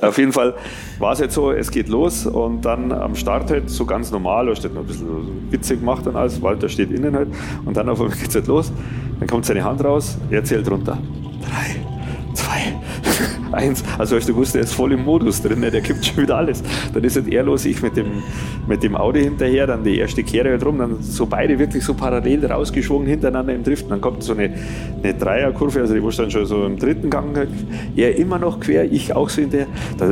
Auf jeden Fall war es jetzt so, es geht los und dann am Start halt so ganz normal, da steht noch ein bisschen witzig gemacht und alles, Walter steht innen halt und dann auf einmal geht es halt los, dann kommt seine Hand raus, er zählt runter. Drei, 1. Also hast du gewusst, der ist voll im Modus drin, ne? der kippt schon wieder alles. Dann ist es er los, ich mit dem, mit dem Audi hinterher, dann die erste Kehre halt rum, dann so beide wirklich so parallel rausgeschwungen hintereinander im Driften. Dann kommt so eine, eine Dreierkurve, also die wusste dann schon so im dritten Gang, er immer noch quer, ich auch so hinterher.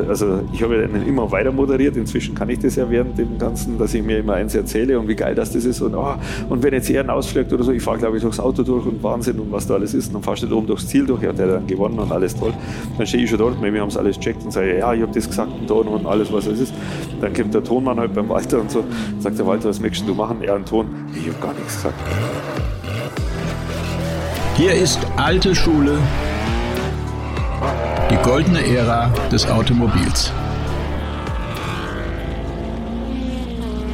also ich habe ja immer weiter moderiert, inzwischen kann ich das ja während dem Ganzen, dass ich mir immer eins erzähle und wie geil das, das ist und, oh, und wenn jetzt er hinausfliegt oder so, ich fahre glaube ich durchs Auto durch und Wahnsinn und was da alles ist, und dann fahrst du da oben durchs Ziel durch, ja, der dann gewonnen und alles toll. Dann stehe ich schon dort, wir haben es alles gecheckt und sage, ja, ich habe das gesagt, und Ton und alles, was es ist. Dann kommt der Tonmann halt beim Walter und so, sagt der Walter, was möchtest du machen? Er einen Ton. Ich habe gar nichts gesagt. Hier ist alte Schule, die goldene Ära des Automobils.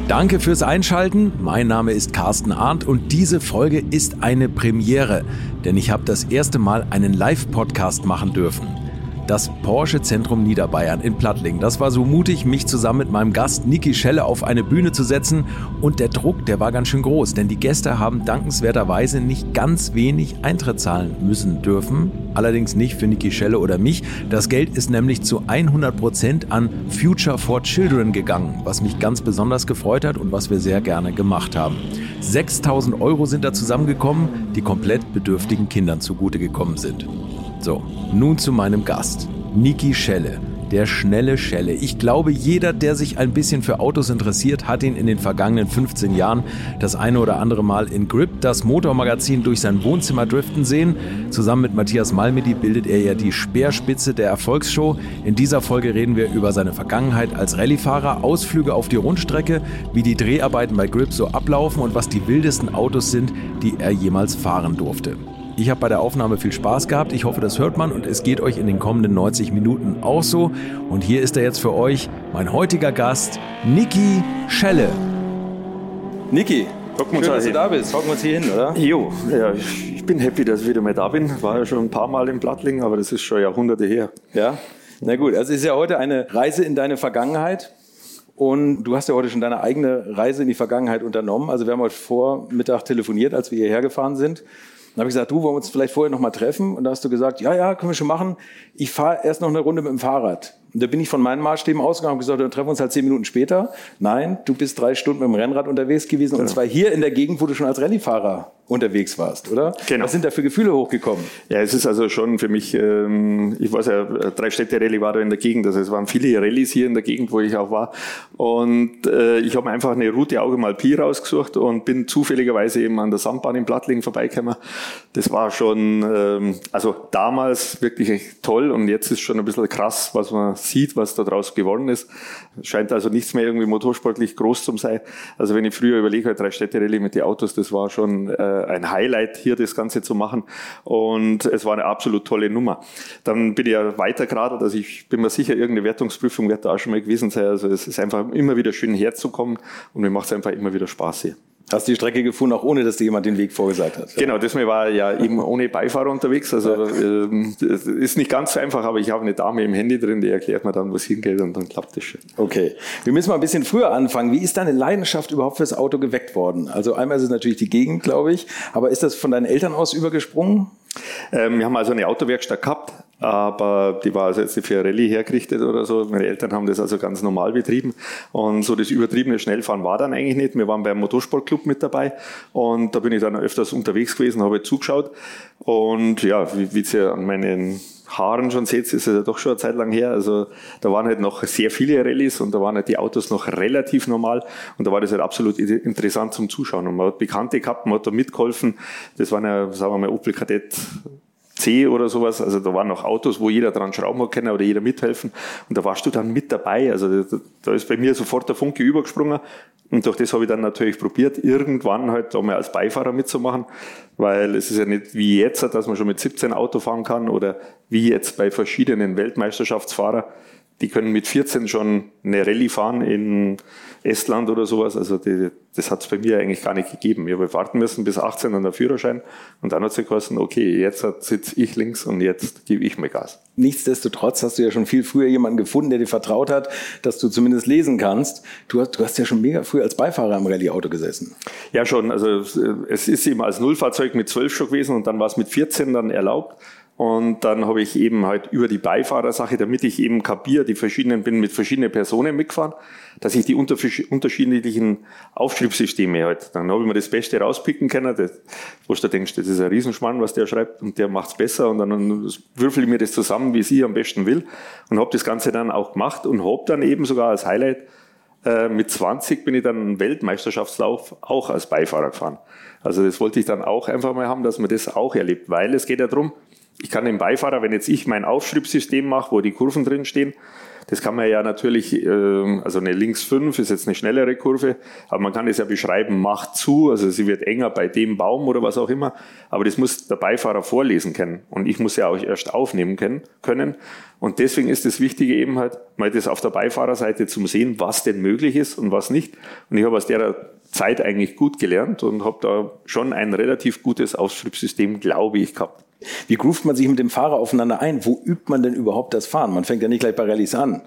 Danke fürs Einschalten. Mein Name ist Carsten Arndt und diese Folge ist eine Premiere, denn ich habe das erste Mal einen Live-Podcast machen dürfen das Porsche Zentrum Niederbayern in Plattling. Das war so mutig, mich zusammen mit meinem Gast Niki Schelle auf eine Bühne zu setzen. Und der Druck, der war ganz schön groß, denn die Gäste haben dankenswerterweise nicht ganz wenig Eintritt zahlen müssen dürfen. Allerdings nicht für Niki Schelle oder mich. Das Geld ist nämlich zu 100 Prozent an Future for Children gegangen, was mich ganz besonders gefreut hat und was wir sehr gerne gemacht haben. 6000 Euro sind da zusammengekommen, die komplett bedürftigen Kindern zugute gekommen sind. So, nun zu meinem Gast, Niki Schelle. Der schnelle Schelle. Ich glaube, jeder, der sich ein bisschen für Autos interessiert, hat ihn in den vergangenen 15 Jahren das eine oder andere Mal in Grip, das Motormagazin, durch sein Wohnzimmer driften sehen. Zusammen mit Matthias Malmedy bildet er ja die Speerspitze der Erfolgsshow. In dieser Folge reden wir über seine Vergangenheit als Rallyefahrer, Ausflüge auf die Rundstrecke, wie die Dreharbeiten bei Grip so ablaufen und was die wildesten Autos sind, die er jemals fahren durfte. Ich habe bei der Aufnahme viel Spaß gehabt. Ich hoffe, das hört man und es geht euch in den kommenden 90 Minuten auch so. Und hier ist er jetzt für euch, mein heutiger Gast, Niki Schelle. Niki, Schön, dass du da bist. Hocken wir uns hier hin, oder? Jo, ja, ich bin happy, dass ich wieder mal da bin. War ja schon ein paar Mal in Plattling, aber das ist schon Jahrhunderte her. Ja, na gut. Also es ist ja heute eine Reise in deine Vergangenheit. Und du hast ja heute schon deine eigene Reise in die Vergangenheit unternommen. Also wir haben heute vor Mittag telefoniert, als wir hierher gefahren sind. Dann habe ich gesagt, du, wollen wir uns vielleicht vorher noch mal treffen? Und da hast du gesagt, ja, ja, können wir schon machen. Ich fahre erst noch eine Runde mit dem Fahrrad. Und da bin ich von meinen Maßstäben ausgegangen und gesagt, dann treffen wir uns halt zehn Minuten später. Nein, du bist drei Stunden mit dem Rennrad unterwegs gewesen und zwar hier in der Gegend, wo du schon als Rallyefahrer unterwegs warst, oder? Genau. Was sind da für Gefühle hochgekommen? Ja, es ist also schon für mich, ähm, ich weiß ja, drei Städte Rallye war da in der Gegend, also es waren viele Rallyes hier in der Gegend, wo ich auch war und äh, ich habe einfach eine Route Auge mal Pi rausgesucht und bin zufälligerweise eben an der Sandbahn in Plattling vorbeigekommen. Das war schon, ähm, also damals wirklich toll und jetzt ist schon ein bisschen krass, was man sieht, was da draus geworden ist. Scheint also nichts mehr irgendwie motorsportlich groß zu sein. Also wenn ich früher überlege, drei Städte Rallye mit den Autos, das war schon äh, ein Highlight, hier das Ganze zu machen. Und es war eine absolut tolle Nummer. Dann bin ich ja weiter gerade, also ich bin mir sicher, irgendeine Wertungsprüfung wird da auch schon mal gewesen sein. Also es ist einfach immer wieder schön herzukommen und mir macht es einfach immer wieder Spaß hier. Hast die Strecke gefunden, auch ohne dass dir jemand den Weg vorgesagt hat? Genau, das war ja eben ohne Beifahrer unterwegs. Also ähm, ist nicht ganz so einfach, aber ich habe eine Dame im Handy drin, die erklärt mir dann, wo es hingeht und dann klappt das schon. Okay, wir müssen mal ein bisschen früher anfangen. Wie ist deine Leidenschaft überhaupt fürs Auto geweckt worden? Also einmal ist es natürlich die Gegend, glaube ich, aber ist das von deinen Eltern aus übergesprungen? Ähm, wir haben also eine Autowerkstatt gehabt, aber die war also jetzt nicht für Rallye hergerichtet oder so. Meine Eltern haben das also ganz normal betrieben und so das übertriebene Schnellfahren war dann eigentlich nicht. Wir waren beim Motorsportclub mit dabei und da bin ich dann öfters unterwegs gewesen, habe zugeschaut und ja, wie, wie ihr an meinen Haaren schon seht, ist es ja doch schon eine Zeit lang her. Also da waren halt noch sehr viele Rallyes und da waren halt die Autos noch relativ normal und da war das halt absolut interessant zum Zuschauen. Und man hat Bekannte gehabt, man hat da mitgeholfen. Das waren ja, sagen wir mal, Opel Kadett C oder sowas. Also da waren noch Autos, wo jeder dran schrauben hat können oder jeder mithelfen. Und da warst du dann mit dabei. Also da, da ist bei mir sofort der Funke übergesprungen. Und durch das habe ich dann natürlich probiert, irgendwann halt da mal als Beifahrer mitzumachen, weil es ist ja nicht wie jetzt, dass man schon mit 17 Auto fahren kann oder wie jetzt bei verschiedenen Weltmeisterschaftsfahrern die können mit 14 schon eine Rallye fahren in Estland oder sowas. Also die, das hat es bei mir eigentlich gar nicht gegeben. Ich habe warten müssen bis 18 an der Führerschein und dann hat sie gekostet, okay, jetzt sitze ich links und jetzt gebe ich mir Gas. Nichtsdestotrotz hast du ja schon viel früher jemanden gefunden, der dir vertraut hat, dass du zumindest lesen kannst. Du hast, du hast ja schon mega früh als Beifahrer im Rallye-Auto gesessen. Ja, schon. Also es ist eben als Nullfahrzeug mit 12 schon gewesen und dann war es mit 14 dann erlaubt. Und dann habe ich eben halt über die Beifahrersache, damit ich eben kapiere, die verschiedenen, bin mit verschiedenen Personen mitgefahren, dass ich die unterschiedlichen Aufschriebssysteme halt, dann habe ich mir das Beste rauspicken können, das, wo du denkst, das ist ein Riesenschmann, was der schreibt und der macht's besser und dann würfel ich mir das zusammen, wie sie am besten will und habe das Ganze dann auch gemacht und habe dann eben sogar als Highlight äh, mit 20 bin ich dann einen Weltmeisterschaftslauf auch als Beifahrer gefahren. Also das wollte ich dann auch einfach mal haben, dass man das auch erlebt, weil es geht ja darum, ich kann dem Beifahrer, wenn jetzt ich mein Aufschriebssystem mache, wo die Kurven drin stehen, das kann man ja natürlich, ähm, also eine links 5 ist jetzt eine schnellere Kurve, aber man kann es ja beschreiben, macht zu, also sie wird enger bei dem Baum oder was auch immer, aber das muss der Beifahrer vorlesen können und ich muss ja auch erst aufnehmen können und deswegen ist das Wichtige eben halt, mal das auf der Beifahrerseite zum sehen, was denn möglich ist und was nicht und ich habe aus der Zeit eigentlich gut gelernt und habe da schon ein relativ gutes Aufschriebssystem, glaube ich, gehabt. Wie groovt man sich mit dem Fahrer aufeinander ein? Wo übt man denn überhaupt das Fahren? Man fängt ja nicht gleich bei Rallyes an.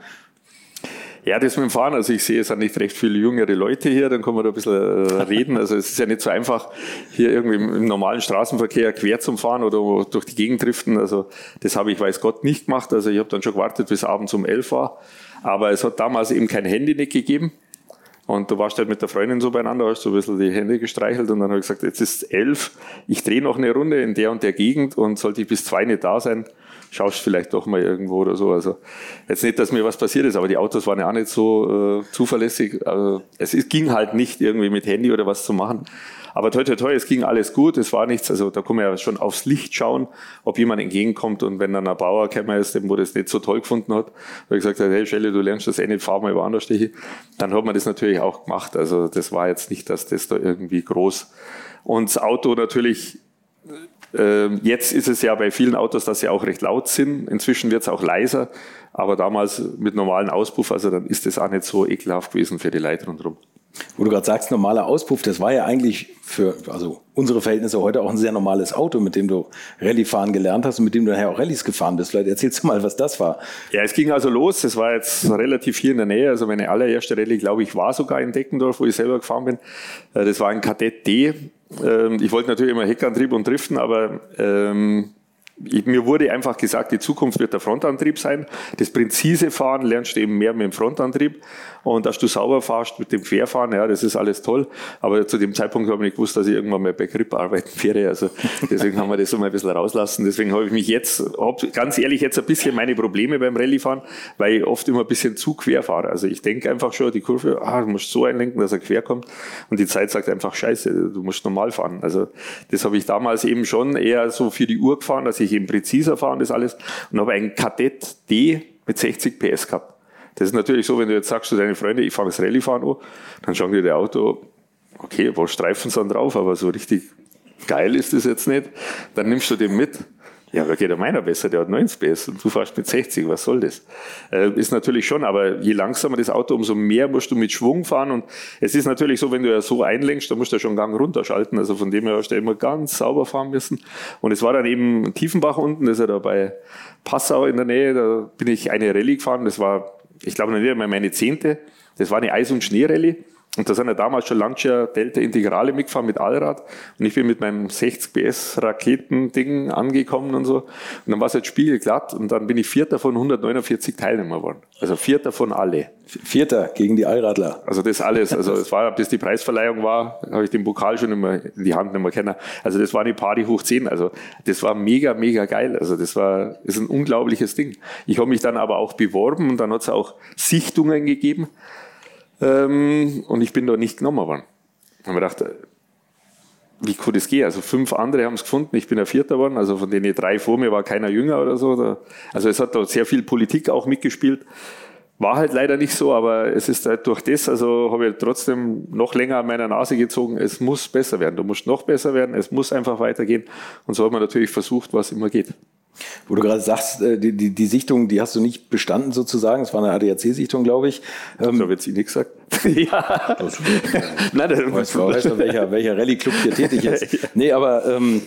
Ja, das mit dem Fahren, also ich sehe, es sind nicht recht viele jüngere Leute hier, dann kann man da ein bisschen äh, reden. Also es ist ja nicht so einfach, hier irgendwie im normalen Straßenverkehr quer zum Fahren oder durch die Gegend driften. Also das habe ich, weiß Gott, nicht gemacht. Also ich habe dann schon gewartet, bis abends um elf war. Aber es hat damals eben kein Handy nicht gegeben. Und du warst halt mit der Freundin so beieinander, hast so ein bisschen die Hände gestreichelt und dann habe ich gesagt, jetzt ist elf, ich drehe noch eine Runde in der und der Gegend und sollte ich bis zwei nicht da sein, schaust vielleicht doch mal irgendwo oder so. Also jetzt nicht, dass mir was passiert ist, aber die Autos waren ja auch nicht so äh, zuverlässig. Also, es, es ging halt nicht irgendwie mit Handy oder was zu machen. Aber toi, toi, toi, es ging alles gut, es war nichts. Also da kann man ja schon aufs Licht schauen, ob jemand entgegenkommt. Und wenn dann ein Bauer gekommen ist, dem wo das nicht so toll gefunden hat, weil gesagt hat, hey Schelle, du lernst das eh nicht, fahr mal woanders hin, dann hat man das natürlich auch gemacht. Also das war jetzt nicht, dass das da irgendwie groß. Und das Auto natürlich ähm, Jetzt ist es ja bei vielen Autos, dass sie auch recht laut sind. Inzwischen wird es auch leiser, aber damals mit normalen Auspuff, also dann ist es auch nicht so ekelhaft gewesen für die Leute rundherum. Wo du gerade sagst, normaler Auspuff, das war ja eigentlich für also unsere Verhältnisse heute auch ein sehr normales Auto, mit dem du Rallye fahren gelernt hast und mit dem du nachher auch Rallyes gefahren bist. Vielleicht erzählst du mal, was das war. Ja, es ging also los. Es war jetzt relativ hier in der Nähe. Also meine allererste Rallye, glaube ich, war sogar in Deckendorf, wo ich selber gefahren bin. Äh, das war ein Kadett D. Ähm, ich wollte natürlich immer Heckantrieb und Driften, aber ähm, mir wurde einfach gesagt, die Zukunft wird der Frontantrieb sein. Das präzise Fahren lernst du eben mehr mit dem Frontantrieb. Und dass du sauber fahrst mit dem Querfahren, ja, das ist alles toll. Aber zu dem Zeitpunkt habe ich nicht gewusst, dass ich irgendwann mal bei Grip arbeiten werde. Also deswegen haben wir das so mal ein bisschen rauslassen. Deswegen habe ich mich jetzt, ganz ehrlich, jetzt ein bisschen meine Probleme beim Rallyefahren, weil ich oft immer ein bisschen zu quer fahre. Also ich denke einfach schon, die Kurve, ah, du musst so einlenken, dass er quer kommt. Und die Zeit sagt einfach, scheiße, du musst normal fahren. Also das habe ich damals eben schon eher so für die Uhr gefahren, dass ich eben präziser fahren, das alles. Und habe einen Kadett D mit 60 PS gehabt. Das ist natürlich so, wenn du jetzt sagst zu deinen Freunden, ich fange das Rallye-Fahren an, dann schauen die das Auto, okay, wo Streifen sind drauf, aber so richtig geil ist das jetzt nicht. Dann nimmst du den mit. Ja, da geht ja meiner besser, der hat 90 PS und du fährst mit 60, was soll das? Äh, ist natürlich schon, aber je langsamer das Auto, umso mehr musst du mit Schwung fahren und es ist natürlich so, wenn du ja so einlenkst, dann musst du ja schon Gang runterschalten, also von dem her hast du immer ganz sauber fahren müssen und es war dann eben Tiefenbach unten, das ist ja da bei Passau in der Nähe, da bin ich eine Rallye gefahren, das war ich glaube noch nicht einmal meine zehnte. Das war eine Eis- und Schneerallye. Und da sind ja damals schon Lancia Delta Integrale mitgefahren mit Allrad. Und ich bin mit meinem 60 PS Raketending angekommen und so. Und dann war es halt spiegelglatt. Und dann bin ich Vierter von 149 Teilnehmern geworden. Also Vierter von alle. Vierter gegen die Allradler. Also das alles. Also es war, bis die Preisverleihung war, habe ich den Pokal schon immer in die Hand nicht mehr kennen. Also das war eine Party hoch 10. Also das war mega, mega geil. Also das war, das ist ein unglaubliches Ding. Ich habe mich dann aber auch beworben und dann hat es auch Sichtungen gegeben. Ähm, und ich bin da nicht genommen worden. Da habe ich gedacht, wie cool das geht. Also fünf andere haben es gefunden, ich bin der Vierter geworden, also von denen drei vor mir war keiner jünger oder so. Also es hat da sehr viel Politik auch mitgespielt. War halt leider nicht so, aber es ist halt durch das, also habe ich trotzdem noch länger an meiner Nase gezogen, es muss besser werden, du musst noch besser werden, es muss einfach weitergehen. Und so hat man natürlich versucht, was immer geht. Wo du gerade sagst, äh, die, die, die Sichtung, die hast du nicht bestanden sozusagen. Es war eine ADAC-Sichtung, glaube ich. Ähm, so wird sie nicht gesagt. ja. Nein, das weiß, weiß noch, welcher, welcher Rallye-Club hier tätig ist. Nee, aber ähm,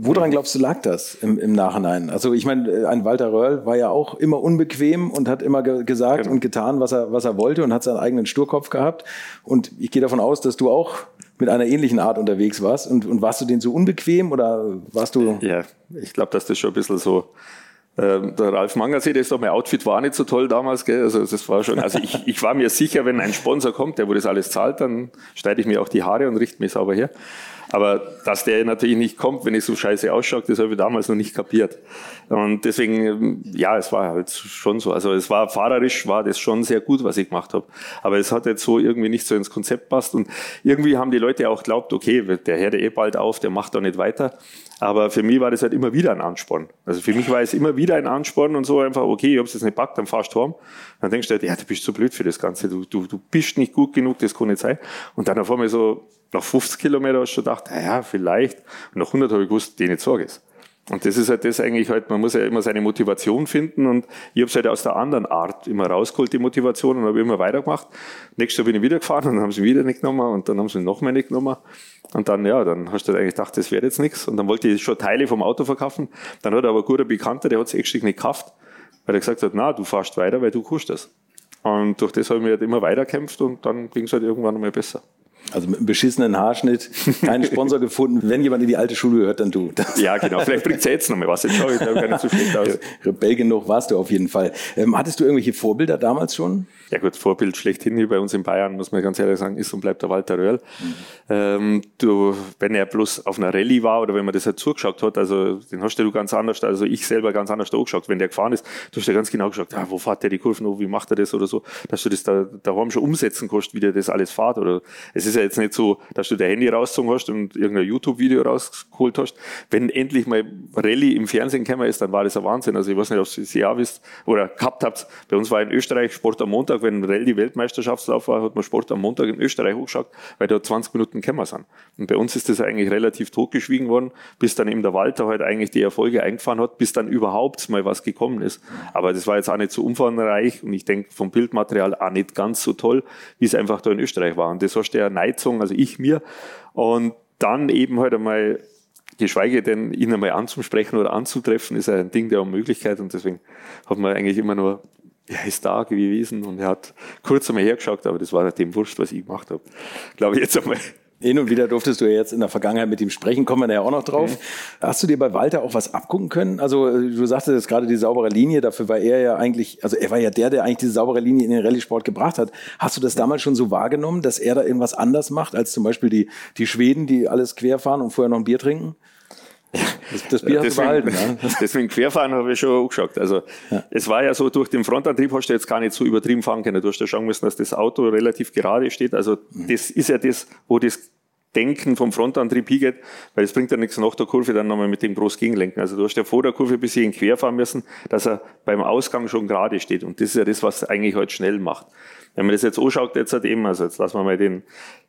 woran glaubst du, lag das im, im Nachhinein? Also ich meine, äh, ein Walter Röhrl war ja auch immer unbequem und hat immer ge gesagt genau. und getan, was er, was er wollte und hat seinen eigenen Sturkopf gehabt. Und ich gehe davon aus, dass du auch mit einer ähnlichen Art unterwegs warst. Und, und warst du den so unbequem oder warst du. Ja, ich glaube, dass das schon ein bisschen so. Ähm, der Ralf Mangersee, das doch mein Outfit war nicht so toll damals, gell? Also das war schon, also ich, ich war mir sicher, wenn ein Sponsor kommt, der wo das alles zahlt, dann schneide ich mir auch die Haare und richte mich sauber her. Aber dass der natürlich nicht kommt, wenn ich so scheiße ausschaue, das habe ich damals noch nicht kapiert. Und deswegen, ja, es war halt schon so. Also es war fahrerisch, war das schon sehr gut, was ich gemacht habe. Aber es hat jetzt so irgendwie nicht so ins Konzept passt. Und irgendwie haben die Leute auch glaubt, okay, der hört eh bald auf, der macht da nicht weiter. Aber für mich war das halt immer wieder ein Ansporn. Also für mich war es immer wieder ein Ansporn und so einfach, okay, ich hab's jetzt nicht packt, dann fahrst du heim. Dann denkst du halt, ja, du bist zu blöd für das Ganze, du, du, du bist nicht gut genug, das kann nicht sein. Und dann auf einmal so, nach 50 Kilometern hast du gedacht, naja, vielleicht. Und nach 100 habe ich gewusst, die nicht sorge ist. Und das ist halt das eigentlich halt, man muss ja immer seine Motivation finden und ich habe es halt aus der anderen Art immer rausgeholt, die Motivation und habe immer weitergemacht. Nächstes Jahr bin ich wieder gefahren und dann haben sie wieder nicht genommen und dann haben sie noch mehr nicht genommen. Und dann, ja, dann hast du halt eigentlich gedacht, das wäre jetzt nichts. Und dann wollte ich schon Teile vom Auto verkaufen. Dann hat aber ein guter Bekannter, der hat es echt nicht gekauft, weil er gesagt hat, na, du fährst weiter, weil du kannst das. Und durch das habe ich mich halt immer weiterkämpft und dann ging es halt irgendwann einmal besser. Also mit einem beschissenen Haarschnitt, keinen Sponsor gefunden. Wenn jemand in die alte Schule gehört, dann du. Das ja, genau. Vielleicht bringt es jetzt noch mal was. Jetzt schaue ich da nicht so schlecht aus. Rebell genug warst du auf jeden Fall. Ähm, hattest du irgendwelche Vorbilder damals schon? Ja gut, Vorbild schlechthin hier bei uns in Bayern, muss man ganz ehrlich sagen, ist und bleibt der Walter Röhrl. Mhm. Ähm, du, wenn er bloß auf einer Rallye war oder wenn man das halt zugeschaut hat, also den hast du ganz anders, also ich selber ganz anders angeschaut. Wenn der gefahren ist, du hast ja ganz genau geschaut, ah, wo fährt der die Kurven, wie macht er das oder so, dass du das da daheim schon umsetzen kannst, wie der das alles fährt. Oder es ist ja jetzt nicht so, dass du dein Handy rausgezogen hast und irgendein YouTube-Video rausgeholt hast. Wenn endlich mal Rallye im Fernsehen gekommen ist, dann war das ein Wahnsinn. Also ich weiß nicht, ob ihr es ja wisst oder gehabt habt. Bei uns war in Österreich Sport am Montag, wenn Rallye Weltmeisterschaftslauf war, hat man Sport am Montag in Österreich hochgeschaut, weil da 20 Minuten gekommen sind. Und bei uns ist das eigentlich relativ totgeschwiegen worden, bis dann eben der Walter halt eigentlich die Erfolge eingefahren hat, bis dann überhaupt mal was gekommen ist. Aber das war jetzt auch nicht so umfangreich und ich denke vom Bildmaterial auch nicht ganz so toll, wie es einfach da in Österreich war. Und das hast du ja Neizung, also ich mir. Und dann eben halt einmal geschweige denn ihn einmal anzusprechen oder anzutreffen, ist ein Ding der Unmöglichkeit und deswegen hat man eigentlich immer nur, er ist da gewesen und er hat kurz einmal hergeschaut, aber das war dem wurscht, was ich gemacht habe. Glaube ich jetzt einmal. Hin und wieder durftest du ja jetzt in der Vergangenheit mit ihm sprechen, kommen wir da ja auch noch drauf. Mhm. Hast du dir bei Walter auch was abgucken können? Also äh, du sagtest jetzt gerade die saubere Linie, dafür war er ja eigentlich, also er war ja der, der eigentlich diese saubere Linie in den Rallye-Sport gebracht hat. Hast du das damals schon so wahrgenommen, dass er da irgendwas anders macht, als zum Beispiel die, die Schweden, die alles querfahren und vorher noch ein Bier trinken? Das, das Bier deswegen, behalten, ja. deswegen querfahren habe ich schon angeschaut. Also ja. es war ja so, durch den Frontantrieb hast du jetzt gar nicht so übertrieben fahren können. Du hast ja schauen müssen, dass das Auto relativ gerade steht. Also mhm. das ist ja das, wo das Denken vom Frontantrieb hingeht, weil es bringt ja nichts nach der Kurve dann nochmal mit dem groß gegenlenken. Also du hast ja vor der Kurve bis hierhin quer fahren müssen, dass er beim Ausgang schon gerade steht. Und das ist ja das, was eigentlich heute halt schnell macht. Wenn man das jetzt anschaut, jetzt hat eben, also jetzt lassen wir mal den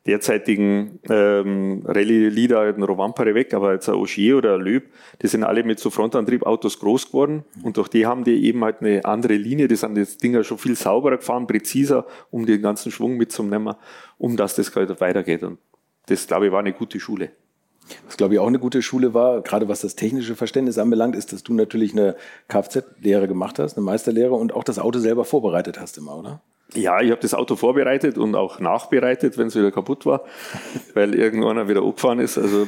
derzeitigen ähm, Rallye-Leader, den Rovampere weg, aber jetzt ein Ogier oder ein Löb, die sind alle mit so Frontantrieb-Autos groß geworden und durch die haben die eben halt eine andere Linie, die sind das Dinger schon viel sauberer gefahren, präziser, um den ganzen Schwung mitzunehmen, um dass das halt weitergeht. Und das, glaube ich, war eine gute Schule. Was, glaube ich, auch eine gute Schule war, gerade was das technische Verständnis anbelangt, ist, dass du natürlich eine Kfz-Lehre gemacht hast, eine Meisterlehre und auch das Auto selber vorbereitet hast immer, oder? Ja, ich habe das Auto vorbereitet und auch nachbereitet, wenn es wieder kaputt war, weil irgendwann wieder abgefahren ist. Also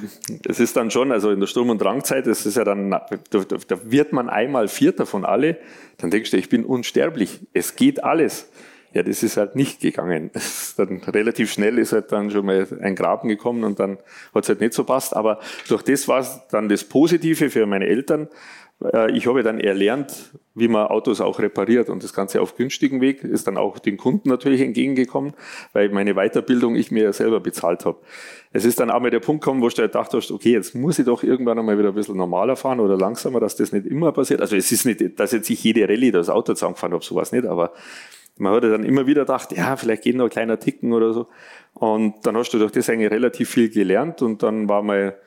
es ist dann schon, also in der Sturm- und Drangzeit, das ist ja dann, da, da wird man einmal Vierter von alle, dann denkst du, ich bin unsterblich, es geht alles. Ja, das ist halt nicht gegangen. Dann relativ schnell ist halt dann schon mal ein Graben gekommen und dann hat es halt nicht so passt. Aber durch das war es dann das Positive für meine Eltern. Äh, ich habe dann erlernt, wie man Autos auch repariert und das Ganze auf günstigen Weg ist dann auch den Kunden natürlich entgegengekommen, weil meine Weiterbildung ich mir ja selber bezahlt habe. Es ist dann auch mal der Punkt gekommen, wo du halt gedacht hast, okay, jetzt muss ich doch irgendwann einmal wieder ein bisschen normaler fahren oder langsamer, dass das nicht immer passiert. Also es ist nicht, dass jetzt ich jede Rallye das Auto zusammengefahren habe, sowas nicht, aber man hat dann immer wieder gedacht, ja, vielleicht geht noch ein kleiner Ticken oder so. Und dann hast du durch das eigentlich relativ viel gelernt und dann war mal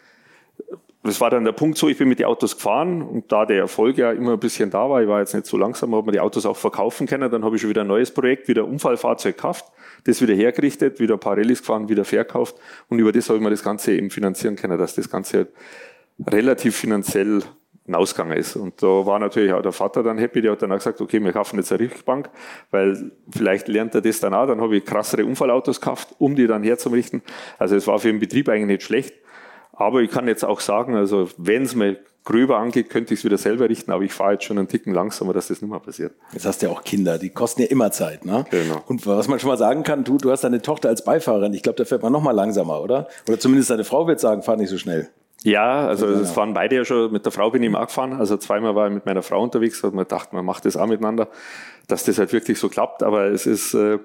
das war dann der Punkt so, ich bin mit den Autos gefahren und da der Erfolg ja immer ein bisschen da war, ich war jetzt nicht so langsam, habe mir die Autos auch verkaufen können, dann habe ich schon wieder ein neues Projekt, wieder Unfallfahrzeug gekauft, das wieder hergerichtet, wieder ein paar Rallyes gefahren, wieder verkauft und über das habe ich mir das Ganze eben finanzieren können, dass das Ganze halt relativ finanziell ein Ausgang ist. Und da war natürlich auch der Vater dann happy, der hat dann auch gesagt, okay, wir kaufen jetzt eine Richtbank, weil vielleicht lernt er das dann auch, dann habe ich krassere Unfallautos gekauft, um die dann herzurichten. Also es war für den Betrieb eigentlich nicht schlecht. Aber ich kann jetzt auch sagen, also wenn es mir gröber angeht, könnte ich es wieder selber richten, aber ich fahre jetzt schon einen Ticken langsamer, dass das nicht mehr passiert. Jetzt hast du ja auch Kinder, die kosten ja immer Zeit, ne? Genau. Und was man schon mal sagen kann, du, du hast deine Tochter als Beifahrerin, ich glaube, da fährt man noch mal langsamer, oder? Oder zumindest deine Frau wird sagen, fahr nicht so schnell. Ja, also es fahren beide ja schon, mit der Frau bin ich immer gefahren, also zweimal war ich mit meiner Frau unterwegs, hat man gedacht, man macht das auch miteinander, dass das halt wirklich so klappt, aber es ist äh,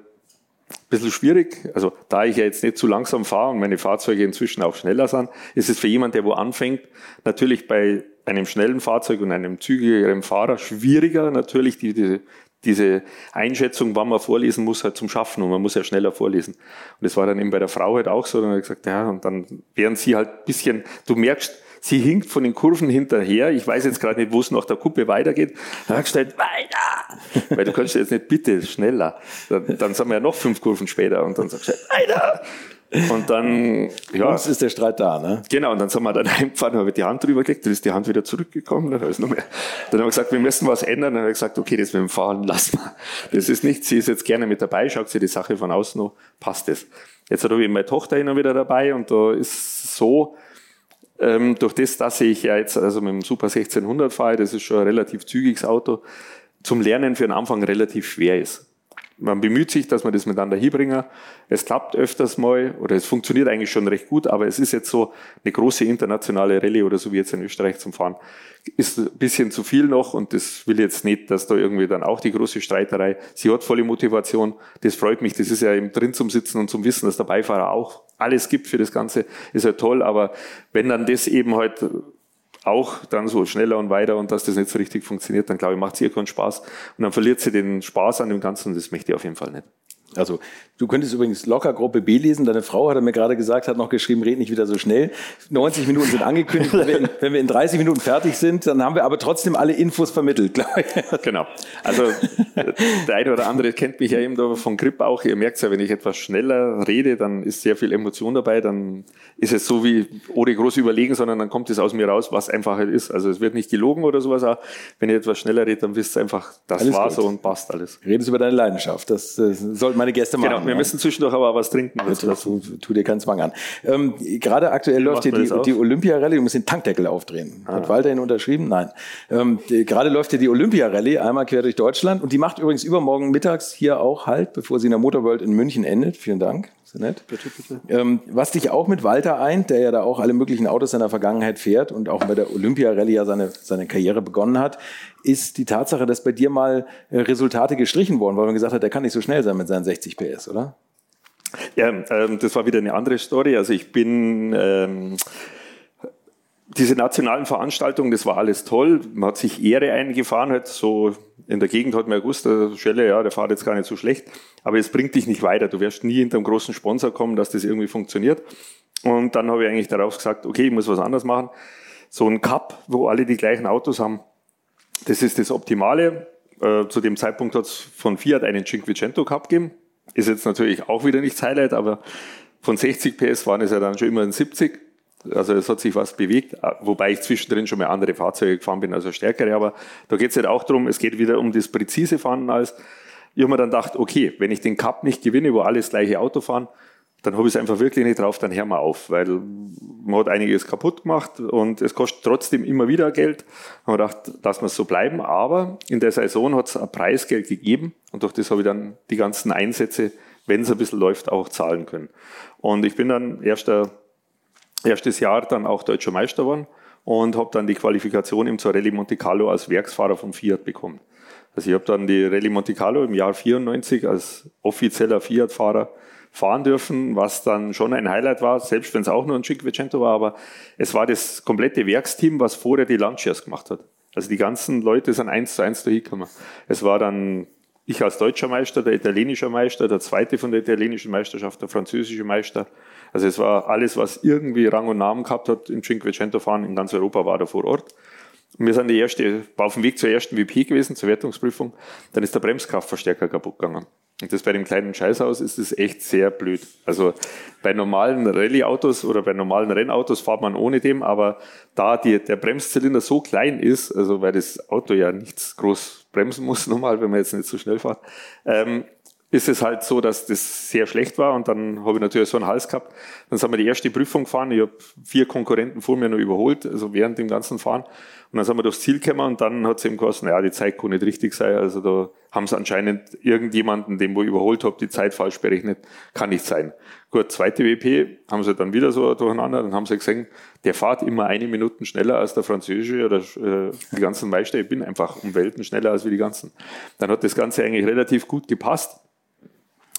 bisschen schwierig. Also da ich ja jetzt nicht zu langsam fahre und meine Fahrzeuge inzwischen auch schneller sind, ist es für jemanden, der wo anfängt, natürlich bei einem schnellen Fahrzeug und einem zügigeren Fahrer schwieriger, natürlich die, die, diese Einschätzung, wann man vorlesen muss, halt zum Schaffen und man muss ja schneller vorlesen. Und das war dann eben bei der Frau halt auch so, dann habe ich gesagt, ja, und dann während sie halt bisschen, du merkst, sie hinkt von den Kurven hinterher. Ich weiß jetzt gerade nicht, wo es nach der Kuppe weitergeht. Dann du halt, weiter! Weil du kannst jetzt nicht bitte schneller. Dann, dann sind wir ja noch fünf Kurven später und dann sagst du weiter! Und dann, ja. Uns ist der Streit da, ne? Genau, und dann sind wir dann heimgefahren, haben wir die Hand drüber gelegt, dann ist die Hand wieder zurückgekommen, dann, noch mehr. dann haben wir gesagt, wir müssen was ändern, dann haben wir gesagt, okay, das mit dem Fahren lassen wir. Das ist nicht, sie ist jetzt gerne mit dabei, schaut sie die Sache von außen noch, passt es. Jetzt habe ich meine Tochter immer wieder dabei und da ist so, ähm, durch das, dass ich ja jetzt also mit dem Super 1600 fahre, das ist schon ein relativ zügiges Auto, zum Lernen für den Anfang relativ schwer ist man bemüht sich, dass man das miteinander hinbringen. Es klappt öfters mal oder es funktioniert eigentlich schon recht gut, aber es ist jetzt so eine große internationale Rallye oder so wie jetzt in Österreich zum Fahren, ist ein bisschen zu viel noch und das will jetzt nicht, dass da irgendwie dann auch die große Streiterei, sie hat volle Motivation, das freut mich, das ist ja eben drin zum Sitzen und zum Wissen, dass der Beifahrer auch alles gibt für das Ganze, ist ja toll, aber wenn dann das eben halt auch dann so schneller und weiter und dass das nicht so richtig funktioniert, dann glaube ich, macht es ihr keinen Spaß. Und dann verliert sie den Spaß an dem Ganzen und das möchte ich auf jeden Fall nicht. Also du könntest übrigens locker Gruppe B lesen. Deine Frau hat er mir gerade gesagt, hat noch geschrieben, red nicht wieder so schnell. 90 Minuten sind angekündigt. wenn, wir in, wenn wir in 30 Minuten fertig sind, dann haben wir aber trotzdem alle Infos vermittelt, glaube ich. Genau. Also der eine oder andere kennt mich ja eben von Grip auch. Ihr merkt ja, wenn ich etwas schneller rede, dann ist sehr viel Emotion dabei. Dann ist es so wie ohne groß überlegen, sondern dann kommt es aus mir raus, was einfach halt ist. Also es wird nicht gelogen oder sowas. Auch wenn ihr etwas schneller redet, dann wisst ihr einfach, das alles war gut. so und passt alles. Redest über deine Leidenschaft. Das, das sollte meine Gäste machen. Genau, wir müssen zwischendurch aber was trinken. Also, das, tu dir keinen Zwang an. Ähm, gerade aktuell läuft hier die, die Olympia-Rallye. Du musst den Tankdeckel aufdrehen. Ah. Hat Walter ihn unterschrieben? Nein. Ähm, die, gerade läuft hier die Olympia-Rallye einmal quer durch Deutschland und die macht übrigens übermorgen mittags hier auch Halt, bevor sie in der Motorworld in München endet. Vielen Dank. Sehr nett. Bitte, bitte. Ähm, was dich auch mit Walter eint, der ja da auch alle möglichen Autos seiner Vergangenheit fährt und auch bei der Olympia-Rallye ja seine, seine Karriere begonnen hat, ist die Tatsache, dass bei dir mal äh, Resultate gestrichen wurden, weil man gesagt hat, der kann nicht so schnell sein mit seinen 60 PS, oder? Ja, ähm, das war wieder eine andere Story. Also ich bin ähm, diese nationalen Veranstaltungen, das war alles toll. Man hat sich Ehre eingefahren, halt so in der Gegend hat man gewusst, der Schelle, ja, der fährt jetzt gar nicht so schlecht, aber es bringt dich nicht weiter. Du wirst nie hinter einem großen Sponsor kommen, dass das irgendwie funktioniert. Und dann habe ich eigentlich darauf gesagt, okay, ich muss was anderes machen. So ein Cup, wo alle die gleichen Autos haben, das ist das Optimale. Äh, zu dem Zeitpunkt hat es von Fiat einen Cinquecento Cup gegeben. Ist jetzt natürlich auch wieder nicht Highlight, aber von 60 PS waren es ja dann schon immer ein 70. Also es hat sich was bewegt, wobei ich zwischendrin schon mal andere Fahrzeuge gefahren bin, also stärkere. Aber da geht es halt auch darum, es geht wieder um das präzise Fahren als. Ich habe mir dann gedacht, okay, wenn ich den Cup nicht gewinne, wo alle das gleiche Auto fahren, dann habe ich es einfach wirklich nicht drauf, dann hör mal auf, weil man hat einiges kaputt gemacht und es kostet trotzdem immer wieder Geld. Ich habe gedacht, lass wir so bleiben, aber in der Saison hat es ein Preisgeld gegeben und durch das habe ich dann die ganzen Einsätze, wenn es ein bisschen läuft, auch zahlen können. Und ich bin dann erster, erstes Jahr dann auch deutscher Meister geworden und habe dann die Qualifikation im zur Rallye Monte Carlo als Werksfahrer vom Fiat bekommen. Also ich habe dann die Rallye Monte Carlo im Jahr 94 als offizieller Fiat-Fahrer fahren dürfen, was dann schon ein Highlight war, selbst wenn es auch nur ein Cinquecento war, aber es war das komplette Werksteam, was vorher die Launchers gemacht hat. Also die ganzen Leute sind eins zu eins da hingekommen. Es war dann ich als deutscher Meister, der italienische Meister, der zweite von der italienischen Meisterschaft, der französische Meister. Also es war alles, was irgendwie Rang und Namen gehabt hat im Cinquecento fahren in ganz Europa, war da vor Ort. Wir sind die erste, war auf dem Weg zur ersten WP gewesen, zur Wertungsprüfung. Dann ist der Bremskraftverstärker kaputt gegangen. Und das bei dem kleinen Scheißhaus ist es echt sehr blöd. Also bei normalen Rallye-Autos oder bei normalen Rennautos fährt man ohne dem, aber da die, der Bremszylinder so klein ist, also weil das Auto ja nichts groß bremsen muss normal, wenn man jetzt nicht so schnell fährt, ähm, ist es halt so, dass das sehr schlecht war und dann habe ich natürlich so einen Hals gehabt. Dann sind wir die erste Prüfung gefahren. Ich habe vier Konkurrenten vor mir noch überholt, also während dem ganzen Fahren. Und dann sind wir durchs Ziel gekommen und dann hat es eben geheißen, ja, die Zeit kann nicht richtig sein. Also da haben sie anscheinend irgendjemanden, den wo ich überholt habe, die Zeit falsch berechnet. Kann nicht sein. Gut, zweite WP haben sie dann wieder so durcheinander. Dann haben sie gesehen, der fährt immer eine Minute schneller als der französische oder äh, die ganzen Meister. Ich bin einfach um Welten schneller als wie die ganzen. Dann hat das Ganze eigentlich relativ gut gepasst.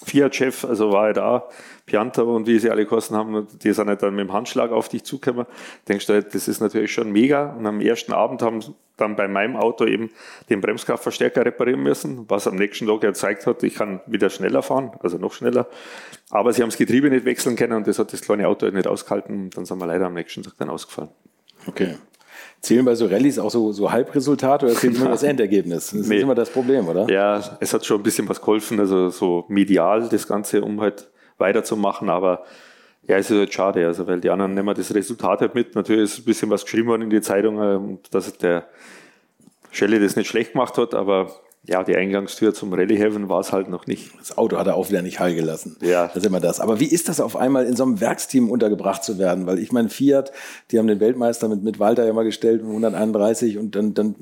Fiat-Chef, also war er da, Pianta und wie sie alle kosten haben, die sind halt dann mit dem Handschlag auf dich zugekommen. Denkst du halt, das ist natürlich schon mega. Und am ersten Abend haben sie dann bei meinem Auto eben den Bremskraftverstärker reparieren müssen, was am nächsten Tag gezeigt hat, ich kann wieder schneller fahren, also noch schneller. Aber sie haben das Getriebe nicht wechseln können und das hat das kleine Auto halt nicht ausgehalten. Dann sind wir leider am nächsten Tag dann ausgefallen. Okay. Zählen bei so Rallyes auch so, so Halbresultate oder zählt immer das Endergebnis? Das nee. ist immer das Problem, oder? Ja, es hat schon ein bisschen was geholfen, also so medial das Ganze, um halt weiterzumachen, aber ja, es ist halt schade, also weil die anderen nehmen das Resultat halt mit. Natürlich ist ein bisschen was geschrieben worden in die Zeitung, ähm, dass der Schelle das nicht schlecht gemacht hat, aber ja, die Eingangstür zum Rallye Heaven war es halt noch nicht. Das Auto hat er auch wieder nicht heil gelassen. Ja. Das ist immer das. Aber wie ist das auf einmal in so einem Werksteam untergebracht zu werden? Weil ich meine, Fiat, die haben den Weltmeister mit, mit Walter ja mal gestellt, 131 und dann, dann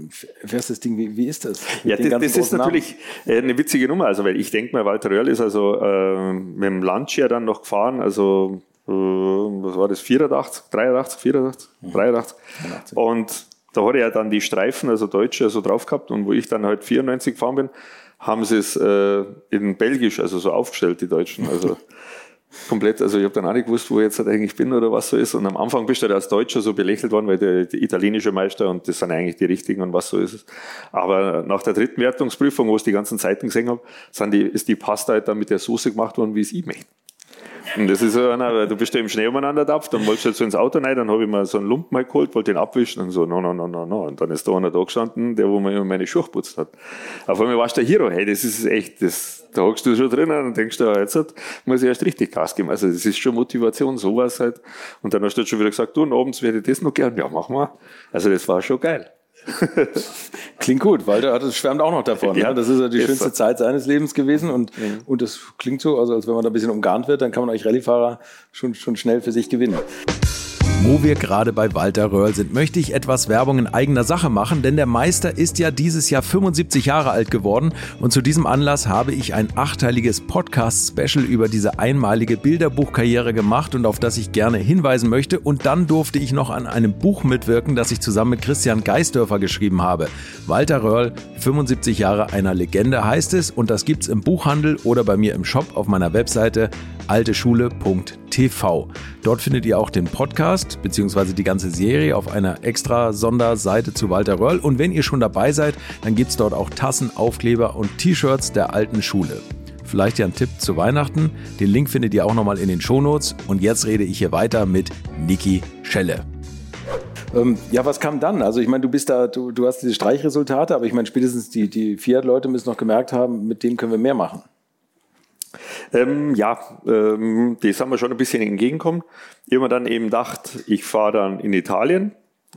fährst das Ding. Wie, wie ist das? Ja, das, das ist natürlich Namen? eine witzige Nummer. Also, weil ich denke mal, Walter Röhrl ist also äh, mit dem Lancia dann noch gefahren, also äh, was war das, 84, 83, 84, 83. 83. Und da hat er dann die Streifen, also Deutsche, so drauf gehabt. Und wo ich dann halt 94 gefahren bin, haben sie es äh, in Belgisch, also so aufgestellt, die Deutschen. Also komplett, also ich habe dann auch nicht gewusst, wo ich jetzt halt eigentlich bin oder was so ist. Und am Anfang bist du halt als Deutscher so belächelt worden, weil der, der italienische Meister und das sind eigentlich die richtigen und was so ist es. Aber nach der dritten Wertungsprüfung, wo ich die ganzen Zeiten gesehen habe, sind die, ist die Pasta halt dann mit der Soße gemacht worden, wie es ich möchte. Und das ist so einer, du bist ja im Schnee umeinander tapft, dann wolltest du jetzt so ins Auto rein, dann habe ich mir so einen Lumpen mal geholt, wollte den abwischen und so, no, no, no, no, no. Und dann ist da einer da gestanden, der, wo mir immer meine Schuhe geputzt hat. Auf einmal warst du der Hero, hey, das ist echt, das, da hockst du schon drinnen und denkst, ja, jetzt muss ich erst richtig Gas geben. Also, das ist schon Motivation, sowas halt. Und dann hast du schon wieder gesagt, du, und abends werde ich das noch gern. Ja, mach mal. Also, das war schon geil. klingt gut, weil der schwärmt auch noch davon. Ja, ne? Das ist ja die schönste Zeit seines Lebens gewesen und, mhm. und das klingt so, also als wenn man da ein bisschen umgarnt wird, dann kann man euch Rallyefahrer schon, schon schnell für sich gewinnen. Wo wir gerade bei Walter Röhrl sind, möchte ich etwas Werbung in eigener Sache machen, denn der Meister ist ja dieses Jahr 75 Jahre alt geworden und zu diesem Anlass habe ich ein achteiliges Podcast-Special über diese einmalige Bilderbuchkarriere gemacht und auf das ich gerne hinweisen möchte. Und dann durfte ich noch an einem Buch mitwirken, das ich zusammen mit Christian Geisdörfer geschrieben habe. Walter Röhrl, 75 Jahre einer Legende heißt es und das gibt's im Buchhandel oder bei mir im Shop auf meiner Webseite alteschule.tv. Dort findet ihr auch den Podcast bzw. die ganze Serie auf einer extra Sonderseite zu Walter Röll. Und wenn ihr schon dabei seid, dann gibt es dort auch Tassen, Aufkleber und T-Shirts der alten Schule. Vielleicht ja ein Tipp zu Weihnachten. Den Link findet ihr auch nochmal in den Shownotes. Und jetzt rede ich hier weiter mit Niki Schelle. Ähm, ja, was kam dann? Also ich meine, du bist da, du, du hast diese Streichresultate, aber ich meine, spätestens die, die Fiat-Leute müssen noch gemerkt haben, mit denen können wir mehr machen. Ähm, ja, ähm, das haben wir schon ein bisschen entgegenkommen. Ich habe dann eben gedacht, ich fahre dann in Italien.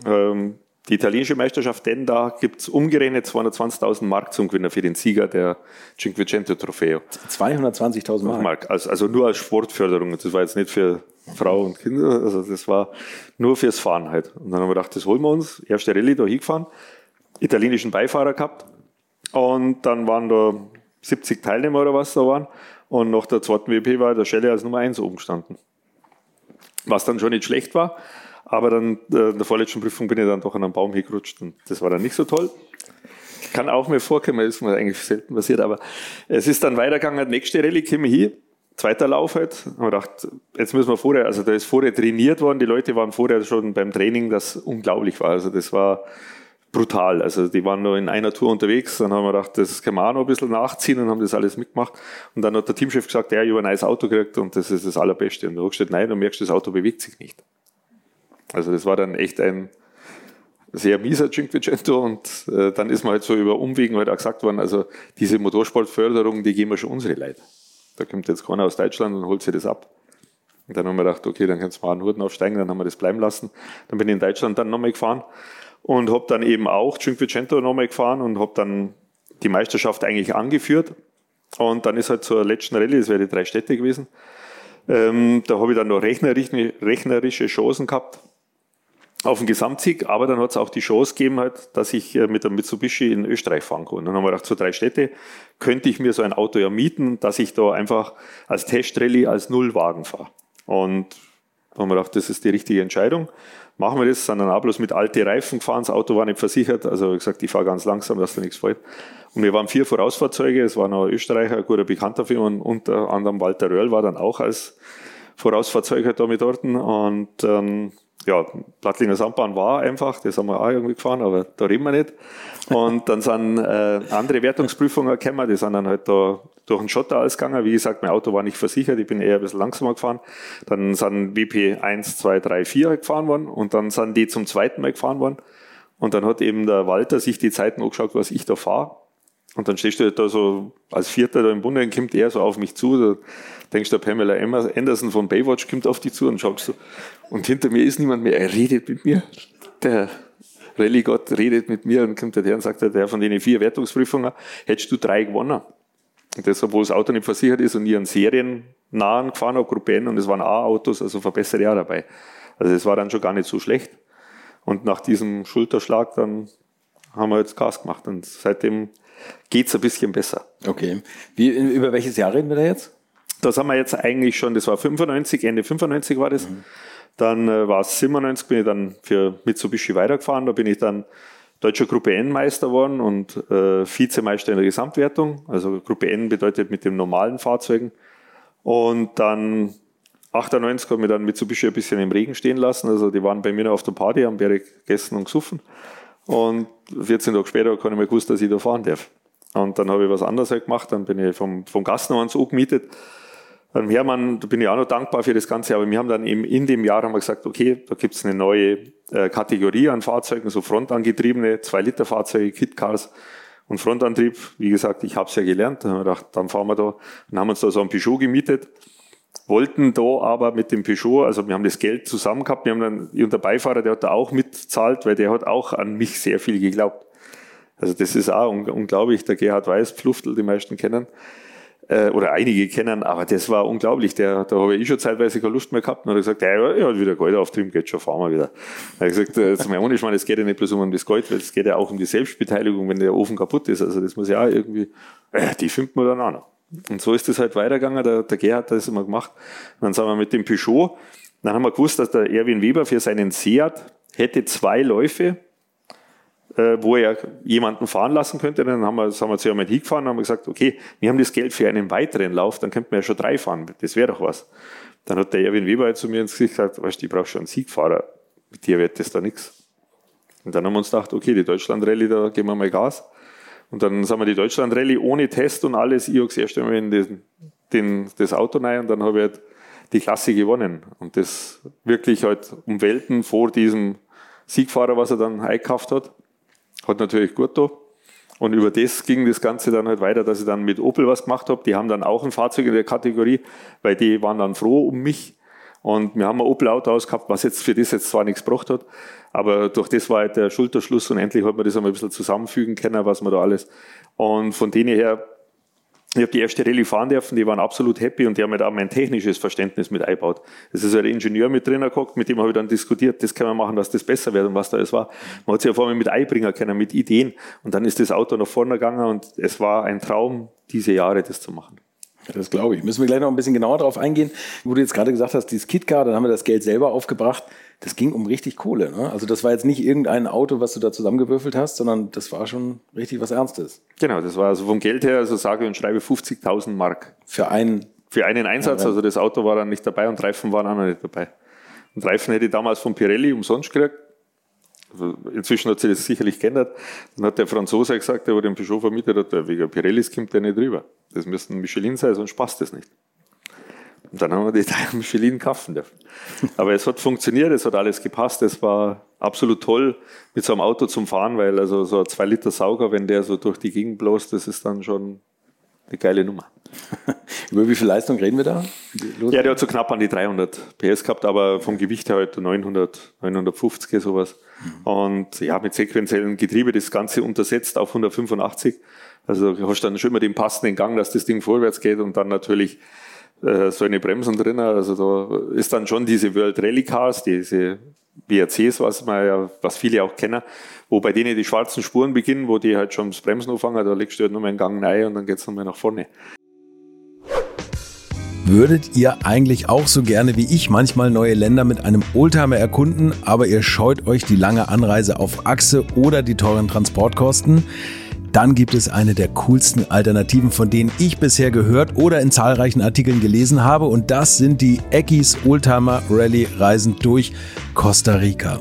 Ähm, die italienische Meisterschaft, denn da gibt es umgerechnet 220.000 Mark zum Gewinner für den Sieger der Cinquecento Trofeo. 220.000 Mark? Mark. Also, also nur als Sportförderung. Das war jetzt nicht für Frau und Kinder, also das war nur fürs Fahren halt. Und dann haben wir gedacht, das holen wir uns. Erste Rallye da hingefahren, italienischen Beifahrer gehabt. Und dann waren da 70 Teilnehmer oder was da waren. Und nach der zweiten WP war der Schelle als Nummer 1 oben gestanden. Was dann schon nicht schlecht war. Aber dann äh, in der vorletzten Prüfung bin ich dann doch an einem Baum hingerutscht und das war dann nicht so toll. Kann auch mir vorkommen, ist mir eigentlich selten passiert, aber es ist dann weitergegangen. Nächste Rallye käme hier, zweiter Lauf halt. Haben wir gedacht, jetzt müssen wir vorher, also da ist vorher trainiert worden, die Leute waren vorher schon beim Training, das unglaublich war. Also das war brutal. Also die waren nur in einer Tour unterwegs, dann haben wir gedacht, das können wir auch noch ein bisschen nachziehen und haben das alles mitgemacht. Und dann hat der Teamchef gesagt, ja, ich habe ein neues Auto gekriegt und das ist das Allerbeste. Und du gesagt, nein, du merkst, das Auto bewegt sich nicht. Also das war dann echt ein sehr mieser Cinquecento und äh, dann ist man halt so über Umwegen halt auch gesagt worden, also diese Motorsportförderung, die geben wir schon unsere Leute. Da kommt jetzt keiner aus Deutschland und holt sich das ab. Und dann haben wir gedacht, okay, dann kannst du mal einen Hurten aufsteigen, dann haben wir das bleiben lassen. Dann bin ich in Deutschland dann nochmal gefahren und habe dann eben auch Cinquecento nochmal gefahren und habe dann die Meisterschaft eigentlich angeführt. Und dann ist halt zur letzten Rallye, das wäre die drei Städte gewesen, ähm, da habe ich dann noch rechnerische, rechnerische Chancen gehabt auf den Gesamtsieg, aber dann hat es auch die Chance gegeben, halt, dass ich äh, mit der Mitsubishi in Österreich fahren kann. Und dann haben wir gedacht, so drei Städte könnte ich mir so ein Auto ja mieten, dass ich da einfach als Testrallye als Nullwagen fahre. Und dann haben wir gedacht, das ist die richtige Entscheidung. Machen wir das, sind dann auch bloß mit alten Reifen gefahren, das Auto war nicht versichert, also wie gesagt, ich fahre ganz langsam, dass da nichts fällt. Und wir waren vier Vorausfahrzeuge, es war noch ein Österreicher, ein guter Bekannter für und unter anderem Walter Röhrl war dann auch als Vorausfahrzeug halt da mit dort. Und ähm, ja, Plattlinger Sandbahn war einfach, das haben wir auch irgendwie gefahren, aber da reden wir nicht. Und dann sind äh, andere Wertungsprüfungen gekommen, die sind dann halt da durch den Schotter alles gegangen. Wie gesagt, mein Auto war nicht versichert, ich bin eher ein bisschen langsamer gefahren. Dann sind WP 1, 2, 3, 4 gefahren worden und dann sind die zum zweiten Mal gefahren worden. Und dann hat eben der Walter sich die Zeiten angeschaut, was ich da fahre. Und dann stehst du halt da so als Vierter da im Bunde und kommt er so auf mich zu. Da denkst du, Pamela Anderson von Baywatch kommt auf dich zu und schaust so. Und hinter mir ist niemand mehr. Er redet mit mir. Der Rallye-Gott redet mit mir und kommt der und sagt, der von den vier Wertungsprüfungen hättest du drei gewonnen. Und das, obwohl das Auto nicht versichert ist und ich einen seriennahen gefahren habe, Gruppe N, und es waren A-Autos, also verbessere auch dabei. Also das war dann schon gar nicht so schlecht. Und nach diesem Schulterschlag dann haben wir jetzt Gas gemacht und seitdem geht's ein bisschen besser. Okay. Wie, über welches Jahr reden wir da jetzt? Das haben wir jetzt eigentlich schon, das war 95, Ende 95 war das. Mhm. Dann äh, war es 97, bin ich dann für Mitsubishi weitergefahren. Da bin ich dann deutscher Gruppe N Meister geworden und äh, Vizemeister in der Gesamtwertung. Also Gruppe N bedeutet mit den normalen Fahrzeugen. Und dann 98 habe ich dann Mitsubishi ein bisschen im Regen stehen lassen. Also die waren bei mir noch auf der Party, haben Berg gegessen und gesoffen. Und 14 Tage später kann ich mir gewusst, dass ich da fahren darf. Und dann habe ich was anderes halt gemacht. Dann bin ich vom, vom Gastner ans gemietet. Dann Hermann, da bin ich auch noch dankbar für das Ganze. Aber wir haben dann eben in dem Jahr haben wir gesagt, okay, da gibt es eine neue äh, Kategorie an Fahrzeugen, so frontangetriebene 2-Liter-Fahrzeuge, Kit-Cars und Frontantrieb. Wie gesagt, ich habe es ja gelernt. Dann haben wir gedacht, dann fahren wir da. Dann haben wir uns da so ein Peugeot gemietet wollten da aber mit dem Peugeot, also wir haben das Geld zusammen gehabt, wir haben dann, und der Beifahrer, der hat da auch mitzahlt, weil der hat auch an mich sehr viel geglaubt. Also das ist auch unglaublich, der Gerhard Weiß, Pfluftel, die meisten kennen, äh, oder einige kennen, aber das war unglaublich, der, da habe ich schon zeitweise keine Lust mehr gehabt und hat gesagt, ja, er hat wieder Geld auftrieben, geht schon, fahren wir wieder. Habe ich gesagt, zum einen, ich meine, es geht ja nicht bloß um das Geld, weil es geht ja auch um die Selbstbeteiligung, wenn der Ofen kaputt ist, also das muss ja auch irgendwie, äh, die findet man dann auch noch. Und so ist es halt weitergegangen. Der, der Gerhard hat das immer gemacht. Und dann sind wir mit dem Peugeot. Dann haben wir gewusst, dass der Erwin Weber für seinen Seat hätte zwei Läufe, äh, wo er jemanden fahren lassen könnte. Dann haben wir, sind wir zu jemandem hingefahren und haben gesagt, okay, wir haben das Geld für einen weiteren Lauf, dann könnten wir ja schon drei fahren. Das wäre doch was. Dann hat der Erwin Weber zu mir ins Gesicht gesagt, weißt du, ich brauche schon einen Siegfahrer. Mit dir wird das da nichts. Und dann haben wir uns gedacht, okay, die Deutschland-Rallye, da geben wir mal Gas. Und dann sind wir die Deutschland-Rallye ohne Test und alles. Ich habe das erste Mal in den, den, das Auto rein und dann habe ich halt die Klasse gewonnen. Und das wirklich halt um Welten vor diesem Siegfahrer, was er dann eingekauft hat. Hat natürlich gut da. Und über das ging das Ganze dann halt weiter, dass ich dann mit Opel was gemacht habe. Die haben dann auch ein Fahrzeug in der Kategorie, weil die waren dann froh um mich. Und wir haben ein Opel-Auto ausgehabt, was jetzt für das jetzt zwar nichts gebracht hat, aber durch das war halt der Schulterschluss und endlich hat man das einmal ein bisschen zusammenfügen können, was man da alles. Und von denen her, ich habe die erste Rallye fahren dürfen, die waren absolut happy und die haben halt auch mein technisches Verständnis mit eingebaut. Es ist halt ein Ingenieur mit drin geguckt, mit dem habe ich dann diskutiert, das kann man machen, dass das besser wird und was da alles war. Man hat sich auf einmal mit einbringen können, mit Ideen. Und dann ist das Auto nach vorne gegangen und es war ein Traum, diese Jahre das zu machen. Das glaube ich. Müssen wir gleich noch ein bisschen genauer drauf eingehen. Wo du jetzt gerade gesagt hast, dieses KitKar, dann haben wir das Geld selber aufgebracht. Das ging um richtig Kohle. Ne? Also das war jetzt nicht irgendein Auto, was du da zusammengewürfelt hast, sondern das war schon richtig was Ernstes. Genau, das war also vom Geld her, also sage und schreibe 50.000 Mark. Für einen? Für einen Einsatz. Also das Auto war dann nicht dabei und Reifen waren auch noch nicht dabei. Und Reifen hätte ich damals von Pirelli umsonst gekriegt. Also inzwischen hat sich das sicherlich geändert. Dann hat der Franzose gesagt, der, der den Peugeot vermietet hat, der wegen Pirellis kommt der nicht drüber. Das müsste ein Michelin sein, sonst passt das nicht. Und dann haben wir die Teile Michelin kaufen dürfen. Aber es hat funktioniert, es hat alles gepasst, es war absolut toll mit so einem Auto zum Fahren, weil also so ein 2 Liter Sauger, wenn der so durch die Gegend bloßt, das ist dann schon eine geile Nummer. Über wie viel Leistung reden wir da? Ja, der hat so knapp an die 300 PS gehabt, aber vom Gewicht her halt 900, 950 sowas. Mhm. Und ja, mit sequenziellen Getriebe das Ganze untersetzt auf 185. Also du hast dann schon immer den passenden Gang, dass das Ding vorwärts geht und dann natürlich äh, so eine Bremsen drin. Also da ist dann schon diese World Rally Cars, diese BRCs, was man ja, was viele auch kennen, wo bei denen die schwarzen Spuren beginnen, wo die halt schon das Bremsen anfangen, da legst du halt nur mal einen Gang rein und dann geht's nochmal nach vorne. Würdet ihr eigentlich auch so gerne wie ich manchmal neue Länder mit einem Oldtimer erkunden, aber ihr scheut euch die lange Anreise auf Achse oder die teuren Transportkosten? Dann gibt es eine der coolsten Alternativen, von denen ich bisher gehört oder in zahlreichen Artikeln gelesen habe. Und das sind die Eckis Oldtimer Rally Reisen durch Costa Rica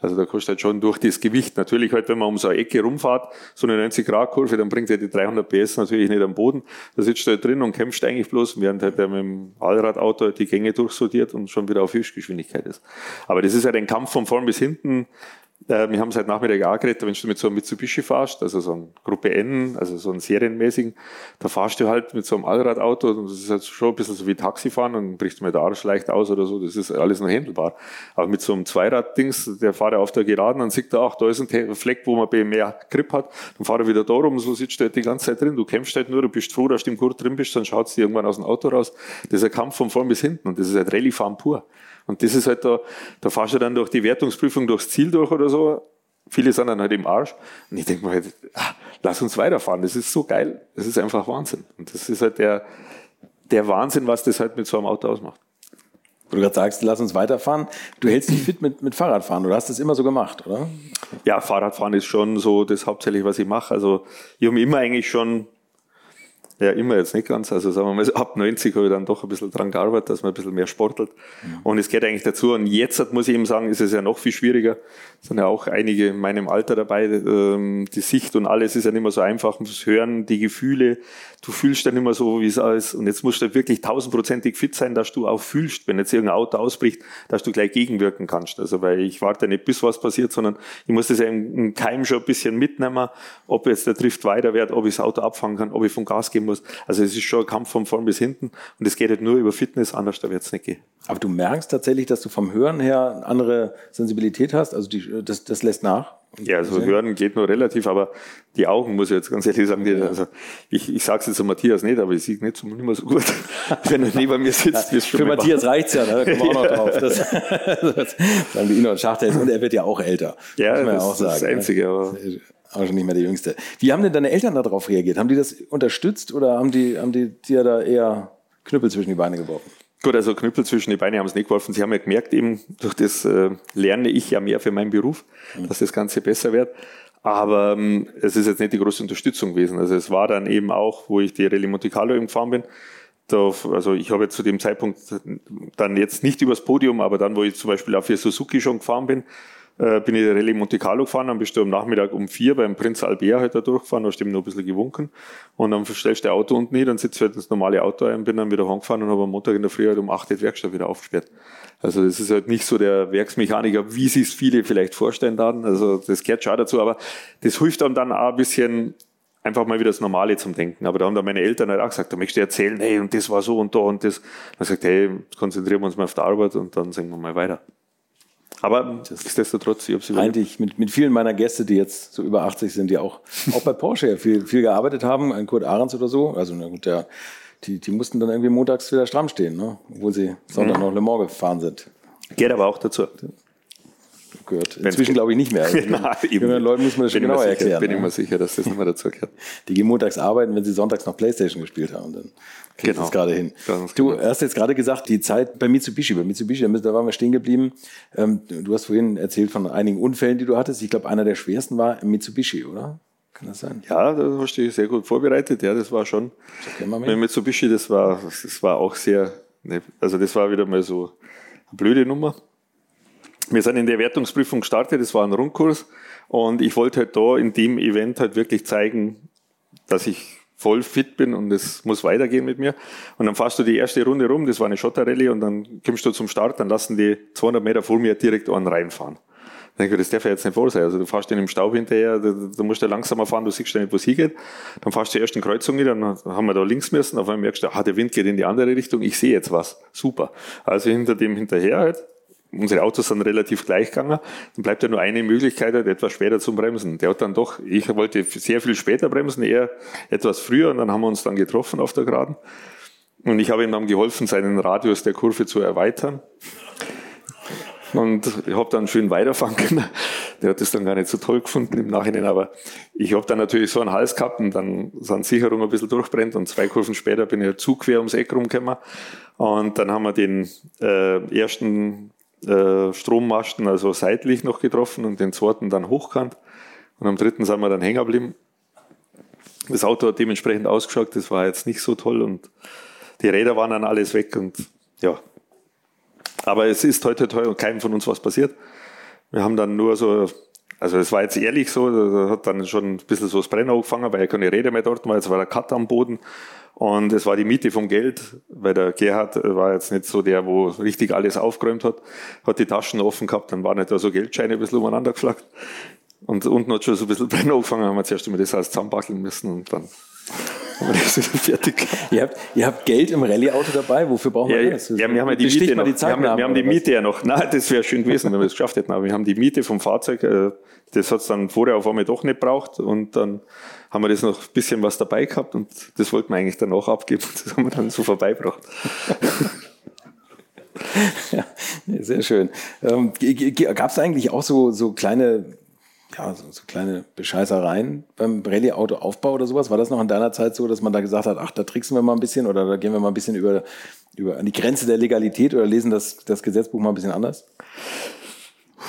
Also da kostet halt schon durch das Gewicht. Natürlich halt, wenn man um so eine Ecke rumfahrt, so eine 90-Grad-Kurve, dann bringt er die 300 PS natürlich nicht am Boden. Da sitzt du halt drin und kämpft eigentlich bloß, während halt der mit dem Allradauto die Gänge durchsortiert und schon wieder auf Höchstgeschwindigkeit ist. Aber das ist halt ein Kampf von vorn bis hinten. Äh, wir haben seit Nachmittag auch geredet, wenn du mit so einem Mitsubishi fährst, also so ein Gruppe N, also so einen serienmäßigen, da fahrst du halt mit so einem Allradauto und das ist halt schon ein bisschen so wie Taxifahren und brichst mir der Arsch leicht aus oder so, das ist alles noch händelbar. Aber mit so einem Zweirad-Dings, der fährt ja auf der Geraden, dann sieht er, ach, da ist ein Fleck, wo man mehr Grip hat, dann fahrt er wieder da rum, so sitzt du halt die ganze Zeit drin, du kämpfst halt nur, du bist froh, dass du im Gurt drin bist, dann schaut es dir irgendwann aus dem Auto raus. Das ist ein Kampf von vorn bis hinten und das ist halt Rallye-Fahren pur. Und das ist halt da, da fahrst du dann durch die Wertungsprüfung durchs Ziel durch oder so. Viele sind dann halt im Arsch. Und ich denke mir halt, ah, lass uns weiterfahren. Das ist so geil. Das ist einfach Wahnsinn. Und das ist halt der, der Wahnsinn, was das halt mit so einem Auto ausmacht. Wo du gerade sagst, lass uns weiterfahren. Du hältst dich fit mit, mit Fahrradfahren. Du hast das immer so gemacht, oder? Ja, Fahrradfahren ist schon so das hauptsächlich, was ich mache. Also ich habe immer eigentlich schon ja, immer jetzt nicht ganz. Also sagen wir mal, ab 90 habe ich dann doch ein bisschen dran gearbeitet, dass man ein bisschen mehr sportelt. Mhm. Und es geht eigentlich dazu. Und jetzt, muss ich eben sagen, ist es ja noch viel schwieriger. Es sind ja auch einige in meinem Alter dabei. Ähm, die Sicht und alles ist ja nicht mehr so einfach. Das Hören, die Gefühle. Du fühlst dann immer so, wie es ist. Und jetzt musst du wirklich tausendprozentig fit sein, dass du auch fühlst, wenn jetzt irgendein Auto ausbricht, dass du gleich gegenwirken kannst. Also, weil ich warte nicht, bis was passiert, sondern ich muss das ja im Keim schon ein bisschen mitnehmen, ob jetzt der Drift weiter wird, ob ich das Auto abfangen kann, ob ich vom Gas geben muss. Also es ist schon ein Kampf von vorn bis hinten und es geht halt nur über Fitness, anders da wird es nicht gehen. Aber du merkst tatsächlich, dass du vom Hören her eine andere Sensibilität hast, also die, das, das lässt nach? Ja, also hören geht nur relativ, aber die Augen, muss ich jetzt ganz ehrlich sagen, die, also ich, ich sage es jetzt zu Matthias nicht, aber ich sehe nicht, so, nicht mehr so gut, wenn er neben mir sitzt. Ja, für Matthias reicht's ja, da kommen wir auch noch drauf. Das, sagen die Ino und Schachter ist, und er wird ja auch älter. Ja, muss man das ja auch sagen. ist das Einzige. Aber auch schon nicht mehr der Jüngste. Wie haben denn deine Eltern darauf reagiert? Haben die das unterstützt oder haben die, haben die dir da eher Knüppel zwischen die Beine geworfen? Gut, also Knüppel zwischen die Beine haben es nicht geworfen. Sie haben ja gemerkt, eben durch das äh, lerne ich ja mehr für meinen Beruf, mhm. dass das Ganze besser wird. Aber ähm, es ist jetzt nicht die große Unterstützung gewesen. Also es war dann eben auch, wo ich die Rallye Monte Carlo gefahren bin. Da, also ich habe jetzt zu dem Zeitpunkt dann jetzt nicht übers Podium, aber dann, wo ich zum Beispiel auch für Suzuki schon gefahren bin, äh, bin ich der Rallye Monte Carlo gefahren, dann bist du am Nachmittag um vier beim Prinz Albert halt da durchgefahren, hast du noch ein bisschen gewunken und dann stellst du das Auto unten hin, dann sitzt du halt ins normale Auto ein, bin dann wieder heimgefahren und habe am Montag in der Früh halt um acht die Werkstatt wieder aufgesperrt. Also das ist halt nicht so der Werksmechaniker, wie sich viele vielleicht vorstellen dann, also das gehört schon dazu, aber das hilft einem dann auch ein bisschen einfach mal wieder das Normale zum Denken. Aber da haben dann meine Eltern halt auch gesagt, da möchtest du erzählen, hey, und das war so und da und das. Dann sagt, hey, konzentrieren wir uns mal auf die Arbeit und dann singen wir mal weiter. Aber nichtsdestotrotz, ich habe sie Eigentlich mit, mit vielen meiner Gäste, die jetzt so über 80 sind, die auch, auch bei Porsche viel, viel gearbeitet haben, ein Kurt Ahrens oder so. Also na gut, der, die, die mussten dann irgendwie montags wieder stramm stehen, ne? obwohl sie Sonntag mhm. noch Le Mans gefahren sind. Geht aber auch dazu. Gehört. Inzwischen glaube ich nicht mehr. Also, Na, jungen Leuten muss man das schon genauer erklären. Bin ich mir sicher, dass das nicht mehr dazu gehört. Die gehen montags arbeiten, wenn sie sonntags noch Playstation gespielt haben. Dann kriegt genau. das gerade hin. Ganz du genau. hast jetzt gerade gesagt, die Zeit bei Mitsubishi, bei Mitsubishi, da waren wir stehen geblieben. Ähm, du hast vorhin erzählt von einigen Unfällen, die du hattest. Ich glaube, einer der schwersten war Mitsubishi, oder? Kann das sein? Ja, da hast du dich sehr gut vorbereitet. Ja, das war schon. Mit Mitsubishi, das war, das war auch sehr, ne, also das war wieder mal so eine blöde Nummer. Wir sind in der Wertungsprüfung gestartet, das war ein Rundkurs und ich wollte halt da in dem Event halt wirklich zeigen, dass ich voll fit bin und es muss weitergehen mit mir. Und dann fährst du die erste Runde rum, das war eine Schotterrallye und dann kommst du zum Start, dann lassen die 200 Meter vor mir direkt einen reinfahren. Dann denke ich, das darf ja jetzt nicht vor sein. Also du fährst in im Staub hinterher, du musst ja langsamer fahren, du siehst ja nicht, wo es hingeht. Dann fährst du die ersten Kreuzung wieder, dann haben wir da links müssen, auf einmal merkst du, ah, der Wind geht in die andere Richtung, ich sehe jetzt was. Super. Also hinter dem hinterher halt, unsere Autos sind relativ gleich gegangen, dann bleibt ja nur eine Möglichkeit, halt etwas später zum Bremsen. Der hat dann doch, ich wollte sehr viel später bremsen, er etwas früher und dann haben wir uns dann getroffen auf der Geraden. Und ich habe ihm dann geholfen, seinen Radius der Kurve zu erweitern. Und ich habe dann schön weiterfahren können. Der hat das dann gar nicht so toll gefunden im Nachhinein, aber ich habe dann natürlich so einen Hals gehabt und dann sind Sicherung ein bisschen durchbrennt und zwei Kurven später bin ich zu quer ums Eck rumgekommen. Und dann haben wir den äh, ersten äh, Strommasten also seitlich noch getroffen und den zweiten dann hochkant. Und am dritten sind wir dann hängen geblieben. Das Auto hat dementsprechend ausgeschaut, das war jetzt nicht so toll und die Räder waren dann alles weg und ja. Aber es ist heute teuer und keinem von uns was passiert. Wir haben dann nur so, also es war jetzt ehrlich so, da hat dann schon ein bisschen so das Brennen angefangen, weil ja keine Räder mehr dort war, jetzt war der Cut am Boden und es war die Miete vom Geld, weil der Gerhard war jetzt nicht so der, wo richtig alles aufgeräumt hat, hat die Taschen offen gehabt, dann waren nicht da so Geldscheine ein bisschen umeinander geflaggt. Und unten hat schon so ein bisschen Brenner angefangen, haben wir zuerst einmal das alles zusammenbasteln müssen und dann fertig ihr habt, ihr habt Geld im Rallye-Auto dabei, wofür brauchen wir das? Ja, wir haben ja die Miete noch. Die wir haben, wir haben die Miete ja noch. Nein, das wäre schön gewesen, wenn wir es geschafft hätten, aber wir haben die Miete vom Fahrzeug, äh, das hat es dann vorher auf einmal doch nicht braucht und dann haben wir das noch ein bisschen was dabei gehabt und das wollten wir eigentlich danach abgeben. Das haben wir dann so vorbeigebracht. ja, sehr schön. Ähm, Gab es eigentlich auch so, so kleine, ja, so, so kleine Bescheißereien beim Rallye-Auto-Aufbau oder sowas? War das noch in deiner Zeit so, dass man da gesagt hat, ach, da tricksen wir mal ein bisschen oder da gehen wir mal ein bisschen über, über an die Grenze der Legalität oder lesen das, das Gesetzbuch mal ein bisschen anders?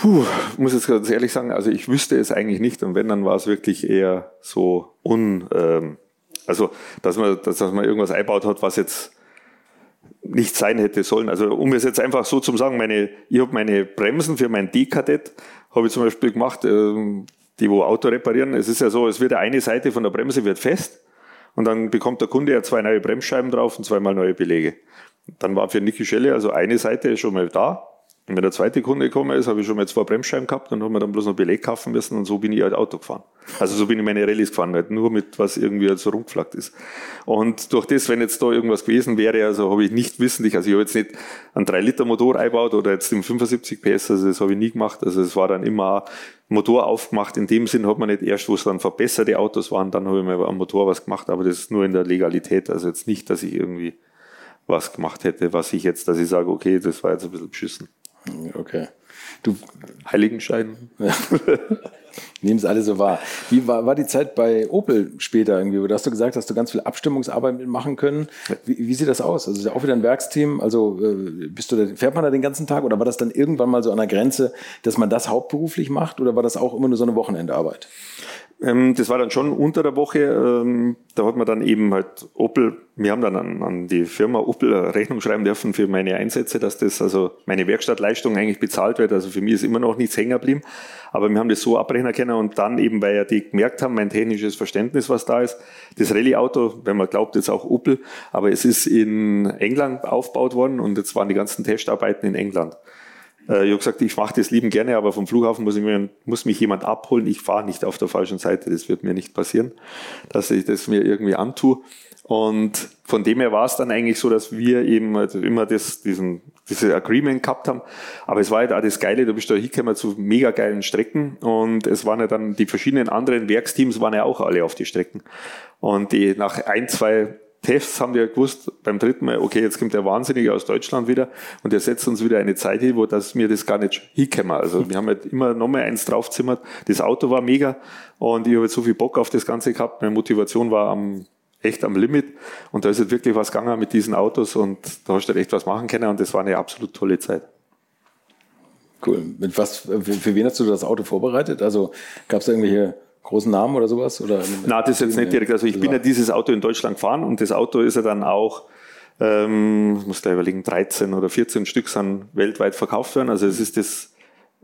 Puh, muss jetzt ganz ehrlich sagen, also ich wüsste es eigentlich nicht und wenn, dann war es wirklich eher so un, ähm, also dass man, dass, dass man irgendwas einbaut hat, was jetzt nicht sein hätte sollen. Also um es jetzt einfach so zu sagen, meine, ich habe meine Bremsen für mein D-Kadett, habe ich zum Beispiel gemacht, ähm, die wo Auto reparieren. Es ist ja so, es wird eine Seite von der Bremse wird fest und dann bekommt der Kunde ja zwei neue Bremsscheiben drauf und zweimal neue Belege. Dann war für Niki Schelle also eine Seite schon mal da Und wenn der zweite Kunde gekommen ist, habe ich schon mal zwei Bremsscheiben gehabt und habe mir dann bloß noch Beleg kaufen müssen und so bin ich halt Auto gefahren. Also so bin ich meine Rallyes gefahren, halt nur mit was irgendwie halt so rumgeflackt ist. Und durch das, wenn jetzt da irgendwas gewesen wäre, also habe ich nicht wissentlich, also ich habe jetzt nicht einen 3-Liter-Motor eingebaut oder jetzt den 75 PS, also das habe ich nie gemacht. Also es war dann immer Motor aufgemacht. In dem Sinn hat man nicht erst, wo es dann verbesserte Autos waren, dann habe ich mal am Motor was gemacht, aber das ist nur in der Legalität. Also jetzt nicht, dass ich irgendwie was gemacht hätte, was ich jetzt, dass ich sage, okay, das war jetzt ein bisschen beschissen. Okay. Du Heiligenschein. Nehmen es alle so wahr. Wie war, war die Zeit bei Opel später irgendwie? Da hast du gesagt, hast du ganz viel Abstimmungsarbeit mitmachen können. Wie, wie sieht das aus? Also ist ja auch wieder ein Werksteam. Also äh, bist du da, fährt man da den ganzen Tag oder war das dann irgendwann mal so an der Grenze, dass man das hauptberuflich macht oder war das auch immer nur so eine Wochenendarbeit? Ähm, das war dann schon unter der Woche. Ähm, da hat man dann eben halt Opel, wir haben dann an, an die Firma Opel Rechnung schreiben dürfen für meine Einsätze, dass das, also meine Werkstattleistung eigentlich bezahlt wird. Also für mich ist immer noch nichts hängen geblieben. Aber wir haben das so abrechnen können und dann eben, weil ja die gemerkt haben, mein technisches Verständnis, was da ist, das Rallye-Auto, wenn man glaubt, jetzt auch Opel, aber es ist in England aufgebaut worden und jetzt waren die ganzen Testarbeiten in England. Äh, ich habe gesagt, ich mache das lieben gerne, aber vom Flughafen muss, mir, muss mich jemand abholen. Ich fahre nicht auf der falschen Seite. Das wird mir nicht passieren, dass ich das mir irgendwie antue. Und von dem her war es dann eigentlich so, dass wir eben also immer das, diesen, dieses Agreement gehabt haben. Aber es war halt auch das Geile, du bist da hingekommen zu mega geilen Strecken und es waren ja dann die verschiedenen anderen Werksteams waren ja auch alle auf die Strecken. Und die nach ein, zwei Tests haben wir gewusst, beim dritten Mal, okay, jetzt kommt der Wahnsinnige aus Deutschland wieder und der setzt uns wieder eine Zeit hin, wo das mir das gar nicht hinkommen. Also wir haben halt immer nochmal eins draufzimmert. Das Auto war mega und ich habe jetzt so viel Bock auf das Ganze gehabt. Meine Motivation war am, echt am Limit und da ist jetzt wirklich was gegangen mit diesen Autos und da hast du halt echt was machen können und das war eine absolut tolle Zeit. Cool. Mit was, für, für wen hast du das Auto vorbereitet? Also gab es irgendwelche großen Namen oder sowas? Oder Na, das ist jetzt nicht direkt. Also ich bin ja dieses Auto in Deutschland gefahren und das Auto ist ja dann auch, ähm, ich muss gleich überlegen, 13 oder 14 Stück sind weltweit verkauft worden. Also es ist das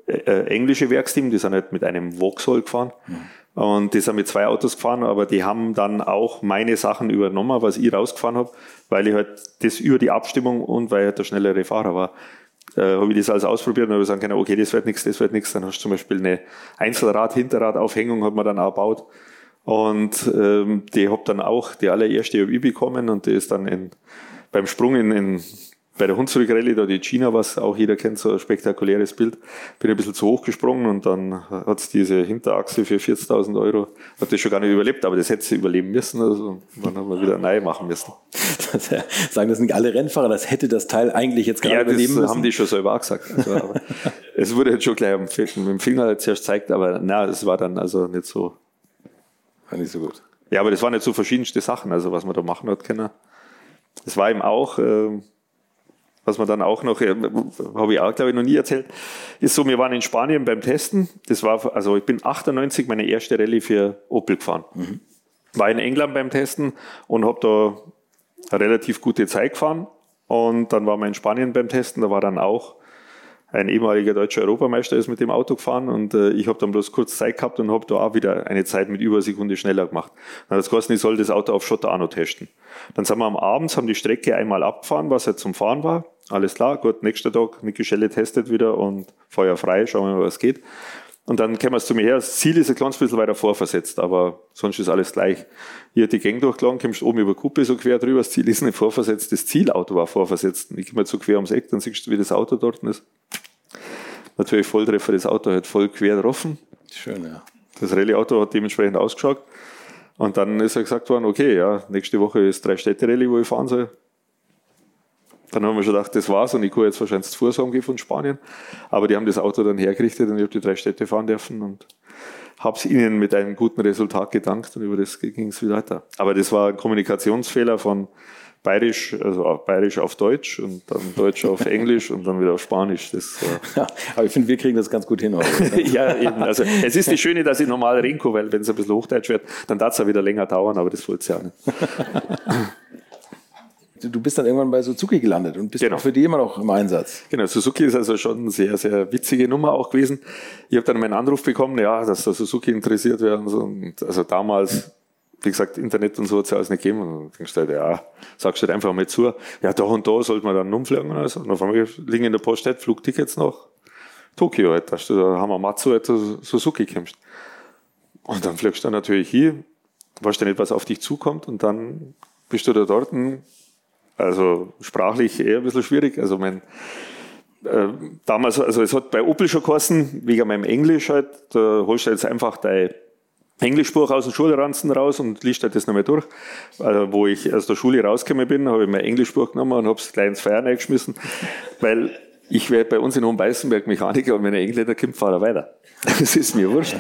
äh, äh, englische Werksteam, die sind halt mit einem Vauxhall gefahren. Mhm. Und die sind mit zwei Autos gefahren, aber die haben dann auch meine Sachen übernommen, was ich rausgefahren habe, weil ich halt das über die Abstimmung und weil ich halt der schnellere Fahrer war, äh, habe ich das alles ausprobiert und habe sagen können, okay, das wird nichts, das wird nichts. Dann hast du zum Beispiel eine Einzelrad-Hinterradaufhängung hat man dann auch gebaut. Und ähm, die habe dann auch, die allererste habe ich bekommen und die ist dann in, beim Sprung in, in bei der Hunsrück-Rallye, da die China, was auch jeder kennt, so ein spektakuläres Bild, bin ein bisschen zu hoch gesprungen und dann hat es diese Hinterachse für 40.000 Euro, hat das schon gar nicht überlebt, aber das hätte sie überleben müssen, also dann haben wir wieder neu machen müssen. Das, sagen das nicht alle Rennfahrer, das hätte das Teil eigentlich jetzt gerade ja, überleben müssen? Ja, das haben die schon selber auch gesagt. Also, es wurde jetzt schon gleich mit dem Finger zuerst gezeigt, aber na, es war dann also nicht so. War nicht so gut. Ja, aber das waren jetzt so verschiedenste Sachen, also was man da machen hat können. Es war eben auch, äh, was man dann auch noch, äh, habe ich auch glaube ich noch nie erzählt, ist so, wir waren in Spanien beim Testen. Das war, also ich bin 98 meine erste Rallye für Opel gefahren. Mhm. War in England beim Testen und habe da eine relativ gute Zeit gefahren. Und dann waren wir in Spanien beim Testen, da war dann auch ein ehemaliger deutscher Europameister ist mit dem Auto gefahren und äh, ich habe dann bloß kurz Zeit gehabt und habe da auch wieder eine Zeit mit über Sekunde schneller gemacht. Dann hat das geheißen, ich soll das Auto auf Schotter auch noch testen. Dann sind wir am Abend, haben die Strecke einmal abgefahren, was halt zum Fahren war. Alles klar, gut, nächster Tag, Niki Schelle testet wieder und Feuer frei, schauen wir mal, was geht. Und dann kämen wir zu mir her. Das Ziel ist ein kleines bisschen weiter vorversetzt, aber sonst ist alles gleich. Hier die Gang durchgelangen, kommst oben über Kuppe so quer drüber. Das Ziel ist nicht vorversetzt, das Zielauto war vorversetzt. Ich komme zu quer ums Eck, dann siehst du, wie das Auto dort ist. Natürlich Volltreffer, das Auto hat voll quer getroffen. Schön, ja. Das Rallye-Auto hat dementsprechend ausgeschaut. Und dann ist er gesagt worden, okay, ja, nächste Woche ist drei Städte Rallye, wo ich fahren soll. Dann haben wir schon gedacht, das war's und ich kann jetzt wahrscheinlich zu Fuß gehen von Spanien. Aber die haben das Auto dann hergerichtet und ich habe die drei Städte fahren dürfen und habe es ihnen mit einem guten Resultat gedankt und über das ging es wieder weiter. Aber das war ein Kommunikationsfehler von Bayerisch, also Bayerisch auf Deutsch und dann Deutsch auf Englisch und dann wieder auf Spanisch. Das, äh ja, aber ich finde, wir kriegen das ganz gut hin. ja, eben. Also es ist das Schöne, dass ich normal reden kann, weil wenn es ein bisschen Hochdeutsch wird, dann darf es ja wieder länger dauern, aber das wollte es ja nicht. Du bist dann irgendwann bei Suzuki gelandet und bist genau. für die immer noch im Einsatz. Genau, Suzuki ist also schon eine sehr, sehr witzige Nummer auch gewesen. Ich habe dann meinen Anruf bekommen, ja, dass der Suzuki interessiert werden. Und also damals wie gesagt, Internet und so hat es ja alles nicht gegeben. Und dann denkst du halt, ja, sagst du halt einfach mal zu, ja, da und da sollte man dann umfliegen. Also. Und auf einmal liegen in der Post halt Flugtickets nach Tokio, halt. Da haben wir Matsu, halt, Suzuki kämpft. Und dann fliegst du dann natürlich hier, weißt du nicht, was auf dich zukommt und dann bist du da dort. Also sprachlich eher ein bisschen schwierig. Also mein, äh, damals, also es hat bei Opel schon geheißen, wegen meinem Englisch halt, da holst du jetzt einfach dein Englischbuch aus dem Schulranzen raus und liest halt das nochmal durch. Also, wo ich aus der Schule rausgekommen bin, habe ich mein Englischbuch genommen und habe es gleich ins Feuer eingeschmissen, weil ich werde bei uns in Hohenbeißenberg Mechaniker und wenn ein Engländer kommt, fahre er weiter. Das ist mir wurscht.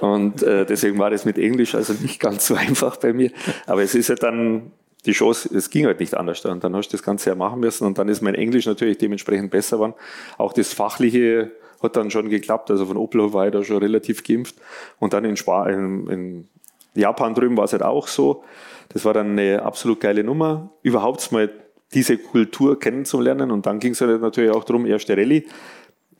Und äh, deswegen war das mit Englisch also nicht ganz so einfach bei mir. Aber es ist ja dann die Chance, es ging halt nicht anders. Und dann hast du das Ganze ja machen müssen. Und dann ist mein Englisch natürlich dementsprechend besser geworden. Auch das Fachliche hat dann schon geklappt. Also von Opel war ich da schon relativ geimpft. Und dann in, Spa in, in Japan drüben war es halt auch so. Das war dann eine absolut geile Nummer. Überhaupt mal diese Kultur kennenzulernen. Und dann ging es halt natürlich auch darum, erste Rallye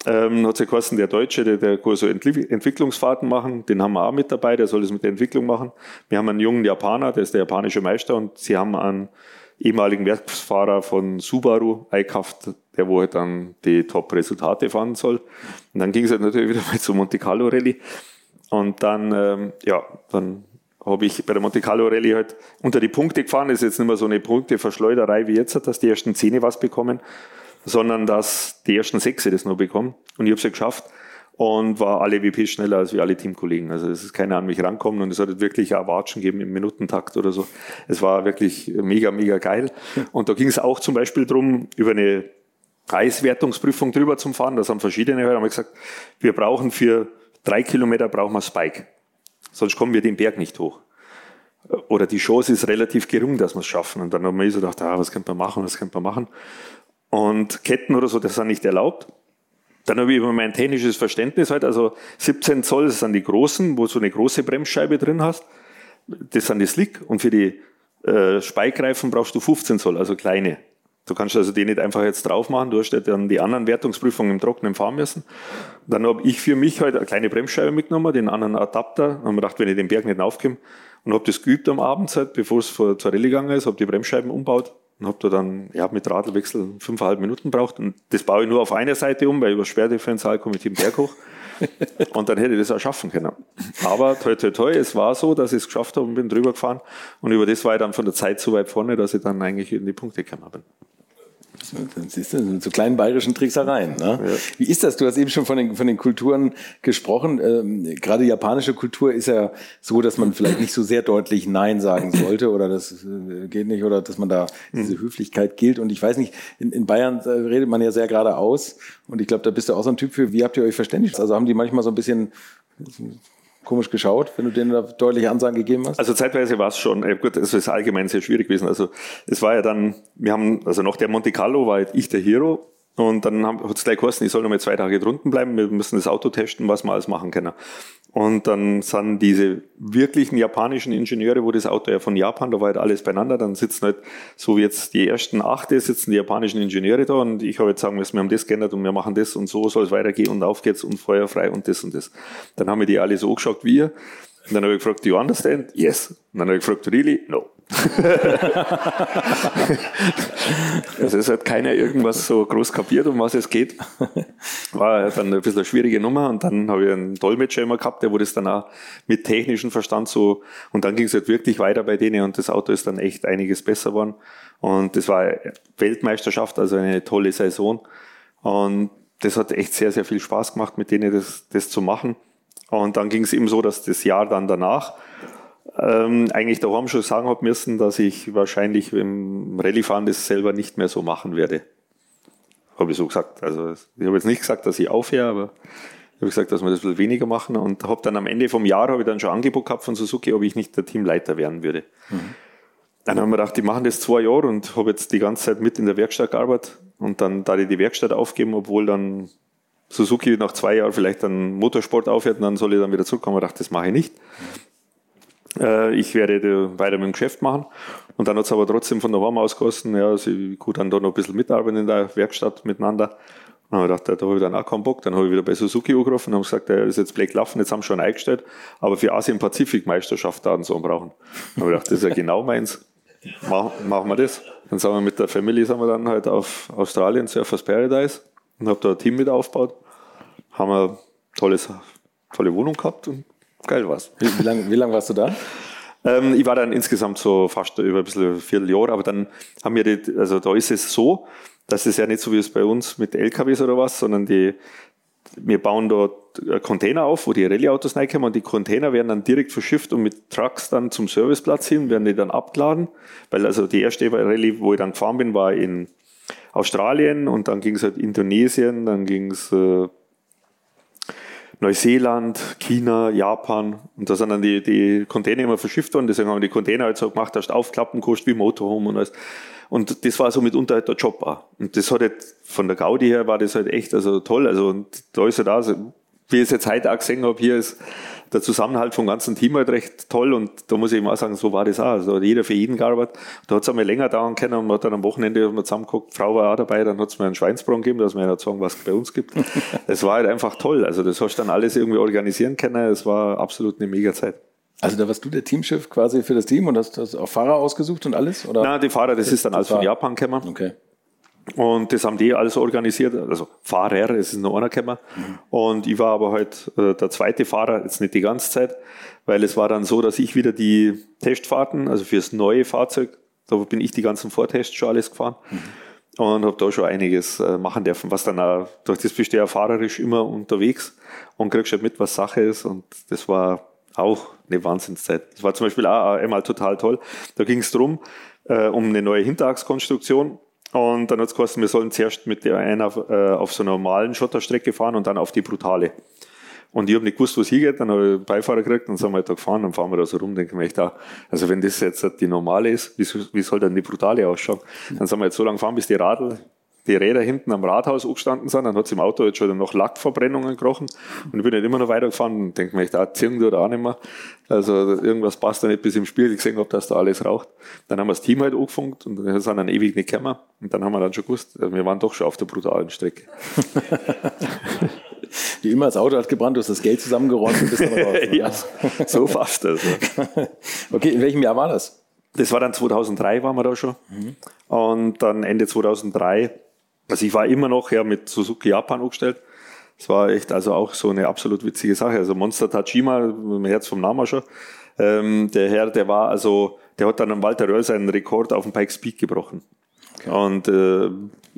ähm, hat sich geheißen, der Deutsche, der, der kann so Entwicklungsfahrten machen, den haben wir auch mit dabei, der soll das mit der Entwicklung machen. Wir haben einen jungen Japaner, der ist der japanische Meister und sie haben einen ehemaligen Werksfahrer von Subaru eingekauft, der wo halt dann die Top-Resultate fahren soll. Und dann ging es halt natürlich wieder mal zur Monte Carlo Rallye. Und dann, ähm, ja, dann habe ich bei der Monte Carlo Rallye halt unter die Punkte gefahren. Das ist jetzt nicht mehr so eine Punkteverschleuderei wie jetzt, dass die ersten Zähne was bekommen sondern dass die ersten Sechse das nur bekommen. Und ich habe es ja geschafft und war alle WP schneller als wir alle Teamkollegen. Also es ist keiner an mich rankommen und es hat wirklich auch Watschen gegeben im Minutentakt oder so. Es war wirklich mega, mega geil. Und da ging es auch zum Beispiel drum über eine Eiswertungsprüfung drüber zu fahren. Das haben verschiedene haben gesagt, wir brauchen für drei Kilometer brauchen wir Spike. Sonst kommen wir den Berg nicht hoch. Oder die Chance ist relativ gering, dass wir es schaffen. Und dann haben wir so gedacht, ah, was könnte man machen, was könnte man machen. Und Ketten oder so, das ist nicht erlaubt. Dann habe ich über mein technisches Verständnis halt, also 17 Zoll, das sind die großen, wo du so eine große Bremsscheibe drin hast. Das sind die Slick und für die äh, Speikreifen brauchst du 15 Zoll, also kleine. Du kannst also die nicht einfach jetzt drauf machen, du hast ja dann die anderen Wertungsprüfungen im Trockenen fahren müssen. Dann habe ich für mich halt eine kleine Bremsscheibe mitgenommen, den anderen Adapter, und habe mir gedacht, wenn ich den Berg nicht aufkomme, und habe das geübt am Abend, halt, bevor es zur Rallye gegangen ist, habe die Bremsscheiben umbaut und habe da dann ja, mit Radlwechsel fünfeinhalb Minuten braucht. Und das baue ich nur auf einer Seite um, weil über Sperrdifferenzial komme ich den Berg hoch. und dann hätte ich das auch schaffen können. Aber toi, toi, toi, es war so, dass ich es geschafft habe und bin drüber gefahren. Und über das war ich dann von der Zeit so weit vorne, dass ich dann eigentlich in die Punkte gekommen bin. Dann siehst du, so kleinen bayerischen Tricksereien. Ne? Ja. Wie ist das? Du hast eben schon von den, von den Kulturen gesprochen. Ähm, gerade japanische Kultur ist ja so, dass man vielleicht nicht so sehr deutlich Nein sagen sollte oder das äh, geht nicht oder dass man da diese Höflichkeit gilt. Und ich weiß nicht, in, in Bayern äh, redet man ja sehr geradeaus. Und ich glaube, da bist du auch so ein Typ für. Wie habt ihr euch verständigt? Also haben die manchmal so ein bisschen komisch geschaut, wenn du denen da deutliche Ansagen gegeben hast? Also zeitweise war es schon, äh, gut, es ist allgemein sehr schwierig gewesen. Also es war ja dann, wir haben, also nach der Monte Carlo war ich der Hero und dann hat es gleich geheißen, ich soll noch mal zwei Tage drunten bleiben, wir müssen das Auto testen, was wir alles machen können. Und dann sind diese wirklichen japanischen Ingenieure, wo das Auto ja von Japan, da war halt alles beieinander, dann sitzen halt, so wie jetzt die ersten achte, sitzen die japanischen Ingenieure da und ich habe jetzt sagen müssen, wir haben das geändert und wir machen das und so soll es weitergehen und auf geht's und feuerfrei und das und das. Dann haben wir die alle so geschaut wie ihr. Und dann habe ich gefragt, do you understand? Yes. Und dann habe ich gefragt, really? No. Also es hat keiner irgendwas so groß kapiert, um was es geht. War dann ein bisschen eine schwierige Nummer und dann habe ich einen Dolmetscher immer gehabt, der wurde es dann auch mit technischem Verstand so und dann ging es halt wirklich weiter bei denen und das Auto ist dann echt einiges besser geworden und das war Weltmeisterschaft, also eine tolle Saison und das hat echt sehr, sehr viel Spaß gemacht, mit denen das, das zu machen. Und dann ging es eben so, dass das Jahr dann danach ähm, eigentlich daheim schon sagen habe müssen, dass ich wahrscheinlich im Rallye-Fahren das selber nicht mehr so machen werde. Habe ich so gesagt. Also ich habe jetzt nicht gesagt, dass ich aufhöre, aber ich habe gesagt, dass wir das ein bisschen weniger machen und habe dann am Ende vom Jahr habe ich dann schon Angebot gehabt von Suzuki, ob ich nicht der Teamleiter werden würde. Mhm. Dann haben wir gedacht, die machen das zwei Jahre und habe jetzt die ganze Zeit mit in der Werkstatt gearbeitet und dann da ich die Werkstatt aufgeben, obwohl dann Suzuki nach zwei Jahren vielleicht dann Motorsport aufhört und dann soll ich dann wieder zurückkommen. Ich dachte, das mache ich nicht. Äh, ich werde weiter mit dem Geschäft machen. Und dann hat es aber trotzdem von der Warm ausgekosten. Ja, also ich gut dann da noch ein bisschen mitarbeiten in der Werkstatt miteinander. dann habe ich gedacht, da habe ich dann auch keinen Bock. Dann habe ich wieder bei Suzuki angerufen und habe gesagt, das ist jetzt Black Laufen, jetzt haben sie schon eingestellt, aber für Asien-Pazifik-Meisterschaft da so brauchen. Dann habe ich gedacht, das ist ja genau meins. Mach, machen wir das. Dann sind wir mit der Family sind wir dann halt auf Australien, Surfers Paradise und habe da ein Team mit aufgebaut. Haben wir tolles, tolle Wohnung gehabt und geil war's. Wie, wie lange wie lang warst du da? Ähm, ich war dann insgesamt so fast über ein bisschen Vierteljahr, aber dann haben wir die, also da ist es so, dass es ja nicht so wie es bei uns mit LKWs oder was, sondern die, wir bauen dort Container auf, wo die Rallye-Autos reinkommen und die Container werden dann direkt verschifft und mit Trucks dann zum Serviceplatz hin, werden die dann abgeladen, weil also die erste Rallye, wo ich dann gefahren bin, war in Australien und dann ging es halt Indonesien, dann ging es äh, Neuseeland, China, Japan und da sind dann die, die Container immer verschifft worden, deswegen haben wir die Container halt so gemacht, hast aufklappen kostet wie Motorhome und alles. Und das war so mitunter halt der Job auch. Und das hat halt, von der Gaudi her war das halt echt, also toll, also und da ist halt auch, wie ich es jetzt heute auch gesehen habe, hier ist der Zusammenhalt vom ganzen Team halt recht toll und da muss ich eben auch sagen, so war das auch. Also jeder für jeden gearbeitet. Da hat es einmal länger dauern können und man hat dann am Wochenende mal zusammengeguckt, Frau war auch dabei, dann hat es mir einen Schweinsbraten gegeben, dass wir nicht sagen, was es bei uns gibt. Es war halt einfach toll. Also das hast du dann alles irgendwie organisieren können. Es war absolut eine mega Zeit. Also da warst du der Teamchef quasi für das Team und hast, hast auch Fahrer ausgesucht und alles? Oder? Nein, die Fahrer, das, das ist dann alles von Japan gekommen. Okay. Und das haben die alles organisiert, also Fahrer, es ist noch einer gekommen. Mhm. Und ich war aber halt äh, der zweite Fahrer, jetzt nicht die ganze Zeit, weil es war dann so, dass ich wieder die Testfahrten, also fürs neue Fahrzeug, da bin ich die ganzen Vortests schon alles gefahren. Mhm. Und habe da schon einiges äh, machen dürfen, was dann auch, durch das bist du ja fahrerisch immer unterwegs und kriegst halt mit, was Sache ist. Und das war auch eine Wahnsinnszeit. Das war zum Beispiel auch einmal total toll. Da ging es darum, äh, um eine neue Hinterachskonstruktion und dann hat es geheißen, wir sollen zuerst mit der einen auf, äh, auf so einer normalen Schotterstrecke fahren und dann auf die brutale. Und ich habe nicht gewusst, wo es hingeht, dann habe ich Beifahrer gekriegt und sind wir halt da gefahren, dann fahren wir da so rum, denke ich echt, da, also wenn das jetzt die normale ist, wie, wie soll dann die brutale ausschauen? Dann sind wir jetzt so lange gefahren, bis die Radl die Räder hinten am Rathaus angestanden sind, dann hat es im Auto jetzt schon noch Lackverbrennungen gekrochen und ich bin nicht immer noch weitergefahren und denke mir, ich da ziehen oder auch nicht mehr. Also irgendwas passt da nicht bis im Spiel, ich gesehen habe, dass da alles raucht. Dann haben wir das Team halt angefunkt und dann sind dann ewig nicht gekommen und dann haben wir dann schon gewusst, wir waren doch schon auf der brutalen Strecke. Wie immer, das Auto hat gebrannt, du hast das Geld zusammengeräumt und bist dann raus. ja, so fast. Also. okay, in welchem Jahr war das? Das war dann 2003, waren wir da schon. Mhm. Und dann Ende 2003 also ich war immer noch ja mit Suzuki Japan aufgestellt. Das war echt also auch so eine absolut witzige Sache. Also Monster Tajima, mein Herz vom Namen schon. Ähm, der Herr, der war also, der hat dann am Walter Röll seinen Rekord auf dem Pike Speed gebrochen. Okay. Und äh,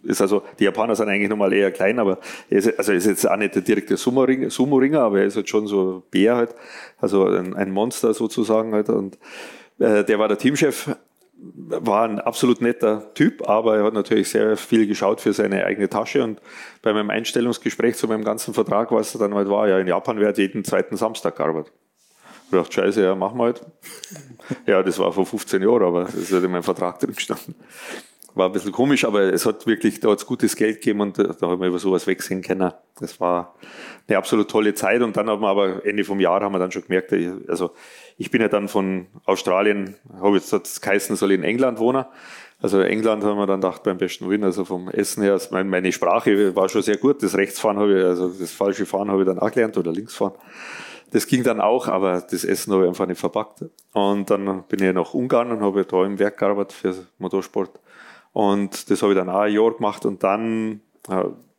ist also, die Japaner sind eigentlich nochmal eher klein, aber er ist, also ist jetzt auch nicht der direkte Sumo-Ringer, aber er ist halt schon so ein Bär halt, also ein, ein Monster sozusagen halt. Und äh, der war der Teamchef war ein absolut netter Typ, aber er hat natürlich sehr viel geschaut für seine eigene Tasche und bei meinem Einstellungsgespräch zu meinem ganzen Vertrag, was dann halt war, ja, in Japan wird jeden zweiten Samstag gearbeitet. Ich dachte, scheiße, ja, machen wir halt. Ja, das war vor 15 Jahren, aber das halt in meinem Vertrag drin gestanden. War ein bisschen komisch, aber es hat wirklich, da hat gutes Geld gegeben und da haben wir über sowas wegsehen können. Das war eine absolut tolle Zeit und dann haben wir aber Ende vom Jahr haben wir dann schon gemerkt, also ich bin ja dann von Australien, habe jetzt das geheißen, soll in England wohnen. Also England haben wir dann gedacht beim besten Willen, also vom Essen her, meine Sprache war schon sehr gut. Das Rechtsfahren habe ich, also das falsche Fahren habe ich dann auch gelernt oder Linksfahren. Das ging dann auch, aber das Essen habe ich einfach nicht verpackt. Und dann bin ich nach Ungarn und habe da im Werk gearbeitet für Motorsport. Und das habe ich dann auch ein Jahr gemacht und dann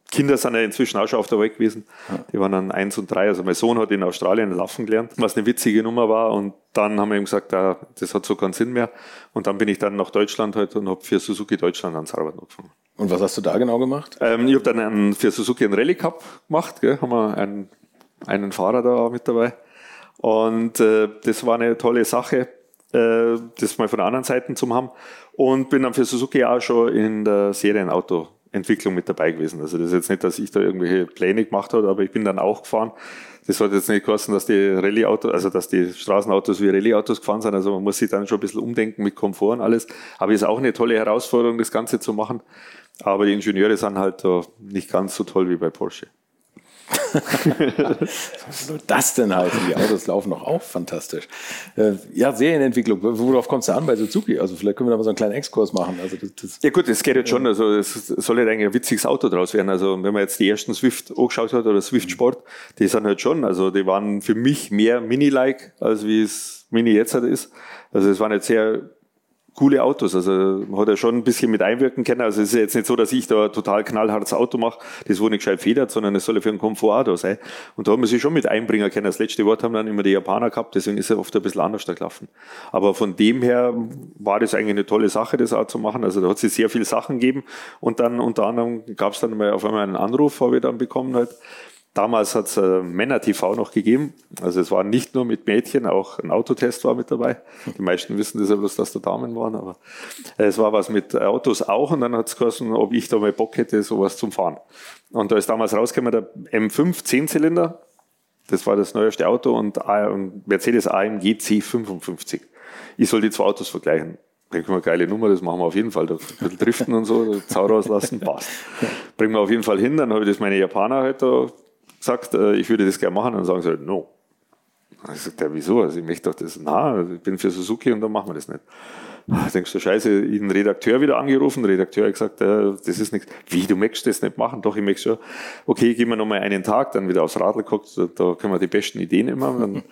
Kinder sind ja inzwischen auch schon auf der Welt gewesen. Die waren dann eins und drei. Also mein Sohn hat in Australien laufen gelernt, was eine witzige Nummer war. Und dann haben wir ihm gesagt, ja, das hat so keinen Sinn mehr. Und dann bin ich dann nach Deutschland halt und habe für Suzuki Deutschland ans Arbeiten angefangen. Und was hast du da genau gemacht? Ähm, ich habe dann einen, für Suzuki einen Rallye Cup gemacht. Gell? Haben wir einen, einen Fahrer da mit dabei. Und äh, das war eine tolle Sache, äh, das mal von der anderen Seite zu haben. Und bin dann für Suzuki auch schon in der Serienauto Entwicklung mit dabei gewesen. Also das ist jetzt nicht, dass ich da irgendwelche Pläne gemacht habe, aber ich bin dann auch gefahren. Das hat jetzt nicht kosten, dass die Rallye-Autos, also dass die Straßenautos wie Rallye-Autos gefahren sind. Also man muss sich dann schon ein bisschen umdenken mit Komfort und alles. Aber ist auch eine tolle Herausforderung, das Ganze zu machen. Aber die Ingenieure sind halt da nicht ganz so toll wie bei Porsche. Was soll das denn heißen? Die Autos laufen doch auch fantastisch. Äh, ja, Serienentwicklung, worauf kommst du an bei Suzuki? Also vielleicht können wir da mal so einen kleinen Exkurs machen. Also das, das ja gut, das geht jetzt schon. Also es soll halt eigentlich ein witziges Auto draus werden. Also wenn man jetzt die ersten Swift angeschaut hat oder Swift Sport, die sind halt schon, also die waren für mich mehr Mini-like, als wie es Mini jetzt halt ist. Also es waren jetzt sehr coole Autos. Also hat ja schon ein bisschen mit einwirken können. Also es ist jetzt nicht so, dass ich da total knallhartes Auto mache, das wo nicht gescheit federt, sondern es soll ja für einen Komfort da sein. Und da haben wir sich schon mit einbringen können. Das letzte Wort haben dann immer die Japaner gehabt, deswegen ist er oft ein bisschen anders da gelaufen. Aber von dem her war das eigentlich eine tolle Sache, das auch zu machen. Also da hat es sehr viele Sachen gegeben. Und dann unter anderem gab es dann mal auf einmal einen Anruf, habe ich dann bekommen halt, Damals hat es äh, Männer-TV noch gegeben. Also es war nicht nur mit Mädchen, auch ein Autotest war mit dabei. Die meisten wissen das ja bloß, dass da Damen waren, aber äh, es war was mit Autos auch. Und dann hat es geheißen, ob ich da mal Bock hätte, sowas zum Fahren. Und da ist damals rausgekommen der M5 10-Zylinder. Das war das neueste Auto und Mercedes AMG C55. Ich soll die zwei Autos vergleichen. Bringen wir eine geile Nummer, das machen wir auf jeden Fall. Da ein bisschen driften und so, Zau rauslassen, passt. Bringen wir auf jeden Fall hin. Dann habe ich das meine Japaner halt da sagt, äh, ich würde das gerne machen, dann sagen sie halt, no. Dann sagt er, wieso? Also ich möchte doch das, na, ich bin für Suzuki und dann machen wir das nicht. Ich denkst du, scheiße, ich den Redakteur wieder angerufen, der Redakteur hat gesagt, äh, das ist nichts. Wie, du möchtest das nicht machen? Doch, ich möchte schon. Okay, gehen wir nochmal einen Tag, dann wieder aufs Radl geguckt, da können wir die besten Ideen immer. Dann,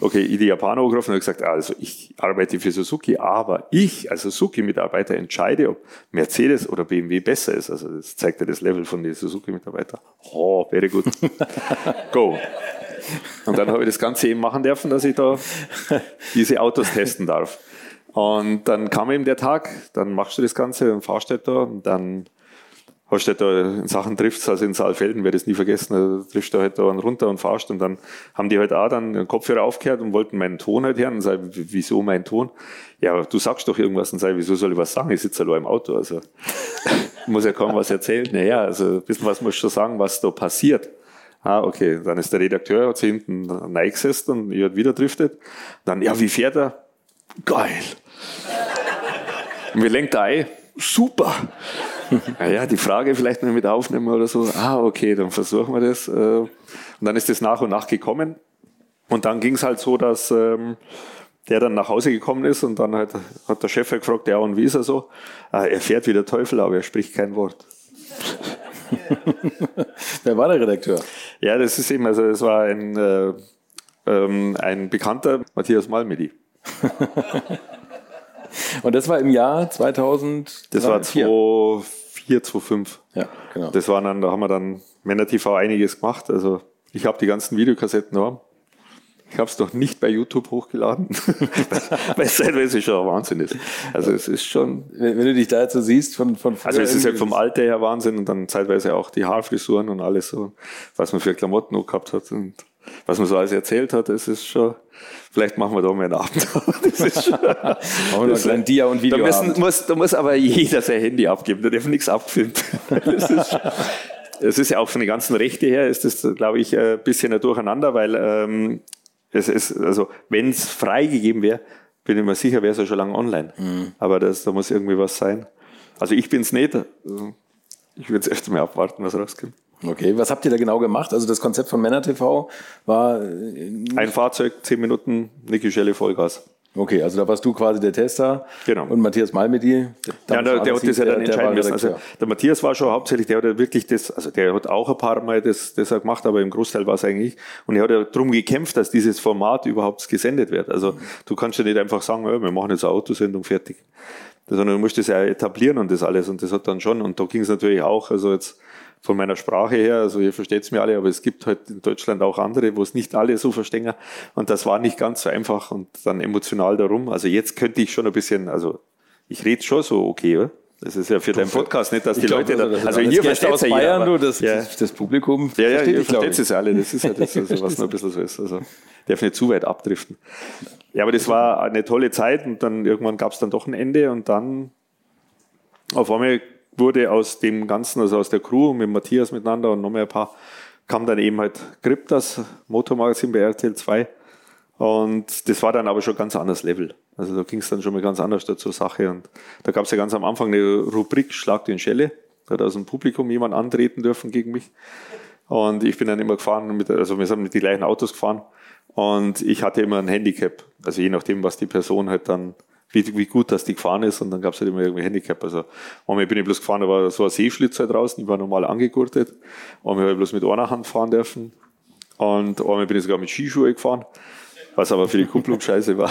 okay, ich die Japaner angerufen und gesagt, also ich arbeite für Suzuki, aber ich als Suzuki-Mitarbeiter entscheide, ob Mercedes oder BMW besser ist. Also das zeigt ja das Level von den Suzuki-Mitarbeitern. Oh, very good. Go. Und dann habe ich das Ganze eben machen dürfen, dass ich da diese Autos testen darf. Und dann kam eben der Tag, dann machst du das Ganze und fahrst halt da und dann hast du halt da in Sachen Drifts, also in Saalfelden, werde ich es nie vergessen, da triffst du halt da runter und fahrst und dann haben die halt auch dann den Kopfhörer aufgehört und wollten meinen Ton halt hören und sagen, wieso mein Ton? Ja, du sagst doch irgendwas und sag, wieso soll ich was sagen? Ich sitze allein im Auto, also muss ja kaum was erzählen. Naja, also ein bisschen was musst du sagen, was da passiert. Ah, okay, dann ist der Redakteur, hat sich hinten reingesetzt und ich hat wieder driftet. Dann, ja, wie fährt er? Geil. Und wie lenkt er ein? Super. Naja, die Frage vielleicht noch mit aufnehmen oder so. Ah, okay, dann versuchen wir das. Äh. Und dann ist das nach und nach gekommen. Und dann ging es halt so, dass ähm, der dann nach Hause gekommen ist und dann halt, hat der Chef halt gefragt, ja, und wie ist er so? Ah, er fährt wie der Teufel, aber er spricht kein Wort. Wer war der Redakteur? Ja, das ist eben, also es war ein, äh, ähm, ein Bekannter, Matthias Malmedy. Und das war im Jahr 2000? Das war 2004, 2005. Ja, genau. Das war dann, da haben wir dann Männer TV einiges gemacht. Also ich habe die ganzen Videokassetten noch. Ich habe es noch nicht bei YouTube hochgeladen, weil es teilweise schon ein Wahnsinn ist. Also es ist schon. Wenn, wenn du dich da jetzt so siehst von von Also es ist ja vom Alter her Wahnsinn und dann zeitweise auch die Haarfrisuren und alles so, was man für Klamotten noch gehabt hat und was man so alles erzählt hat, es ist schon. Vielleicht machen wir da mal einen Abend. das ist schon. Wir ein Dia und Video. Da, müssen, muss, da muss aber jeder sein Handy abgeben, da darf nichts das ist, es ist ja auch von den ganzen Rechte her, ist das, glaube ich, ein bisschen ein Durcheinander, weil ähm, es ist, also wenn es freigegeben wäre, bin ich mir sicher, wäre es ja schon lange online. Mhm. Aber das, da muss irgendwie was sein. Also ich bin es nicht. Also ich würde es erst mal abwarten, was rauskommt. Okay, was habt ihr da genau gemacht? Also das Konzept von Männer TV war... Äh, Ein Fahrzeug, zehn Minuten, Niki Schelle, Vollgas. Okay, also da warst du quasi der Tester genau. und Matthias Malmedy. Ja, der, der hat das ja dann entscheiden müssen. Also der Matthias war schon hauptsächlich, der hat ja wirklich das, also der hat auch ein paar Mal das, das gemacht, aber im Großteil war es eigentlich. Und er hat ja darum gekämpft, dass dieses Format überhaupt gesendet wird. Also du kannst ja nicht einfach sagen, oh, wir machen jetzt eine Autosendung fertig. Sondern du musst das ja etablieren und das alles. Und das hat dann schon, und da ging es natürlich auch, also jetzt von meiner Sprache her, also ihr versteht es mir alle, aber es gibt halt in Deutschland auch andere, wo es nicht alle so verstehen. Und das war nicht ganz so einfach und dann emotional darum. Also jetzt könnte ich schon ein bisschen, also ich rede schon so okay, oder? Das ist ja für deinen Podcast nicht, dass die glaub, Leute da, also, also hier versteht es ja Bayern, jeder, das, ja. das Publikum Ja, ja, ihr versteht es ja alle, das ist ja das, also, was noch ein bisschen so ist. Also darf nicht zu weit abdriften. Ja, aber das war eine tolle Zeit und dann irgendwann gab es dann doch ein Ende und dann auf einmal wurde aus dem Ganzen, also aus der Crew mit Matthias miteinander und noch mehr ein paar, kam dann eben halt Grip, das Motormagazin bei RTL 2. Und das war dann aber schon ganz anderes Level. Also da ging es dann schon mal ganz anders zur Sache. Und da gab es ja ganz am Anfang eine Rubrik Schlag den Schelle. Da hat aus dem Publikum jemand antreten dürfen gegen mich. Und ich bin dann immer gefahren, mit, also wir sind mit den gleichen Autos gefahren. Und ich hatte immer ein Handicap. Also je nachdem, was die Person halt dann, wie, wie gut das die gefahren ist. Und dann gab es halt immer irgendwie Handicap. Also einmal bin ich bloß gefahren, da war so ein Seeschlitz halt draußen, ich war normal angegurtet. Einmal habe ich bloß mit einer Hand fahren dürfen. Und einmal bin ich sogar mit Skischuhe gefahren, was aber für die Kupplung scheiße war.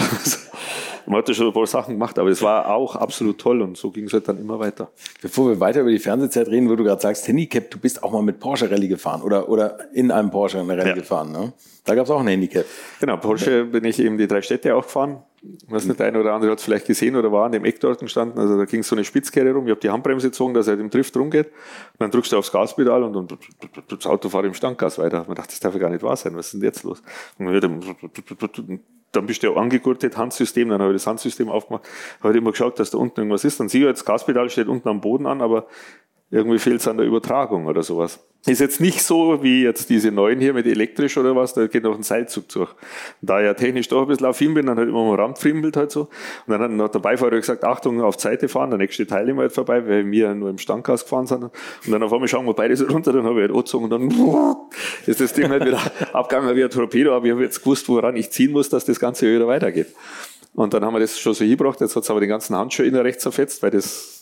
Man hat ja schon ein paar Sachen gemacht, aber es war auch absolut toll und so ging es halt dann immer weiter. Bevor wir weiter über die Fernsehzeit reden, wo du gerade sagst, Handicap, du bist auch mal mit Porsche Rallye gefahren oder, oder in einem Porsche eine Rallye ja. gefahren, ne? Da gab es auch ein Handicap. Genau, Porsche bin ich eben die drei Städte auch gefahren. Was nicht, der eine oder andere hat es vielleicht gesehen oder war an dem Eck dort gestanden. Also da ging so eine Spitzkehre rum. Ich habe die Handbremse gezogen, dass er im Drift rumgeht. Und dann drückst du aufs Gaspedal und, und, das Auto fährt im Standgas weiter. Man dachte, das darf ja gar nicht wahr sein. Was ist denn jetzt los? Und dann bist du ja angegurtet, Handsystem, dann habe ich das Handsystem aufgemacht, habe immer geschaut, dass da unten irgendwas ist. Dann sehe ich jetzt, das Gaspedal steht unten am Boden an, aber irgendwie fehlt es an der Übertragung oder sowas. Ist jetzt nicht so wie jetzt diese neuen hier mit elektrisch oder was, da geht noch ein Seilzug durch. Da ich ja technisch doch ein bisschen affin bin, dann halt immer mal ramfriemelt halt so. Und dann hat noch der Beifahrer gesagt, Achtung, auf Seite fahren, der nächste Teilnehmer halt vorbei, weil wir nur im Standgas gefahren sind. Und dann auf einmal schauen wir beide so runter, dann habe ich halt angezogen und dann ist das Ding halt wieder abgegangen wie ein Torpedo, aber ich habe jetzt gewusst, woran ich ziehen muss, dass das Ganze wieder weitergeht. Und dann haben wir das schon so hingebracht, jetzt hat es aber den ganzen Handschuh innen rechts zerfetzt, weil das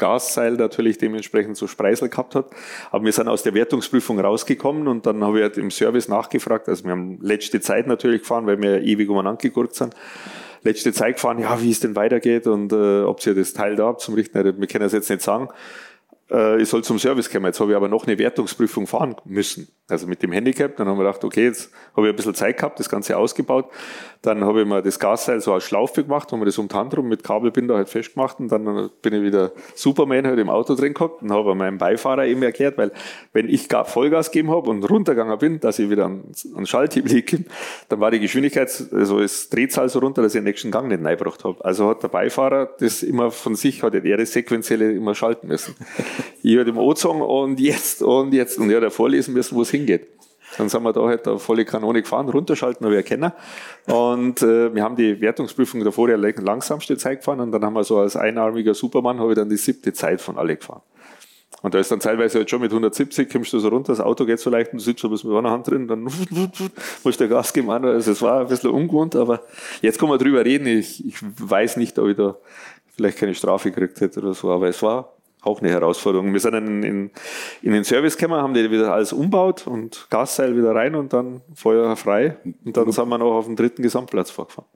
Gasseil natürlich dementsprechend so Spreisel gehabt hat. Aber wir sind aus der Wertungsprüfung rausgekommen und dann habe ich halt im Service nachgefragt. Also wir haben letzte Zeit natürlich gefahren, weil wir ewig umeinander gegurkt sind. Letzte Zeit gefahren, ja, wie es denn weitergeht und äh, ob ihr das Teil da habt zum Richten. Wir können das jetzt nicht sagen ich soll zum Service kommen. Jetzt habe ich aber noch eine Wertungsprüfung fahren müssen. Also mit dem Handicap. Dann haben wir gedacht, okay, jetzt habe ich ein bisschen Zeit gehabt, das Ganze ausgebaut. Dann habe ich mir das Gasseil so als Schlaufe gemacht, haben wir das um die Hand rum mit Kabelbinder halt festgemacht und dann bin ich wieder Superman halt im Auto drin gehabt und habe meinem Beifahrer eben erklärt, weil wenn ich Vollgas gegeben habe und runtergegangen bin, dass ich wieder an, an Schalthebel liege, dann war die Geschwindigkeit, also das Drehzahl so runter, dass ich den nächsten Gang nicht reingebracht habe. Also hat der Beifahrer das immer von sich, hat er das sequenzielle immer schalten müssen. Ich habe dem O-Song und jetzt und jetzt und er hat vorlesen müssen, wo es hingeht. Dann sind wir da halt eine volle Kanone gefahren, runterschalten habe ich erkennen. Und äh, wir haben die Wertungsprüfung davor ja langsamste Zeit gefahren und dann haben wir so als einarmiger Supermann habe ich dann die siebte Zeit von alle gefahren. Und da ist dann teilweise halt schon mit 170, kommst du so runter, das Auto geht so leicht und du sitzt so mit einer Hand drin, dann musst du Gas geben. Also es war ein bisschen ungewohnt, aber jetzt können wir drüber reden. Ich, ich weiß nicht, ob ich da vielleicht keine Strafe gekriegt hätte oder so, aber es war auch eine Herausforderung. Wir sind dann in, in den Service gekommen, haben die wieder alles umbaut und Gasseil wieder rein und dann Feuer frei. Und dann sind wir noch auf dem dritten Gesamtplatz vorgefahren.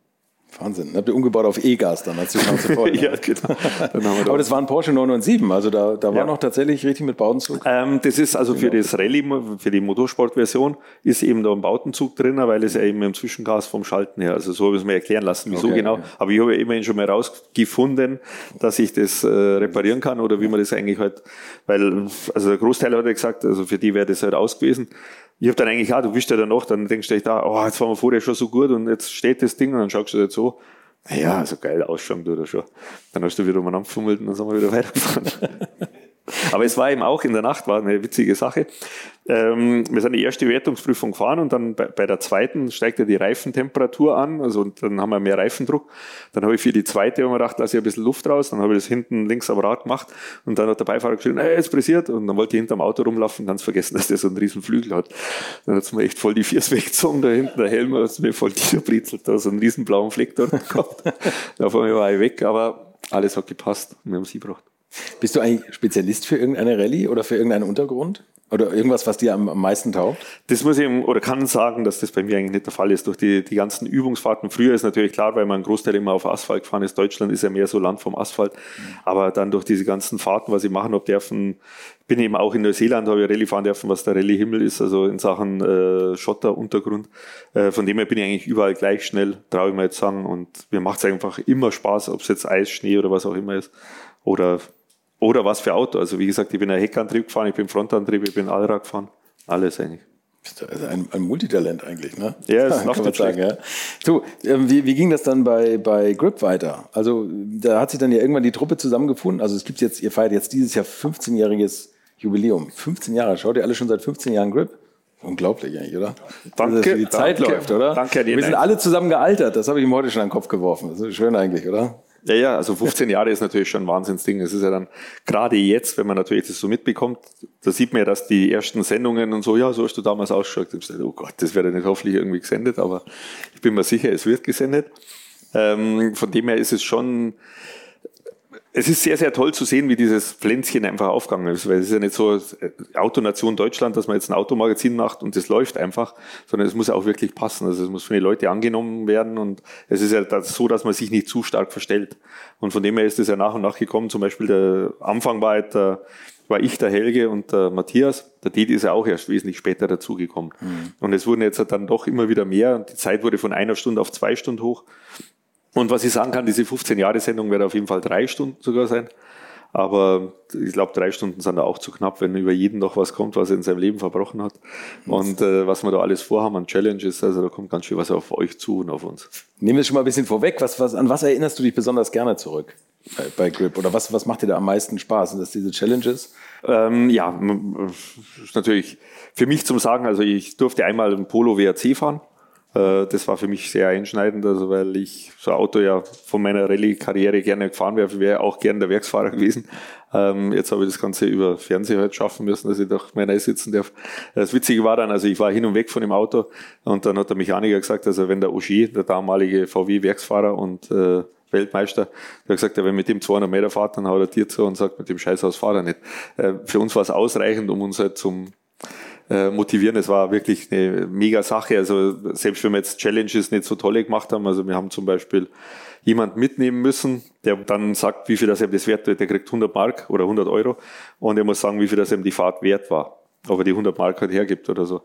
Wahnsinn. Habt ihr umgebaut auf E-Gas dann, als die Schnauze voll. ja, genau. Aber das war ein Porsche 997, also da, da war ja. noch tatsächlich richtig mit Bautenzug. Ähm, das ist also für genau. das Rallye, für die Motorsportversion, ist eben da ein Bautenzug drin, weil es ja eben im Zwischengas vom Schalten her, also so habe ich es mir erklären lassen, wieso okay, genau. Ja. Aber ich habe ja immerhin schon mal rausgefunden, dass ich das äh, reparieren kann oder wie man das eigentlich halt, weil, also der Großteil hat ja gesagt, also für die wäre das halt aus gewesen ich habe dann eigentlich auch, du wischst ja dann noch, dann denkst du echt, da, oh, jetzt waren wir vorher schon so gut und jetzt steht das Ding und dann schaust du dir so, naja, so geil ausschauen du da schon. Dann hast du wieder umeinander gefummelt und dann sind wir wieder weitergefahren. Aber es war eben auch in der Nacht, war eine witzige Sache. Ähm, wir sind die erste Wertungsprüfung gefahren und dann bei, bei der zweiten steigt ja die Reifentemperatur an, also und dann haben wir mehr Reifendruck. Dann habe ich für die zweite immer gedacht, lasse ich ein bisschen Luft raus, dann habe ich das hinten links am Rad gemacht und dann hat der Beifahrer geschrieben, hey, es pressiert und dann wollte ich hinterm Auto rumlaufen, ganz vergessen, dass der so einen riesen Flügel hat. Dann hat es mir echt voll die Viers weggezogen, da hinten der Helm hat mir voll niederbritzelt, da so einen riesen blauen Fleck dort gehabt. Davon war ich weg, aber alles hat gepasst und wir haben sie gebracht. Bist du eigentlich Spezialist für irgendeine Rallye oder für irgendeinen Untergrund? Oder irgendwas, was dir am, meisten taugt? Das muss ich oder kann sagen, dass das bei mir eigentlich nicht der Fall ist. Durch die, die ganzen Übungsfahrten. Früher ist natürlich klar, weil man einen Großteil immer auf Asphalt gefahren ist. Deutschland ist ja mehr so Land vom Asphalt. Aber dann durch diese ganzen Fahrten, was ich machen habe dürfen, bin eben auch in Neuseeland, habe ich Rallye fahren dürfen, was der Rallye-Himmel ist, also in Sachen äh, Schotteruntergrund. Äh, von dem her bin ich eigentlich überall gleich schnell, traue ich mir jetzt sagen. Und mir macht es einfach immer Spaß, ob es jetzt Eis, Schnee oder was auch immer ist. Oder oder was für Auto. Also wie gesagt, ich bin ein Heckantrieb gefahren, ich bin Frontantrieb, ich bin Allrad gefahren. Alles eigentlich. Also ein, ein Multitalent eigentlich, ne? Ja, das kann man sagen, ja. So, ähm, wie, wie ging das dann bei, bei Grip weiter? Also da hat sich dann ja irgendwann die Truppe zusammengefunden. Also es gibt jetzt, ihr feiert jetzt dieses Jahr 15-jähriges Jubiläum. 15 Jahre, schaut ihr alle schon seit 15 Jahren Grip? Unglaublich eigentlich, oder? Danke. Also, die Zeit danke, läuft, oder? Danke dir. Wir sind alle zusammen gealtert. Das habe ich ihm heute schon an den Kopf geworfen. Das ist schön eigentlich, oder? Ja, ja, also 15 Jahre ist natürlich schon ein Wahnsinnsding. Es ist ja dann, gerade jetzt, wenn man natürlich das so mitbekommt, da sieht man ja, dass die ersten Sendungen und so, ja, so hast du damals ausgeschaut. Oh Gott, das wäre nicht hoffentlich irgendwie gesendet, aber ich bin mir sicher, es wird gesendet. Ähm, von dem her ist es schon, es ist sehr, sehr toll zu sehen, wie dieses Pflänzchen einfach aufgegangen ist, weil es ist ja nicht so äh, Autonation Deutschland, dass man jetzt ein Automagazin macht und das läuft einfach, sondern es muss auch wirklich passen. Also es muss von den Leuten angenommen werden und es ist ja so, dass man sich nicht zu stark verstellt. Und von dem her ist es ja nach und nach gekommen. Zum Beispiel der Anfang war, halt der, war ich, der Helge und der Matthias. Der Didi ist ja auch erst wesentlich später dazugekommen. Mhm. Und es wurden jetzt dann doch immer wieder mehr. Die Zeit wurde von einer Stunde auf zwei Stunden hoch. Und was ich sagen kann, diese 15-Jahre-Sendung wird auf jeden Fall drei Stunden sogar sein. Aber ich glaube, drei Stunden sind da auch zu knapp, wenn über jeden noch was kommt, was er in seinem Leben verbrochen hat. Und äh, was wir da alles vorhaben an Challenges, also da kommt ganz schön was auf euch zu und auf uns. Nehmen wir es schon mal ein bisschen vorweg. Was, was, an was erinnerst du dich besonders gerne zurück bei, bei Grip? Oder was, was macht dir da am meisten Spaß? Sind das diese Challenges? Ähm, ja, ist natürlich für mich zum Sagen, also ich durfte einmal ein Polo WRC fahren. Äh, das war für mich sehr einschneidend, also weil ich so ein Auto ja von meiner Rallye-Karriere gerne gefahren wäre, wäre auch gerne der Werksfahrer gewesen. Ähm, jetzt habe ich das Ganze über Fernsehen halt schaffen müssen, dass ich doch meiner sitzen darf. Das Witzige war dann, also ich war hin und weg von dem Auto und dann hat der Mechaniker gesagt, also wenn der Ogier, der damalige VW-Werksfahrer und äh, Weltmeister, der hat gesagt, ja, wenn mit dem 200 Meter fahrt, dann haut er dir zu und sagt, mit dem Scheißhaus fahr er nicht. Äh, für uns war es ausreichend, um uns halt zum äh, motivieren. Es war wirklich eine mega Sache. Also selbst wenn wir jetzt Challenges nicht so tolle gemacht haben, also wir haben zum Beispiel jemand mitnehmen müssen, der dann sagt, wie viel das ihm das wert wird. Der kriegt 100 Mark oder 100 Euro und er muss sagen, wie viel das ihm die Fahrt wert war. Ob er die 100 Mark halt hergibt oder so.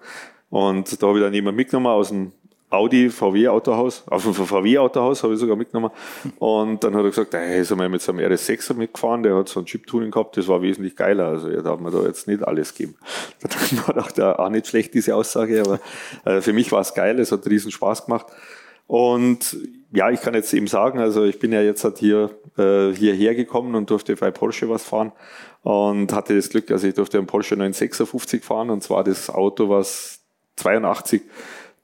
Und da habe ich dann jemand mitgenommen aus dem Audi VW Autohaus, auf dem VW Autohaus habe ich sogar mitgenommen. Und dann hat er gesagt, hey, ist er mit so einem RS6er mitgefahren, der hat so ein Chip-Tuning gehabt, das war wesentlich geiler. Also er darf mir da jetzt nicht alles geben. Dann war auch, der, auch nicht schlecht, diese Aussage, aber äh, für mich war es geil, es hat riesen Spaß gemacht. Und ja, ich kann jetzt eben sagen, also ich bin ja jetzt halt hier äh, hierher gekommen und durfte bei Porsche was fahren und hatte das Glück, also ich durfte einen Porsche 956 fahren und zwar das Auto, was 82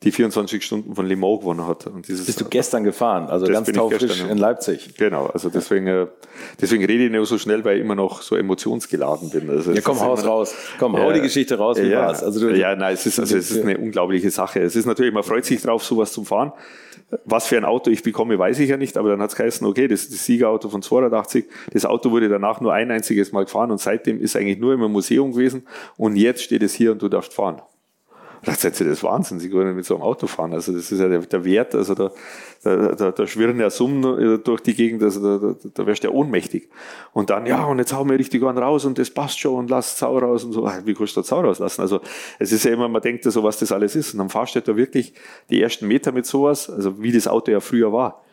die 24 Stunden von Le Mans gewonnen hat. Und dieses, Bist du gestern gefahren, also ganz taufrisch in Leipzig. Genau, also deswegen, äh, deswegen rede ich nur so schnell, weil ich immer noch so emotionsgeladen bin. Also ja, komm, haus raus. Komm, hau die Geschichte raus, wie ja, war's? Also du, ja, nein, es ist, also es ist eine unglaubliche Sache. Es ist natürlich, man freut sich drauf, sowas zu fahren. Was für ein Auto ich bekomme, weiß ich ja nicht, aber dann hat es geheißen, okay, das ist das Siegerauto von 280. Das Auto wurde danach nur ein einziges Mal gefahren und seitdem ist eigentlich nur immer Museum gewesen und jetzt steht es hier und du darfst fahren. Da sagt sie, das Wahnsinn, sie können mit so einem Auto fahren. Also das ist ja der, der Wert, also da, da, da, da schwirren ja Summen durch die Gegend, also da, da, da wärst du ja ohnmächtig. Und dann, ja, und jetzt hauen wir richtig an raus und das passt schon und lass Zau raus und so. Ah, wie kannst du Zau rauslassen? Also es ist ja immer, man denkt ja so, was das alles ist. Und dann fahrst du da wirklich die ersten Meter mit sowas, also wie das Auto ja früher war.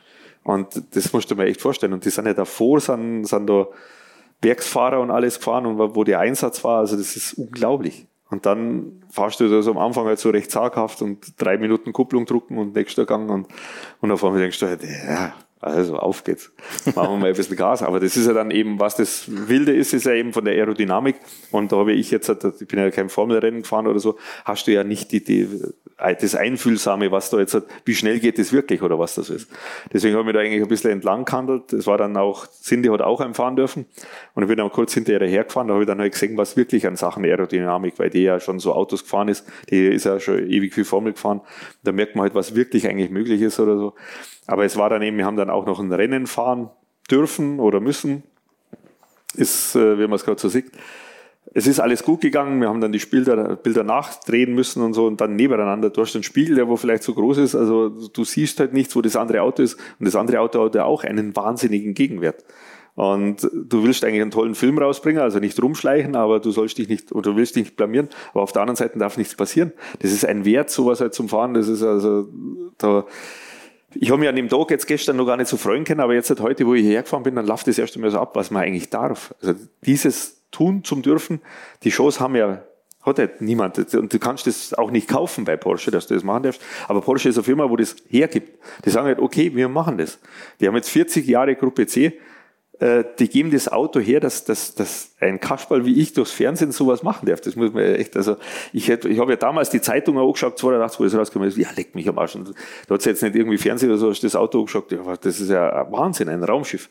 Und das musst du mir echt vorstellen. Und die sind ja davor, sind, sind da Werksfahrer und alles gefahren und wo der Einsatz war, also das ist unglaublich. Und dann fahrst du das am Anfang halt so recht zaghaft und drei Minuten Kupplung drucken und nächster Gang und, und auf einmal denkst du halt, ja, also auf geht's. Machen wir mal ein bisschen Gas. Aber das ist ja dann eben, was das Wilde ist, ist ja eben von der Aerodynamik. Und da habe ich jetzt, ich bin ja kein Formelrennen gefahren oder so, hast du ja nicht die, die, das Einfühlsame, was da jetzt hat, wie schnell geht es wirklich oder was das ist. Deswegen habe ich da eigentlich ein bisschen entlang gehandelt. Das war dann auch, Cindy hat auch einfahren dürfen. Und ich bin dann kurz hinterher hergefahren, da habe ich dann halt gesehen, was wirklich an Sachen Aerodynamik, weil die ja schon so Autos gefahren ist, die ist ja schon ewig viel Formel gefahren. Da merkt man halt, was wirklich eigentlich möglich ist oder so. Aber es war dann eben, wir haben dann auch noch ein Rennen fahren dürfen oder müssen. Ist, äh, wie man es gerade so sieht. Es ist alles gut gegangen. Wir haben dann die Bilder, Bilder nachdrehen müssen und so und dann nebeneinander. Du hast einen Spiegel, der wo vielleicht so groß ist. Also du siehst halt nichts, wo das andere Auto ist. Und das andere Auto hat ja auch einen wahnsinnigen Gegenwert. Und du willst eigentlich einen tollen Film rausbringen, also nicht rumschleichen, aber du sollst dich nicht, oder du willst dich nicht blamieren. Aber auf der anderen Seite darf nichts passieren. Das ist ein Wert, sowas halt zum Fahren. Das ist also, da, ich habe mich an dem Tag jetzt gestern noch gar nicht so freuen können, aber jetzt halt heute, wo ich hierher gefahren bin, dann läuft das erst einmal so ab, was man eigentlich darf. Also dieses tun zum dürfen, die Shows haben ja hat halt niemand. Und du kannst das auch nicht kaufen bei Porsche, dass du das machen darfst. Aber Porsche ist eine Firma, wo das hergibt. Die sagen halt, okay, wir machen das. Die haben jetzt 40 Jahre Gruppe C äh, die geben das Auto her, dass, dass, dass ein Kasperl wie ich durchs Fernsehen sowas machen darf. Das muss man echt, also ich, hätte, ich habe ja damals die Zeitung auch geschaut, 82, wo das rausgekommen ist, ja, leck mich am Arsch. Und da hat jetzt nicht irgendwie Fernsehen oder so, das Auto geschaut, ja, das ist ja Wahnsinn, ein Raumschiff.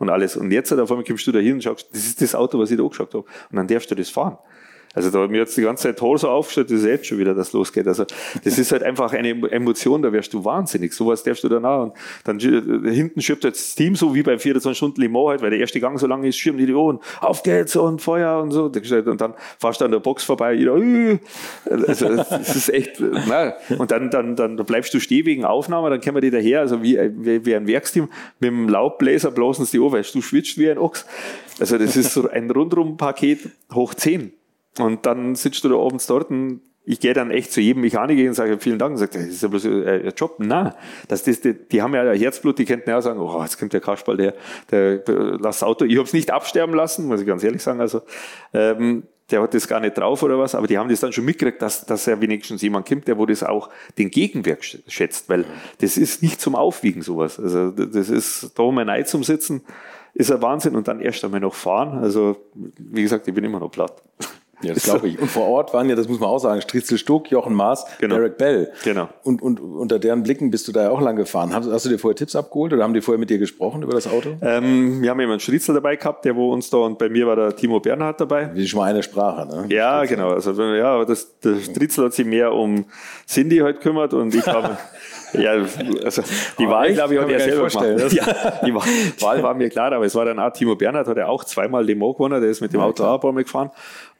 und alles. Und jetzt, auf einmal kommst du da hin und schaust, das ist das Auto, was ich da angeschaut habe. Und dann darfst du das fahren. Also da mir jetzt die ganze Zeit Tor so aufgestellt, das ist jetzt schon wieder, dass losgeht. Also das ist halt einfach eine Emotion, da wärst du wahnsinnig. Sowas darfst du dann auch. Und dann hinten schiebt jetzt das Team so wie beim 24 Stunden Limo halt, weil der erste Gang so lang ist, schirmen die die Ohren, auf geht's und Feuer und so. Und dann fahrst du an der Box vorbei, jeder, also das ist echt, na. Und dann, dann, dann bleibst du stehen wegen Aufnahme, dann kommen die daher, also wie, wie, wie ein Werksteam, mit dem Laubbläser bloßen sie die Ohren, weil du schwitzt wie ein Ochs. Also das ist so ein Rundrum-Paket hoch 10. Und dann sitzt du da abends dort und ich gehe dann echt zu jedem Mechaniker und sage vielen Dank und sage, das ist ja bloß ein Job. Nein, das, das, die, die haben ja Herzblut, die könnten ja auch sagen, oh, jetzt kommt der Kasperl, der, der, der lass das Auto. Ich habe es nicht absterben lassen, muss ich ganz ehrlich sagen. Also ähm, der hat das gar nicht drauf oder was, aber die haben das dann schon mitgekriegt, dass, dass er wenigstens jemand kommt, der wo das auch den Gegenwert schätzt, weil das ist nicht zum Aufwiegen sowas. Also das ist da um ein Ei zum Sitzen, ist ein Wahnsinn und dann erst einmal noch fahren. Also wie gesagt, ich bin immer noch platt. Ja, das glaube ich. Und vor Ort waren ja, das muss man auch sagen, Stritzel Stuck, Jochen Maas, genau. Derek Bell. Genau. Und, und unter deren Blicken bist du da ja auch lang gefahren. Hast, hast, du dir vorher Tipps abgeholt oder haben die vorher mit dir gesprochen über das Auto? Ähm, wir haben jemanden Stritzel dabei gehabt, der wo uns da und bei mir war der Timo Bernhard dabei. Wie schon mal eine Sprache, ne? Ja, Stritzel. genau. Also ja, das, der Stritzel hat sich mehr um Cindy heute halt kümmert und ich habe Ja, also die aber Wahl, glaube ich, hat er selber gemacht. Ja, die Wahl war mir klar, aber es war dann auch Timo Bernhard, hat er auch zweimal den Mo gewonnen, der ist mit dem Auto auch ein paar Mal gefahren.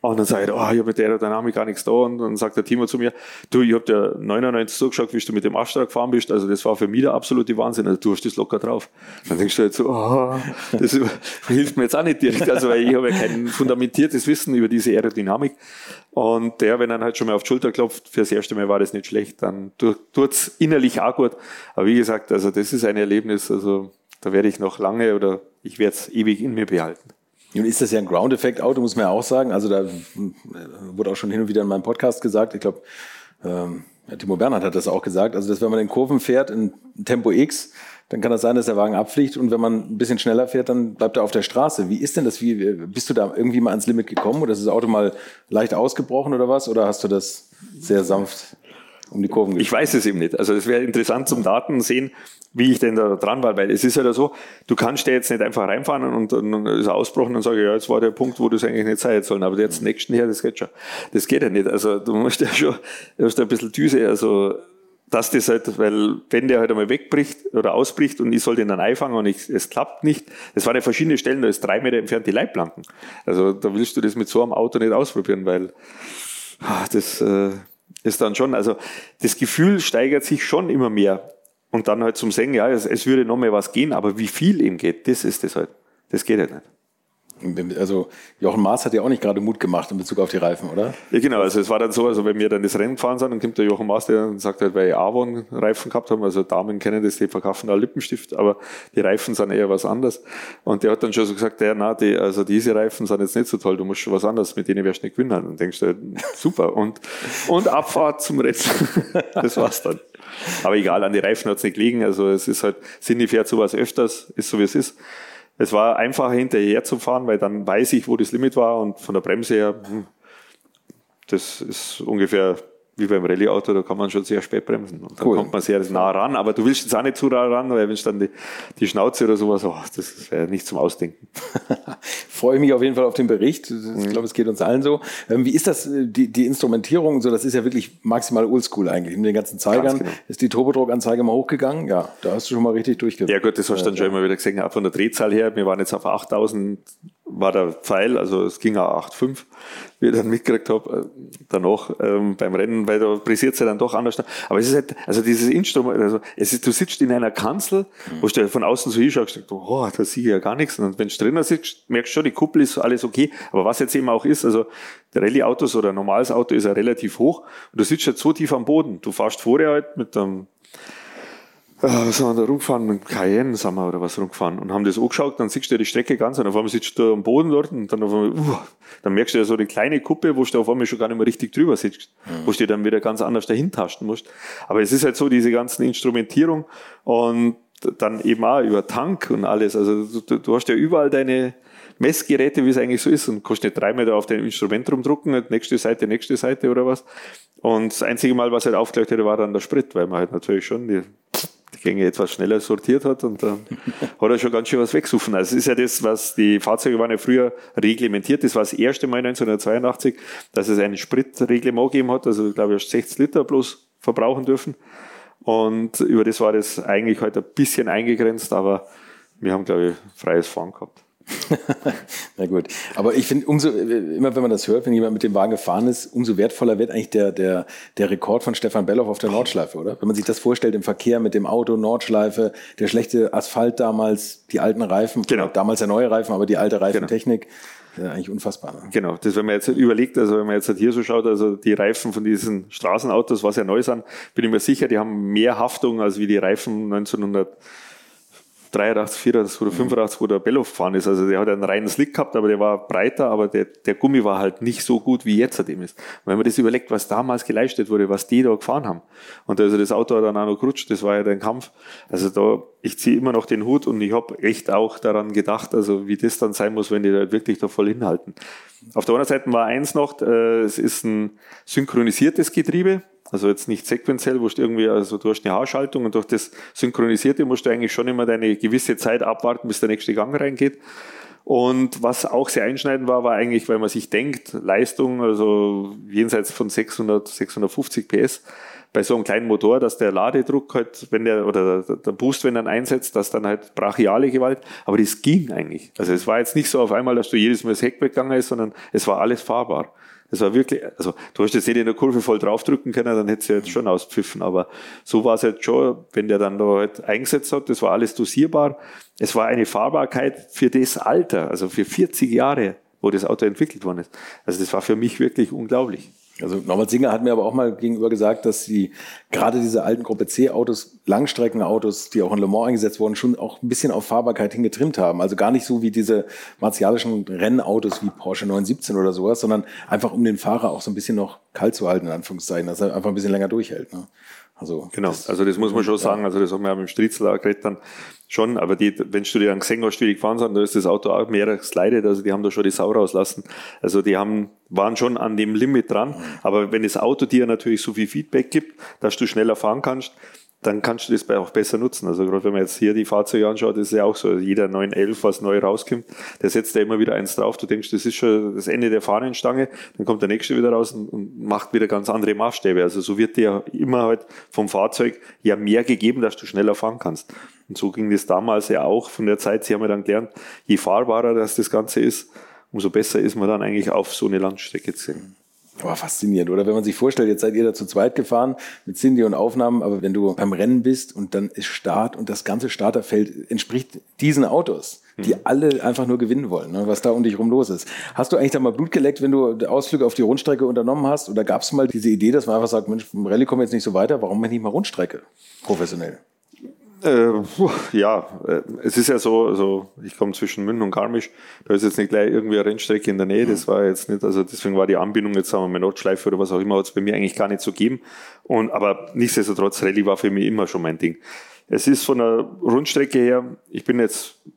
Und dann sage ich, oh, ich habe mit der Aerodynamik gar nichts da. Und dann sagt der Timo zu mir, du, ich habe dir 99 zugeschaut, wie du mit dem Astra gefahren bist. Also das war für mich der absolute Wahnsinn. Also du hast das locker drauf. Dann denkst du halt so, oh, das hilft mir jetzt auch nicht direkt. Also weil ich habe ja kein fundamentiertes Wissen über diese Aerodynamik. Und der, wenn er halt schon mal auf die Schulter klopft, fürs erste Mal war das nicht schlecht, dann tut's innerlich auch gut. Aber wie gesagt, also das ist ein Erlebnis, also da werde ich noch lange oder ich werde es ewig in mir behalten. Nun ist das ja ein Ground-Effekt-Auto, muss man ja auch sagen. Also da wurde auch schon hin und wieder in meinem Podcast gesagt, ich glaube, ähm, Timo Bernhard hat das auch gesagt, also dass wenn man in Kurven fährt in Tempo X, dann kann das sein, dass der Wagen abfliegt und wenn man ein bisschen schneller fährt, dann bleibt er auf der Straße. Wie ist denn das? Wie, bist du da irgendwie mal ans Limit gekommen oder ist das Auto mal leicht ausgebrochen oder was? Oder hast du das sehr sanft um die Kurven Ich weiß es eben nicht. Also es wäre interessant zum Daten sehen, wie ich denn da dran war, weil es ist ja so, du kannst ja jetzt nicht einfach reinfahren und dann ist er ausbrochen und sage, ja, jetzt war der Punkt, wo du es eigentlich nicht sein sollen, aber jetzt nächsten her, das geht schon. Das geht ja nicht. Also du musst ja schon, du hast ja ein bisschen Düse, also dass das halt, weil wenn der halt einmal wegbricht oder ausbricht und ich soll den dann einfangen und ich, es klappt nicht, das waren ja verschiedene Stellen, da ist drei Meter entfernt die Leitplanken. Also da willst du das mit so einem Auto nicht ausprobieren, weil ach, das äh, ist dann schon, also das Gefühl steigert sich schon immer mehr. Und dann halt zum Singen, ja, es, es würde noch mehr was gehen, aber wie viel ihm geht, das ist das halt. Das geht halt nicht. Also Jochen Maas hat ja auch nicht gerade Mut gemacht in Bezug auf die Reifen, oder? Ja, genau. Also es war dann so, also wenn wir dann das Rennen gefahren sind, dann kommt der Jochen Maas, der sagt halt, weil wir Avon-Reifen gehabt haben, also Damen kennen das, die verkaufen da Lippenstift, aber die Reifen sind eher was anderes. Und der hat dann schon so gesagt, ja, na, die, also diese Reifen sind jetzt nicht so toll, du musst schon was anderes, mit denen wirst du nicht gewinnen. Und denkst du, super. Und, und Abfahrt zum Rennen. das war's dann. Aber egal, an die Reifen hat's nicht gelegen. Also es ist halt, Cindy fährt sowas öfters, ist so wie es ist. Es war einfacher hinterher zu fahren, weil dann weiß ich, wo das Limit war und von der Bremse her, hm, das ist ungefähr wie beim Rallye-Auto, da kann man schon sehr spät bremsen. Und dann cool. kommt man sehr nah ran, aber du willst jetzt auch nicht zu nah ran, weil wenn es dann die, die Schnauze oder sowas, oh, das wäre nicht zum Ausdenken. Freue mich auf jeden Fall auf den Bericht. Ich mhm. glaube, es geht uns allen so. Ähm, wie ist das, äh, die, die Instrumentierung? So, das ist ja wirklich maximal oldschool eigentlich. Mit den ganzen Zeigern genau. ist die Turbodruckanzeige mal hochgegangen. Ja, da hast du schon mal richtig durchgeführt. Ja gut, das hast du dann schon immer wieder gesehen. Auch von der Drehzahl her, wir waren jetzt auf 8000 war der Pfeil, also es ging auch 8,5, wie ich dann mitgekriegt habe, äh, danach ähm, beim Rennen, weil da pressiert es ja dann doch anders. Aber es ist halt, also dieses Instrument, also es ist, du sitzt in einer Kanzel, wo du von außen so hinschaust, und denkst, oh, da sehe ich ja gar nichts. Und wenn du drinnen sitzt, merkst du schon, die Kuppel ist alles okay. Aber was jetzt eben auch ist, also der Rallye-Autos oder ein normales Auto ist ja relativ hoch und du sitzt jetzt so tief am Boden. Du fährst vorher halt mit einem äh, was sind wir da rumgefahren? Mit Cayenne sind wir oder was rumgefahren und haben das angeschaut, dann siehst du die Strecke ganz und auf einmal sitzt du am Boden dort und dann auf einmal, uh, dann merkst du ja so eine kleine Kuppe, wo du auf einmal schon gar nicht mehr richtig drüber sitzt, mhm. wo du dann wieder ganz anders dahin tasten musst. Aber es ist halt so, diese ganzen Instrumentierung und dann eben auch über Tank und alles. Also du, du hast ja überall deine Messgeräte, wie es eigentlich so ist und kannst nicht dreimal da auf dein Instrument rumdrucken, nächste Seite, nächste Seite oder was. Und das einzige Mal, was halt aufgeleuchtet hat, war dann der Sprit, weil man halt natürlich schon die Gänge etwas schneller sortiert hat und dann hat er schon ganz schön was wegsuchen. Also es ist ja das, was die Fahrzeuge waren ja früher reglementiert. Das war das erste Mal 1982, dass es ein Spritreglement gegeben hat. Also ich glaube, erst 60 Liter bloß verbrauchen dürfen. Und über das war das eigentlich heute halt ein bisschen eingegrenzt, aber wir haben, glaube ich, freies Fahren gehabt. Na gut. Aber ich finde, umso, immer wenn man das hört, wenn jemand mit dem Wagen gefahren ist, umso wertvoller wird eigentlich der, der, der Rekord von Stefan Belloff auf der Nordschleife, oder? Wenn man sich das vorstellt im Verkehr mit dem Auto, Nordschleife, der schlechte Asphalt damals, die alten Reifen, genau. damals der neue Reifen, aber die alte Reifentechnik. Genau. Ja, eigentlich unfassbar. Ne? Genau, das, wenn man jetzt überlegt, also wenn man jetzt hier so schaut, also die Reifen von diesen Straßenautos, was ja neu sind, bin ich mir sicher, die haben mehr Haftung als wie die Reifen 1900 83, 84 oder 85, wo der Bello gefahren ist. Also der hat einen reinen Slick gehabt, aber der war breiter, aber der, der Gummi war halt nicht so gut, wie jetzt dem ist. Und wenn man das überlegt, was damals geleistet wurde, was die da gefahren haben. Und also das Auto hat dann auch noch gerutscht, das war ja der Kampf. Also da, ich ziehe immer noch den Hut und ich habe echt auch daran gedacht, also wie das dann sein muss, wenn die da wirklich da voll hinhalten. Auf der anderen Seite war eins noch, äh, es ist ein synchronisiertes Getriebe. Also jetzt nicht sequenziell, wo du irgendwie, also du hast eine Haarschaltung und durch das Synchronisierte musst du eigentlich schon immer deine gewisse Zeit abwarten, bis der nächste Gang reingeht. Und was auch sehr einschneidend war, war eigentlich, weil man sich denkt, Leistung, also jenseits von 600, 650 PS, bei so einem kleinen Motor, dass der Ladedruck halt, wenn der, oder der Boost, wenn dann einsetzt, dass dann halt brachiale Gewalt, aber das ging eigentlich. Also es war jetzt nicht so auf einmal, dass du jedes Mal das Heck weggegangen ist, sondern es war alles fahrbar. Das war wirklich, also du hast jetzt nicht in der Kurve voll draufdrücken können, dann hättest du jetzt schon auspfiffen. Aber so war es jetzt schon, wenn der dann da halt eingesetzt hat, das war alles dosierbar. Es war eine Fahrbarkeit für das Alter, also für 40 Jahre, wo das Auto entwickelt worden ist. Also das war für mich wirklich unglaublich. Also Norbert Singer hat mir aber auch mal gegenüber gesagt, dass die gerade diese alten Gruppe C Autos Langstreckenautos, die auch in Le Mans eingesetzt wurden, schon auch ein bisschen auf Fahrbarkeit hingetrimmt haben. Also gar nicht so wie diese martialischen Rennautos wie Porsche 917 oder sowas, sondern einfach um den Fahrer auch so ein bisschen noch kalt zu halten, in Anführungszeichen, dass er einfach ein bisschen länger durchhält. Ne? Also genau, das, also das muss man schon ja. sagen. Also das haben wir ja mit dem Stritzler geredet dann schon. Aber die, wenn du dir dann gesehen hast, wie die gefahren sind, da ist das Auto auch mehr geslidet. Also die haben da schon die Sau rauslassen. Also die haben, waren schon an dem Limit dran. Aber wenn das Auto dir natürlich so viel Feedback gibt, dass du schneller fahren kannst, dann kannst du das auch besser nutzen. Also gerade wenn man jetzt hier die Fahrzeuge anschaut, ist ja auch so, jeder 911, was neu rauskommt, der setzt da immer wieder eins drauf. Du denkst, das ist schon das Ende der Fahnenstange, dann kommt der nächste wieder raus und, und macht wieder ganz andere Maßstäbe. Also so wird dir immer halt vom Fahrzeug ja mehr gegeben, dass du schneller fahren kannst. Und so ging das damals ja auch von der Zeit. Sie haben ja dann gelernt, je fahrbarer das, das Ganze ist, umso besser ist man dann eigentlich auf so eine Landstrecke zu sehen. Aber faszinierend, oder? Wenn man sich vorstellt, jetzt seid ihr da zu zweit gefahren mit Cindy und Aufnahmen, aber wenn du beim Rennen bist und dann ist Start und das ganze Starterfeld entspricht diesen Autos, die mhm. alle einfach nur gewinnen wollen, ne, was da um dich rum los ist. Hast du eigentlich da mal Blut geleckt, wenn du Ausflüge auf die Rundstrecke unternommen hast? Oder gab es mal diese Idee, dass man einfach sagt, Mensch, im Rallye kommen wir jetzt nicht so weiter, warum nicht mal Rundstrecke professionell? Äh, ja, äh, es ist ja so, also ich komme zwischen München und Garmisch, da ist jetzt nicht gleich irgendwie eine Rennstrecke in der Nähe, das war jetzt nicht, also deswegen war die Anbindung jetzt sagen wir mal Nordschleife oder was auch immer, hat es bei mir eigentlich gar nicht so gegeben. Und, aber nichtsdestotrotz, Rallye war für mich immer schon mein Ding. Es ist von der Rundstrecke her, ich bin jetzt ein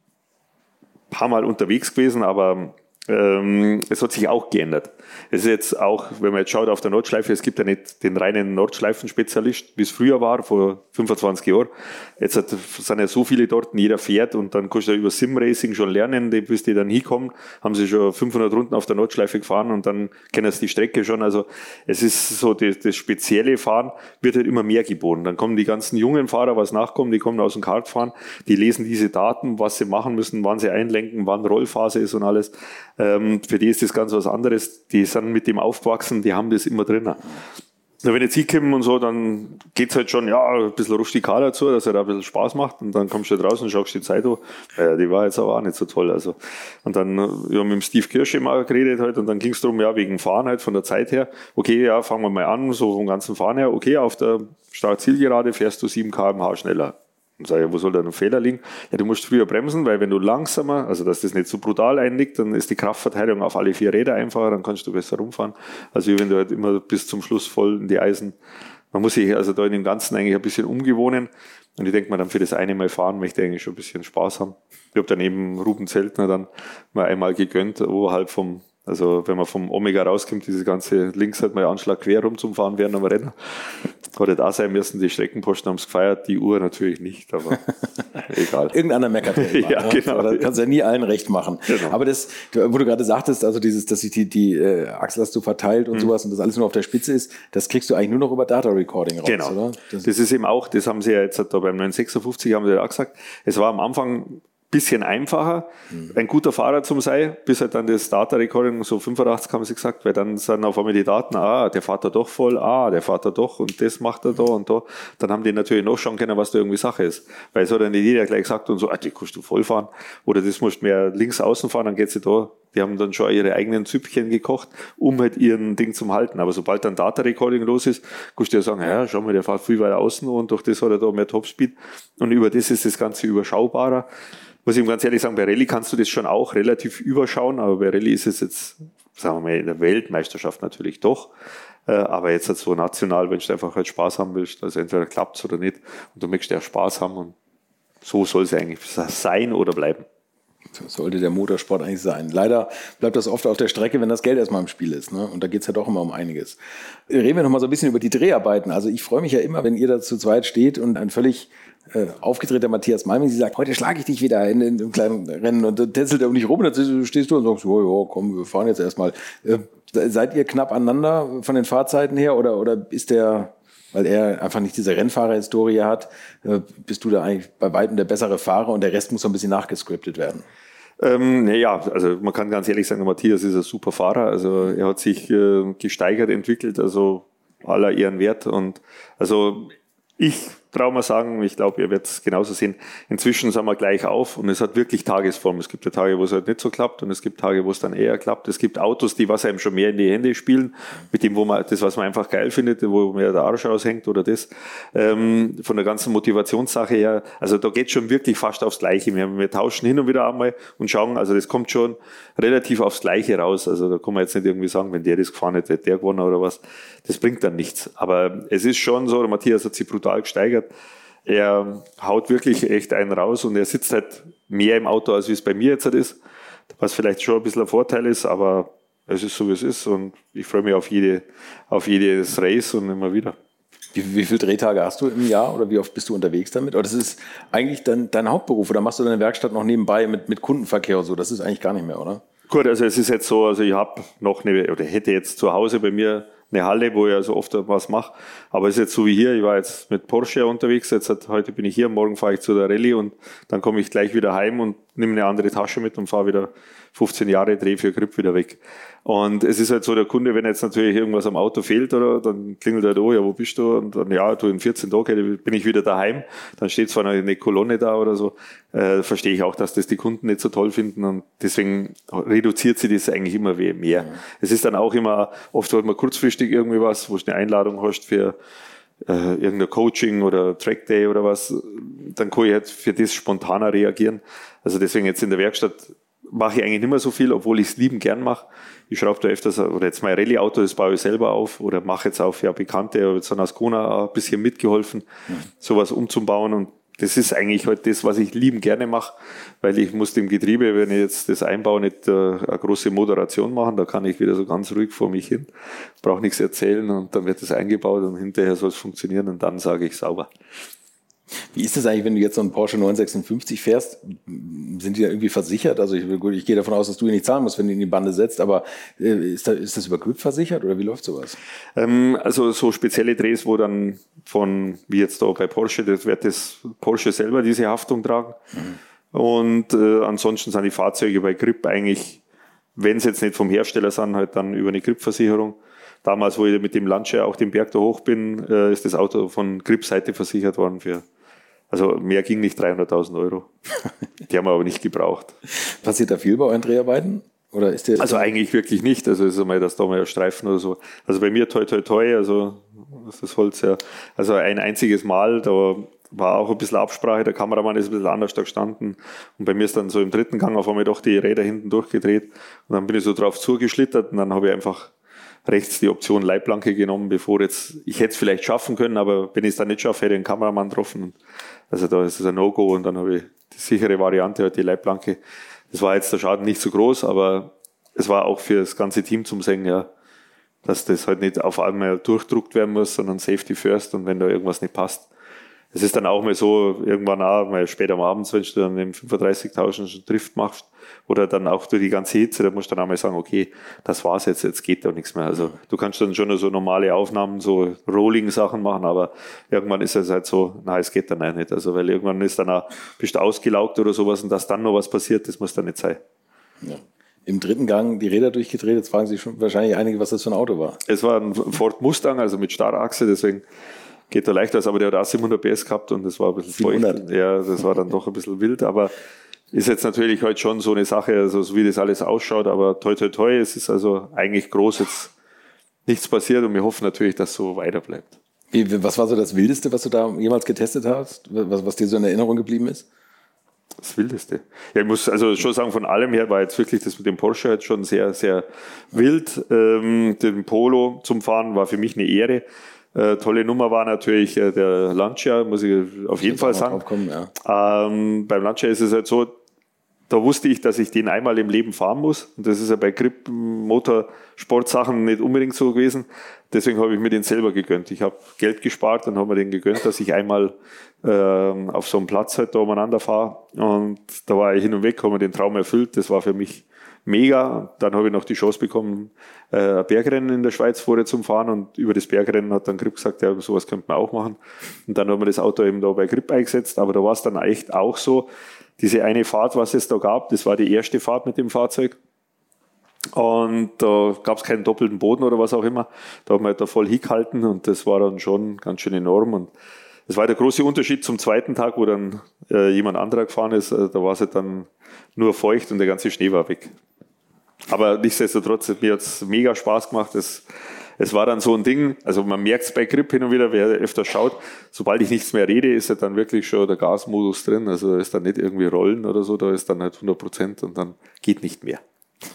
paar Mal unterwegs gewesen, aber ähm, es hat sich auch geändert. Es ist jetzt auch, wenn man jetzt schaut auf der Nordschleife, es gibt ja nicht den reinen Nordschleifenspezialist, wie es früher war, vor 25 Jahren. Jetzt hat, sind ja so viele dort, jeder fährt und dann kannst du ja über Simracing schon lernen, bis die dann hinkommen, haben sie schon 500 Runden auf der Nordschleife gefahren und dann kennen sie die Strecke schon. Also es ist so, das, das spezielle Fahren wird halt immer mehr geboten. Dann kommen die ganzen jungen Fahrer, was nachkommen, die kommen aus dem Kartfahren, die lesen diese Daten, was sie machen müssen, wann sie einlenken, wann Rollphase ist und alles. Ähm, für die ist das ganz was anderes. Die sind mit dem aufgewachsen, die haben das immer drin. wenn jetzt hinkommen und so, dann geht's halt schon, ja, ein bisschen rustikaler dazu, dass er da ein bisschen Spaß macht. Und dann kommst du halt raus und schaust die Zeit an. Ja, die war jetzt aber auch nicht so toll. Also, und dann, ja, mit dem Steve Kirsch immer geredet halt, und dann ging's darum, ja, wegen Fahren halt, von der Zeit her. Okay, ja, fangen wir mal an, so vom ganzen Fahren her. Okay, auf der Start-Zielgerade fährst du 7 kmh schneller. Und sage, wo soll da ein Fehler liegen? Ja, du musst früher bremsen, weil wenn du langsamer, also dass das nicht so brutal einliegt, dann ist die Kraftverteilung auf alle vier Räder einfacher, dann kannst du besser rumfahren. Also wie wenn du halt immer bis zum Schluss voll in die Eisen. Man muss sich also da in dem Ganzen eigentlich ein bisschen umgewohnen. Und ich denke mal, dann für das eine Mal fahren möchte ich eigentlich schon ein bisschen Spaß haben. Ich habe dann eben Ruben Zeltner dann mal einmal gegönnt, oberhalb vom also wenn man vom Omega rauskommt, diese ganze links halt mal Anschlag quer rum zum Fahren während am Rennen. Hatte da sein müssen, die Streckenposten haben es gefeiert, die Uhr natürlich nicht, aber egal. Irgendeiner meckert ja, ja, ne? genau. Da kannst du ja nie allen recht machen. Genau. Aber das, wo du gerade sagtest, also dieses, dass sich die, die äh, Achslast so verteilt und mhm. sowas und das alles nur auf der Spitze ist, das kriegst du eigentlich nur noch über Data Recording raus, genau. oder? Das, das ist eben auch, das haben sie ja jetzt da beim 956 haben sie ja auch gesagt, es war am Anfang bisschen einfacher, mhm. ein guter Fahrer zum sei, bis halt dann das Data Recording, so 85 haben sie gesagt, weil dann sind auf einmal die Daten, ah, der fährt da doch voll, ah, der fährt da doch und das macht er da und da. Dann haben die natürlich noch schauen können, was da irgendwie Sache ist. Weil es hat dann nicht jeder gleich gesagt und so, ah, die kannst du voll fahren. Oder das musst du mehr links außen fahren, dann geht sie da. Die haben dann schon ihre eigenen Züppchen gekocht, um halt ihren Ding zum halten. Aber sobald dann Data Recording los ist, kannst du ja sagen, ja, schau mal, der fährt viel weiter außen und durch das hat er da mehr Topspeed. Und über das ist das Ganze überschaubarer muss ich ihm ganz ehrlich sagen, bei Rallye kannst du das schon auch relativ überschauen, aber bei Rallye ist es jetzt, sagen wir mal, in der Weltmeisterschaft natürlich doch. Äh, aber jetzt halt so national, wenn du einfach halt Spaß haben willst, also entweder klappt es oder nicht und du möchtest ja Spaß haben und so soll es eigentlich sein oder bleiben. So sollte der Motorsport eigentlich sein. Leider bleibt das oft auf der Strecke, wenn das Geld erstmal im Spiel ist. Ne? Und da geht's ja doch immer um einiges. Reden wir noch mal so ein bisschen über die Dreharbeiten. Also ich freue mich ja immer, wenn ihr da zu zweit steht und ein völlig äh, aufgedrehter Matthias Malming, sie sagt, heute schlage ich dich wieder in, in, einem kleinen Rennen und dann tänzelt er um dich rum und dann stehst du und sagst, oh, ja, komm, wir fahren jetzt erstmal. Äh, seid ihr knapp aneinander von den Fahrzeiten her oder, oder ist der, weil er einfach nicht diese Rennfahrer-Historie hat, äh, bist du da eigentlich bei weitem der bessere Fahrer und der Rest muss so ein bisschen nachgescriptet werden? Ähm, naja, also man kann ganz ehrlich sagen, Matthias ist ein super Fahrer. Also er hat sich äh, gesteigert, entwickelt, also aller Ehren wert. Und also ich traue mal sagen, ich glaube, ihr werdet es genauso sehen. Inzwischen sind wir gleich auf und es hat wirklich Tagesform. Es gibt ja Tage, wo es halt nicht so klappt und es gibt Tage, wo es dann eher klappt. Es gibt Autos, die was einem schon mehr in die Hände spielen, mit dem, wo man das, was man einfach geil findet, wo mir der Arsch aushängt oder das. Ähm, von der ganzen Motivationssache her, also da geht schon wirklich fast aufs Gleiche. Wir, wir tauschen hin und wieder einmal und schauen, also das kommt schon relativ aufs Gleiche raus. Also da kann man jetzt nicht irgendwie sagen, wenn der das gefahren hätte der gewonnen oder was. Das bringt dann nichts. Aber es ist schon so, der Matthias hat sich brutal gesteigert. Er haut wirklich echt einen raus und er sitzt halt mehr im Auto, als wie es bei mir jetzt halt ist. Was vielleicht schon ein bisschen ein Vorteil ist, aber es ist so, wie es ist und ich freue mich auf, jede, auf jedes Race und immer wieder. Wie, wie viele Drehtage hast du im Jahr oder wie oft bist du unterwegs damit? Oder das ist eigentlich dein, dein Hauptberuf oder machst du deine Werkstatt noch nebenbei mit, mit Kundenverkehr und so? Das ist eigentlich gar nicht mehr, oder? Gut, also es ist jetzt so, also ich habe noch eine, oder hätte jetzt zu Hause bei mir eine Halle, wo ich also oft was mache. Aber es ist jetzt so wie hier, ich war jetzt mit Porsche unterwegs, jetzt hat, heute bin ich hier, morgen fahre ich zu der Rallye und dann komme ich gleich wieder heim und nehme eine andere Tasche mit und fahre wieder 15 Jahre, Dreh für Grip wieder weg. Und es ist halt so, der Kunde, wenn jetzt natürlich irgendwas am Auto fehlt, oder, dann klingelt er da, ja, wo bist du? Und dann, ja, du, in 14 Tagen bin ich wieder daheim. Dann steht zwar eine Kolonne da oder so. Äh, verstehe ich auch, dass das die Kunden nicht so toll finden. Und deswegen reduziert sich das eigentlich immer mehr. Ja. Es ist dann auch immer, oft hat man kurzfristig irgendwie was, wo du eine Einladung hast für, äh, irgendein Coaching oder Track Day oder was, dann kann ich jetzt für das spontaner reagieren. Also deswegen jetzt in der Werkstatt mache ich eigentlich nicht mehr so viel, obwohl ich es lieben gern mache. Ich schraube da öfters, oder jetzt mein Rallye-Auto, das baue ich selber auf oder mache jetzt auch für Bekannte, jetzt an Ascona ein bisschen mitgeholfen, mhm. sowas umzubauen und das ist eigentlich halt das, was ich lieben gerne mache, weil ich muss dem Getriebe, wenn ich jetzt das einbaue, nicht äh, eine große Moderation machen, da kann ich wieder so ganz ruhig vor mich hin, brauche nichts erzählen und dann wird das eingebaut und hinterher soll es funktionieren und dann sage ich sauber. Wie ist das eigentlich, wenn du jetzt so einen Porsche 956 fährst? Sind die da irgendwie versichert? Also ich, ich gehe davon aus, dass du ihn nicht zahlen musst, wenn du ihn in die Bande setzt, aber äh, ist, da, ist das über Grip versichert oder wie läuft sowas? Ähm, also so spezielle Drehs, wo dann von, wie jetzt da bei Porsche, das wird das Porsche selber diese Haftung tragen. Mhm. Und äh, ansonsten sind die Fahrzeuge bei Grip eigentlich, wenn es jetzt nicht vom Hersteller sind, halt dann über eine Grip-Versicherung. Damals, wo ich mit dem Lancia auch den Berg da hoch bin, äh, ist das Auto von Grip-Seite versichert worden für also mehr ging nicht 300.000 Euro. Die haben wir aber nicht gebraucht. Passiert da viel bei euren Dreharbeiten? Oder ist der also eigentlich wirklich nicht. Also ist einmal, dass da mal ein Streifen oder so. Also bei mir toi toi toi, also das Holz ja. Also ein einziges Mal, da war auch ein bisschen Absprache, der Kameramann ist ein bisschen anders da gestanden und bei mir ist dann so im dritten Gang auf einmal doch die Räder hinten durchgedreht und dann bin ich so drauf zugeschlittert und dann habe ich einfach rechts die Option Leitplanke genommen, bevor jetzt, ich hätte es vielleicht schaffen können, aber wenn ich es dann nicht schaffe, hätte ich den Kameramann getroffen. Also da ist es ein No-Go und dann habe ich die sichere Variante, halt die Leitplanke. Das war jetzt der Schaden nicht so groß, aber es war auch für das ganze Team zum Singen, ja, dass das halt nicht auf einmal durchdruckt werden muss, sondern Safety first und wenn da irgendwas nicht passt, es ist dann auch mal so, irgendwann auch, mal später am Abend, wenn du dann den 35.000 Drift machst, oder dann auch durch die ganze Hitze, da musst du dann einmal sagen, okay, das war's jetzt, jetzt geht doch nichts mehr. Also du kannst dann schon so normale Aufnahmen, so Rolling-Sachen machen, aber irgendwann ist es halt so, na, es geht dann auch nicht. Also weil irgendwann ist dann auch, bist du ausgelaugt oder sowas und dass dann noch was passiert, das muss dann nicht sein. Ja. Im dritten Gang die Räder durchgedreht, jetzt fragen sich schon wahrscheinlich einige, was das für ein Auto war. Es war ein Ford Mustang, also mit Starrachse, deswegen geht er leichter aus, aber der hat auch 700 PS gehabt und das war ein bisschen 700. feucht. Ja, das war dann doch ein bisschen wild, aber ist jetzt natürlich heute schon so eine Sache, also so wie das alles ausschaut, aber toi toi toi, es ist also eigentlich groß jetzt nichts passiert und wir hoffen natürlich, dass so weiter bleibt. Was war so das Wildeste, was du da jemals getestet hast, was, was dir so in Erinnerung geblieben ist? Das Wildeste. Ja, ich muss also schon sagen, von allem her war jetzt wirklich das mit dem Porsche jetzt schon sehr, sehr wild. Ähm, den Polo zum Fahren war für mich eine Ehre. Äh, tolle Nummer war natürlich äh, der Lancia, muss ich auf jeden Fall sagen. Ja. Ähm, beim Lancia ist es halt so, da wusste ich, dass ich den einmal im Leben fahren muss. Und das ist ja bei Grip Motorsportsachen nicht unbedingt so gewesen. Deswegen habe ich mir den selber gegönnt. Ich habe Geld gespart und habe mir den gegönnt, dass ich einmal äh, auf so einem Platz halt da umeinander fahre. Und da war ich hin und weg, habe mir den Traum erfüllt. Das war für mich mega. Dann habe ich noch die Chance bekommen, äh, ein Bergrennen in der Schweiz vorher zum Fahren und über das Bergrennen hat dann Grip gesagt, ja, sowas könnte man auch machen. Und dann haben wir das Auto eben da bei Grip eingesetzt, aber da war es dann echt auch so, diese eine Fahrt, was es da gab, das war die erste Fahrt mit dem Fahrzeug. Und da gab es keinen doppelten Boden oder was auch immer. Da haben wir halt da voll hingehalten und das war dann schon ganz schön enorm. Und das war der große Unterschied zum zweiten Tag, wo dann äh, jemand anderer gefahren ist. Äh, da war es halt dann nur feucht und der ganze Schnee war weg. Aber nichtsdestotrotz, mir hat es mega Spaß gemacht. Es, es war dann so ein Ding, also man merkt es bei Grip hin und wieder, wer öfter schaut, sobald ich nichts mehr rede, ist ja dann wirklich schon der Gasmodus drin. Also da ist dann nicht irgendwie Rollen oder so, da ist dann halt 100 Prozent und dann geht nicht mehr.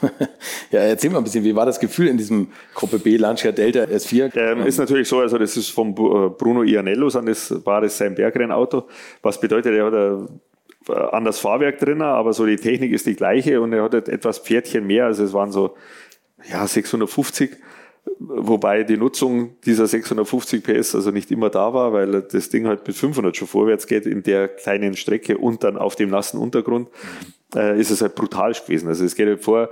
ja, erzähl mal ein bisschen, wie war das Gefühl in diesem Gruppe B Lancia Delta S4? Ähm, ist natürlich so, also das ist vom äh, Bruno Ianello, das war das sein Bergrennauto. Was bedeutet, er hat ein äh, anderes Fahrwerk drin, aber so die Technik ist die gleiche und er hat etwas Pferdchen mehr, also es waren so ja, 650 wobei die Nutzung dieser 650 PS also nicht immer da war, weil das Ding halt mit 500 schon vorwärts geht in der kleinen Strecke und dann auf dem nassen Untergrund, äh, ist es halt brutal gewesen. Also es geht halt vor,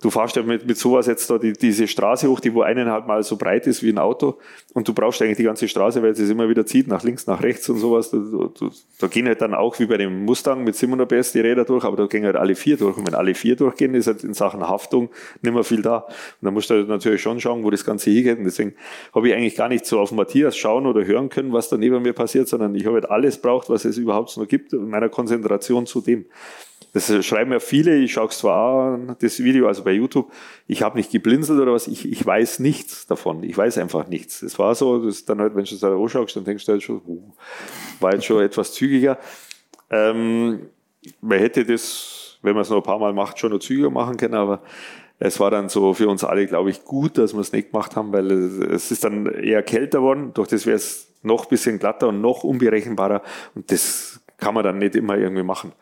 du fahrst ja mit, mit sowas jetzt da die, diese Straße hoch, die wo eineinhalb Mal so breit ist wie ein Auto und du brauchst eigentlich die ganze Straße, weil es es immer wieder zieht, nach links, nach rechts und sowas. Da, da, da gehen halt dann auch wie bei dem Mustang mit 700 PS die Räder durch, aber da gehen halt alle vier durch. Und wenn alle vier durchgehen, ist halt in Sachen Haftung nicht mehr viel da. Und da musst du halt natürlich schon schauen, wo das Ganze hingeht. Und deswegen habe ich eigentlich gar nicht so auf Matthias schauen oder hören können, was da neben mir passiert, sondern ich habe halt alles braucht, was es überhaupt noch gibt, in meiner Konzentration zu dem. Das schreiben ja viele, ich schaue es zwar an, das Video, also bei YouTube, ich habe nicht geblinzelt oder was, ich, ich weiß nichts davon. Ich weiß einfach nichts. Es war so, das ist dann halt, wenn du es da anschaust, dann denkst du halt schon, uh, war jetzt schon etwas zügiger. Ähm, man hätte das, wenn man es noch ein paar Mal macht, schon noch zügiger machen können, aber es war dann so für uns alle, glaube ich, gut, dass wir es nicht gemacht haben, weil es ist dann eher kälter worden. Durch das wäre es noch ein bisschen glatter und noch unberechenbarer und das kann man dann nicht immer irgendwie machen.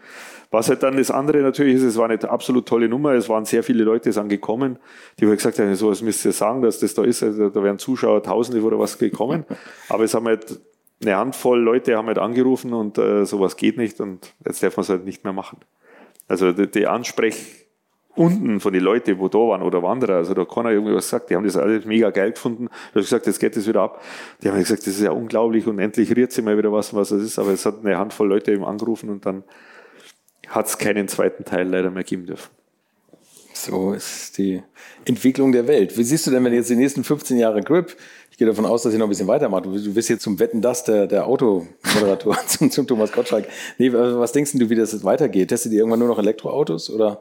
Was halt dann das andere natürlich ist, es war eine absolut tolle Nummer. Es waren sehr viele Leute sind gekommen, die haben gesagt haben, so, was müsst ihr sagen, dass das da ist. Also, da wären Zuschauer, Tausende oder was gekommen. Aber es haben halt eine Handvoll Leute haben halt angerufen und äh, sowas geht nicht und jetzt darf man es halt nicht mehr machen. Also die, die Ansprech unten von den Leuten, wo da waren oder Wanderer, also da keiner irgendwie was gesagt, die haben das alles mega geil gefunden. Da habe gesagt, jetzt geht das wieder ab. Die haben gesagt, das ist ja unglaublich und endlich rührt sie mal wieder was, was es ist. Aber es hat eine Handvoll Leute eben angerufen und dann hat es keinen zweiten Teil leider mehr geben dürfen. So ist die Entwicklung der Welt. Wie siehst du denn, wenn jetzt die nächsten 15 Jahre Grip, ich gehe davon aus, dass ihr noch ein bisschen weitermacht, du bist jetzt zum Wetten das der, der Automoderator, zum, zum Thomas Gottschalk. Nee, was denkst du, wie das jetzt weitergeht? Testet ihr irgendwann nur noch Elektroautos oder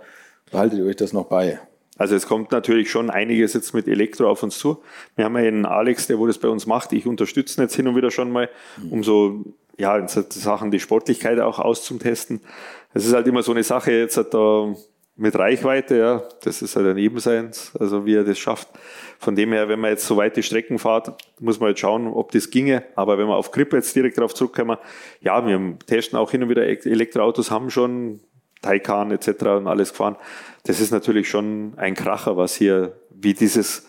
behaltet ihr euch das noch bei? Also es kommt natürlich schon einiges jetzt mit Elektro auf uns zu. Wir haben ja einen Alex, der wo das bei uns macht. Ich unterstütze ihn jetzt hin und wieder schon mal, um so ja, Sachen die Sportlichkeit auch auszutesten. Es ist halt immer so eine Sache jetzt hat da mit Reichweite, ja, das ist halt ein Nebenseins, also wie er das schafft. Von dem her, wenn man jetzt so weite Strecken fährt, muss man jetzt schauen, ob das ginge. Aber wenn wir auf Grip jetzt direkt darauf zurückkommen, ja, wir testen auch hin und wieder Elektroautos, haben schon Taycan etc. und alles gefahren. Das ist natürlich schon ein Kracher, was hier, wie dieses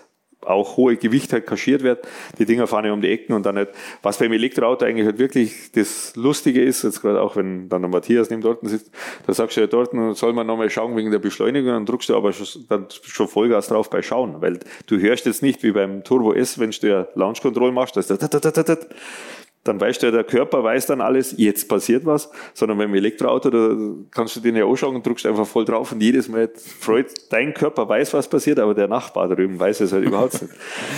auch hohe Gewicht halt kaschiert wird. Die Dinger fahren ja um die Ecken und dann nicht. Was beim Elektroauto eigentlich halt wirklich das Lustige ist, jetzt gerade auch wenn dann der Matthias neben dort sitzt, da sagst du ja dort, soll man nochmal schauen wegen der Beschleunigung, dann drückst du aber schon, dann schon Vollgas drauf bei Schauen, weil du hörst jetzt nicht wie beim Turbo S, wenn du ja Launch Control machst, das dann weißt du, der Körper weiß dann alles, jetzt passiert was, sondern beim Elektroauto, da kannst du den ja anschauen und drückst einfach voll drauf und jedes Mal freut, dein Körper weiß, was passiert, aber der Nachbar drüben weiß es halt überhaupt nicht.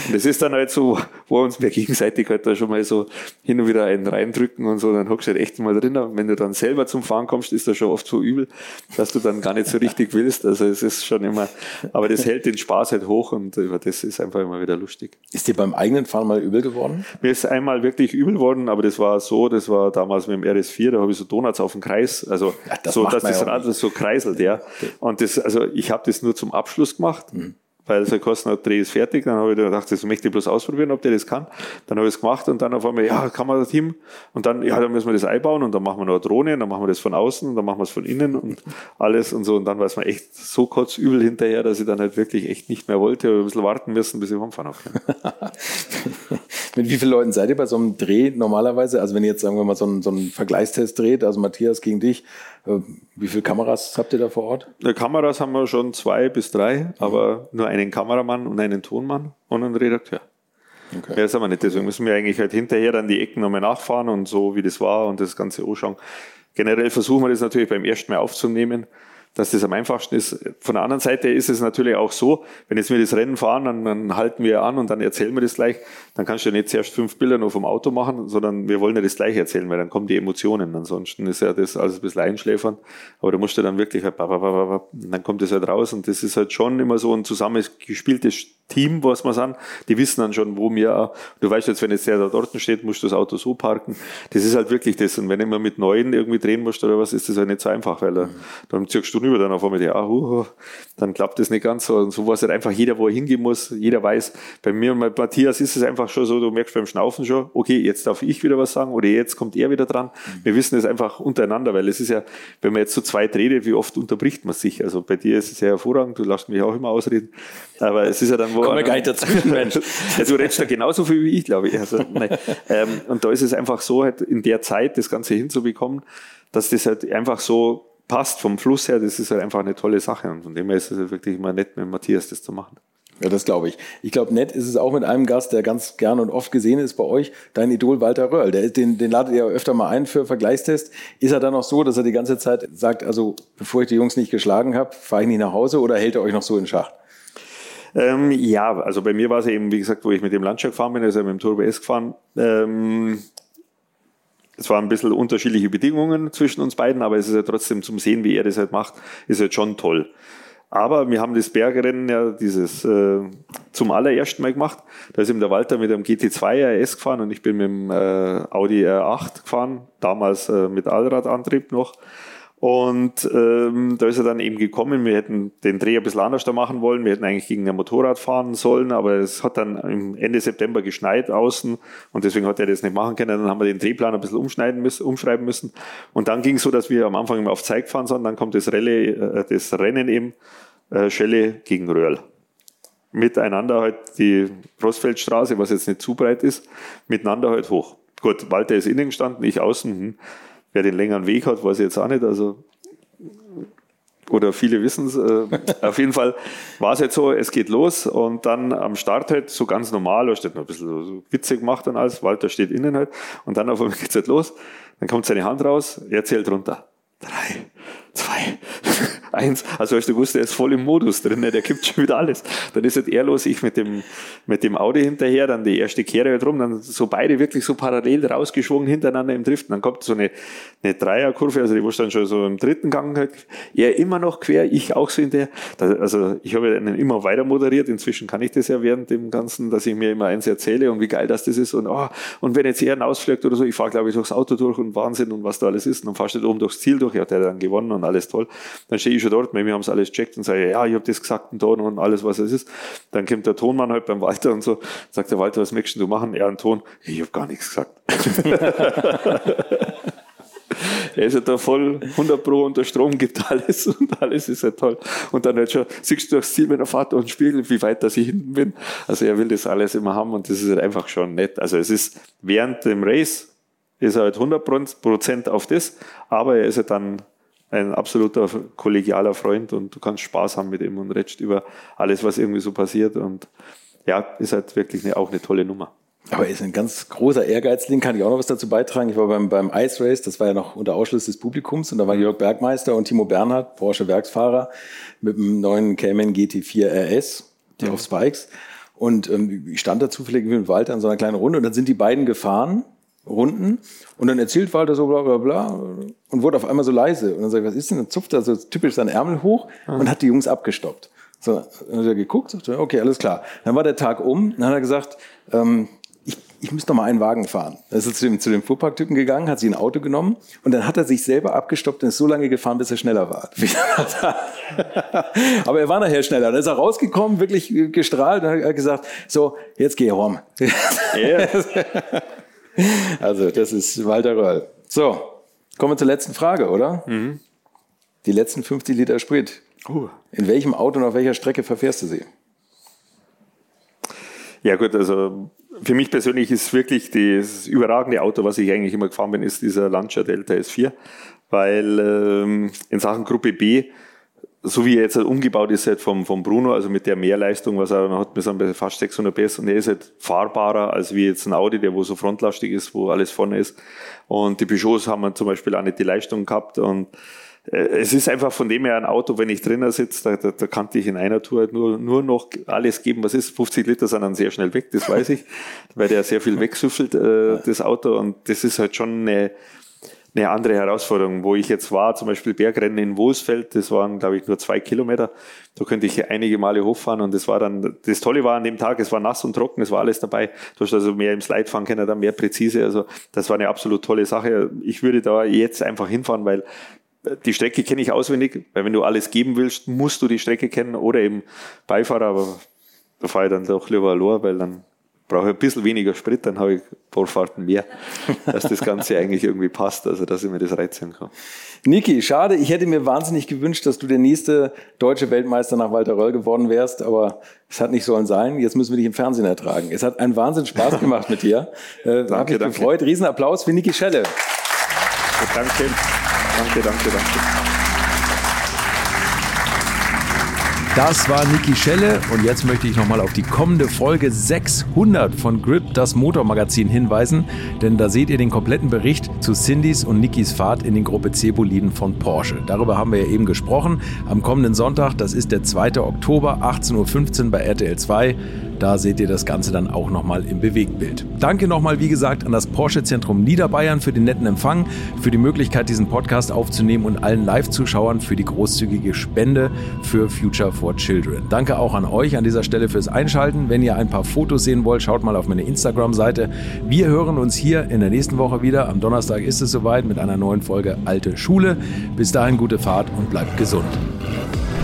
Und das ist dann halt so, wo uns wir gegenseitig halt da schon mal so hin und wieder einen reindrücken und so, dann hockst du halt echt mal drin. Und wenn du dann selber zum Fahren kommst, ist das schon oft so übel, dass du dann gar nicht so richtig willst. Also es ist schon immer, aber das hält den Spaß halt hoch und über das ist einfach immer wieder lustig. Ist dir beim eigenen Fahren mal übel geworden? Mir ist einmal wirklich übel geworden, geworden, aber das war so, das war damals mit dem RS4, da habe ich so Donuts auf dem Kreis, also ja, das so, dass das Rad so kreiselt, ja. Und das, also ich habe das nur zum Abschluss gemacht. Mhm weil der Kosten hat, Dreh ist fertig. Dann habe ich gedacht, das möchte ich bloß ausprobieren, ob der das kann. Dann habe ich es gemacht und dann auf einmal, ja, kann man das Team? Und dann, ja, dann müssen wir das einbauen und dann machen wir noch eine Drohne und dann machen wir das von außen und dann machen wir es von innen und alles und so. Und dann war es mir echt so kotzübel hinterher, dass ich dann halt wirklich echt nicht mehr wollte. Ich ein bisschen warten müssen, bis ich rumfahren kann. Mit wie vielen Leuten seid ihr bei so einem Dreh normalerweise? Also wenn ihr jetzt, sagen wir mal, so einen, so einen Vergleichstest dreht, also Matthias gegen dich, äh, wie viele Kameras habt ihr da vor Ort? Kameras haben wir schon zwei bis drei, aber nur einen Kameramann und einen Tonmann und einen Redakteur. Okay. Mehr sind wir nicht. Deswegen müssen wir eigentlich halt hinterher dann die Ecken nochmal nachfahren und so, wie das war und das Ganze anschauen. Generell versuchen wir das natürlich beim ersten Mal aufzunehmen, dass das am einfachsten ist. Von der anderen Seite ist es natürlich auch so, wenn jetzt wir das Rennen fahren, dann, dann halten wir an und dann erzählen wir das gleich, dann kannst du ja nicht zuerst fünf Bilder nur vom Auto machen, sondern wir wollen ja das gleich erzählen, weil dann kommen die Emotionen. Ansonsten ist ja das alles ein bisschen einschläfern, aber da musst du dann wirklich, halt, dann kommt das halt raus und das ist halt schon immer so ein zusammengespieltes Team, was wir sind, die wissen dann schon, wo wir, du weißt jetzt, wenn jetzt der da dort steht, musst du das Auto so parken. Das ist halt wirklich das. Und wenn immer mit Neuen irgendwie drehen musst oder was, ist das halt nicht so einfach, weil mhm. dann ziehst du über dann auf einmal, ja, uh, dann klappt das nicht ganz so. Und so weiß halt einfach jeder, wo er hingehen muss. Jeder weiß, bei mir und bei Matthias ist es einfach schon so, du merkst beim Schnaufen schon, okay, jetzt darf ich wieder was sagen oder jetzt kommt er wieder dran. Mhm. Wir wissen es einfach untereinander, weil es ist ja, wenn man jetzt so zweit redet, wie oft unterbricht man sich? Also bei dir ist es sehr hervorragend, du lässt mich auch immer ausreden. Aber es ist ja dann, wo. Kommen wir gar nicht dazwischen, Mensch. ja, du redest da genauso viel wie ich, glaube ich. Also, ähm, und da ist es einfach so, halt in der Zeit das Ganze hinzubekommen, dass das halt einfach so passt vom Fluss her. Das ist halt einfach eine tolle Sache. Und von dem her ist es halt wirklich immer nett, mit Matthias das zu machen. Ja, das glaube ich. Ich glaube, nett ist es auch mit einem Gast, der ganz gern und oft gesehen ist bei euch, dein Idol Walter Röhrl. Der, den, den ladet ihr öfter mal ein für Vergleichstest. Ist er dann auch so, dass er die ganze Zeit sagt, also bevor ich die Jungs nicht geschlagen habe, fahre ich nicht nach Hause oder hält er euch noch so in Schach? Ähm, ja, also bei mir war es eben, wie gesagt, wo ich mit dem Landschlag gefahren bin, also mit dem Turbo S gefahren. Ähm, es waren ein bisschen unterschiedliche Bedingungen zwischen uns beiden, aber es ist ja trotzdem zum Sehen, wie er das halt macht, ist halt schon toll. Aber wir haben das Bergrennen ja dieses äh, zum allerersten Mal gemacht. Da ist eben der Walter mit einem GT2 RS gefahren und ich bin mit dem äh, Audi R8 gefahren, damals äh, mit Allradantrieb noch. Und ähm, da ist er dann eben gekommen. Wir hätten den Dreh ein bisschen da machen wollen. Wir hätten eigentlich gegen ein Motorrad fahren sollen, aber es hat dann im Ende September geschneit außen und deswegen hat er das nicht machen können. Dann haben wir den Drehplan ein bisschen umschneiden müssen, umschreiben müssen. Und dann ging es so, dass wir am Anfang immer auf Zeit gefahren sind. Dann kommt das, Rallye, äh, das Rennen eben äh, Schelle gegen Röhrl. Miteinander halt die Rossfeldstraße, was jetzt nicht zu breit ist, miteinander halt hoch. Gut, Walter ist innen gestanden, ich außen. Hm. Wer den längeren Weg hat, weiß ich jetzt auch nicht. Also oder viele wissen es. Äh, auf jeden Fall war es jetzt so, es geht los und dann am Start halt so ganz normal, da steht noch ein bisschen so witzig gemacht und alles, Walter steht innen halt und dann auf einmal geht es halt los, dann kommt seine Hand raus, er zählt runter. Drei, zwei, eins. Also hast du gewusst, er ist voll im Modus drin, ne? der kippt schon wieder alles. Dann ist halt er los, ich mit dem, mit dem Audi hinterher, dann die erste Kehre halt rum, dann so beide wirklich so parallel rausgeschwungen hintereinander im Driften. Dann kommt so eine, eine Dreierkurve, also die war dann schon so im dritten Gang halt. Er immer noch quer, ich auch so in der. Also ich habe ihn immer weiter moderiert. Inzwischen kann ich das ja während dem Ganzen, dass ich mir immer eins erzähle und wie geil das, das ist. Und, oh, und wenn jetzt er ausfliegt oder so, ich fahre glaube ich durchs Auto durch und Wahnsinn und was da alles ist. Und dann fahrst du da oben durchs Ziel durch, ja, der hat dann gewonnen und alles toll. Dann stehe ich schon dort, wir haben es alles checkt und sage, ja, ich habe das gesagt und Ton und alles, was es ist. Dann kommt der Tonmann halt beim Walter und so, sagt der Walter, was möchtest du machen? Er einen Ton, ich habe gar nichts gesagt. er ist ja da voll 100 Pro unter Strom, gibt alles und alles ist ja toll. Und dann halt schon, siehst du durchs Ziel mit der Fahrt und spiegelt, wie weit dass ich hinten bin. Also er will das alles immer haben und das ist halt einfach schon nett. Also es ist während dem Race ist er halt 100 Prozent auf das, aber er ist ja halt dann ein absoluter kollegialer Freund und du kannst Spaß haben mit ihm und redest über alles, was irgendwie so passiert. Und ja, ist halt wirklich eine, auch eine tolle Nummer. Aber er ist ein ganz großer Ehrgeizling, kann ich auch noch was dazu beitragen. Ich war beim, beim Ice Race, das war ja noch unter Ausschluss des Publikums und da war Jörg Bergmeister und Timo Bernhard, Porsche Werksfahrer, mit dem neuen Cayman GT4 RS, der ja. auf Spikes. Und ähm, ich stand da zufällig mit Walter in so einer kleinen Runde und dann sind die beiden gefahren Runden. Und dann erzählt Walter so bla bla bla und wurde auf einmal so leise. Und dann sagt, was ist denn? Dann zupft er so typisch seinen Ärmel hoch mhm. und hat die Jungs abgestoppt. So, dann hat er geguckt, sagte, okay, alles klar. Dann war der Tag um, dann hat er gesagt, ähm, ich, ich muss noch mal einen Wagen fahren. Dann ist er zu dem, zu dem Fuhrparktypen gegangen, hat sich ein Auto genommen und dann hat er sich selber abgestoppt und ist so lange gefahren, bis er schneller war. Aber er war nachher schneller. Dann ist er rausgekommen, wirklich gestrahlt und hat gesagt, so, jetzt geh rum. Yeah. Also, das ist Walter Röll. So, kommen wir zur letzten Frage, oder? Mhm. Die letzten 50 Liter Sprit. Uh. In welchem Auto und auf welcher Strecke verfährst du sie? Ja gut, also für mich persönlich ist wirklich das überragende Auto, was ich eigentlich immer gefahren bin, ist dieser Lancia Delta S4, weil ähm, in Sachen Gruppe B so wie er jetzt halt umgebaut ist halt vom, vom Bruno, also mit der Mehrleistung, was er hat, wir sind fast 600 PS und er ist halt fahrbarer als wie jetzt ein Audi, der wo so frontlastig ist, wo alles vorne ist. Und die Peugeots haben zum Beispiel auch nicht die Leistung gehabt und äh, es ist einfach von dem her ein Auto, wenn ich drinnen sitze, da, da, da kann ich in einer Tour nur, nur noch alles geben, was ist. 50 Liter sind dann sehr schnell weg, das weiß ich, weil der sehr viel wegsüffelt, äh, das Auto. Und das ist halt schon eine, eine andere Herausforderung. Wo ich jetzt war, zum Beispiel Bergrennen in Wohlsfeld, das waren, glaube ich, nur zwei Kilometer. Da könnte ich einige Male hochfahren und das war dann, das Tolle war an dem Tag, es war nass und trocken, es war alles dabei. Du hast also mehr im Slide fahren können, dann mehr präzise. Also das war eine absolut tolle Sache. Ich würde da jetzt einfach hinfahren, weil die Strecke kenne ich auswendig, weil wenn du alles geben willst, musst du die Strecke kennen oder eben Beifahrer, aber da fahre ich dann doch lieber Lohr, weil dann brauche ein bisschen weniger Sprit, dann habe ich ein paar Fahrten mehr, dass das Ganze eigentlich irgendwie passt, also dass ich mir das reizen kann. Niki, schade, ich hätte mir wahnsinnig gewünscht, dass du der nächste deutsche Weltmeister nach Walter Röll geworden wärst, aber es hat nicht sollen sein. Jetzt müssen wir dich im Fernsehen ertragen. Es hat einen Wahnsinn Spaß gemacht mit dir. Äh, danke, hat mich danke. gefreut. Riesenapplaus für Niki Schelle. Danke. Danke, danke, danke. Das war Niki Schelle und jetzt möchte ich nochmal auf die kommende Folge 600 von Grip, das Motormagazin, hinweisen, denn da seht ihr den kompletten Bericht zu Cindys und Nikis Fahrt in den Gruppe C-Boliden von Porsche. Darüber haben wir ja eben gesprochen. Am kommenden Sonntag, das ist der 2. Oktober, 18.15 Uhr bei RTL 2. Da seht ihr das Ganze dann auch nochmal im Bewegtbild. Danke nochmal, wie gesagt, an das Porsche-Zentrum Niederbayern für den netten Empfang, für die Möglichkeit, diesen Podcast aufzunehmen und allen Live-Zuschauern für die großzügige Spende für Future for Children. Danke auch an euch an dieser Stelle fürs Einschalten. Wenn ihr ein paar Fotos sehen wollt, schaut mal auf meine Instagram-Seite. Wir hören uns hier in der nächsten Woche wieder. Am Donnerstag ist es soweit mit einer neuen Folge Alte Schule. Bis dahin gute Fahrt und bleibt gesund.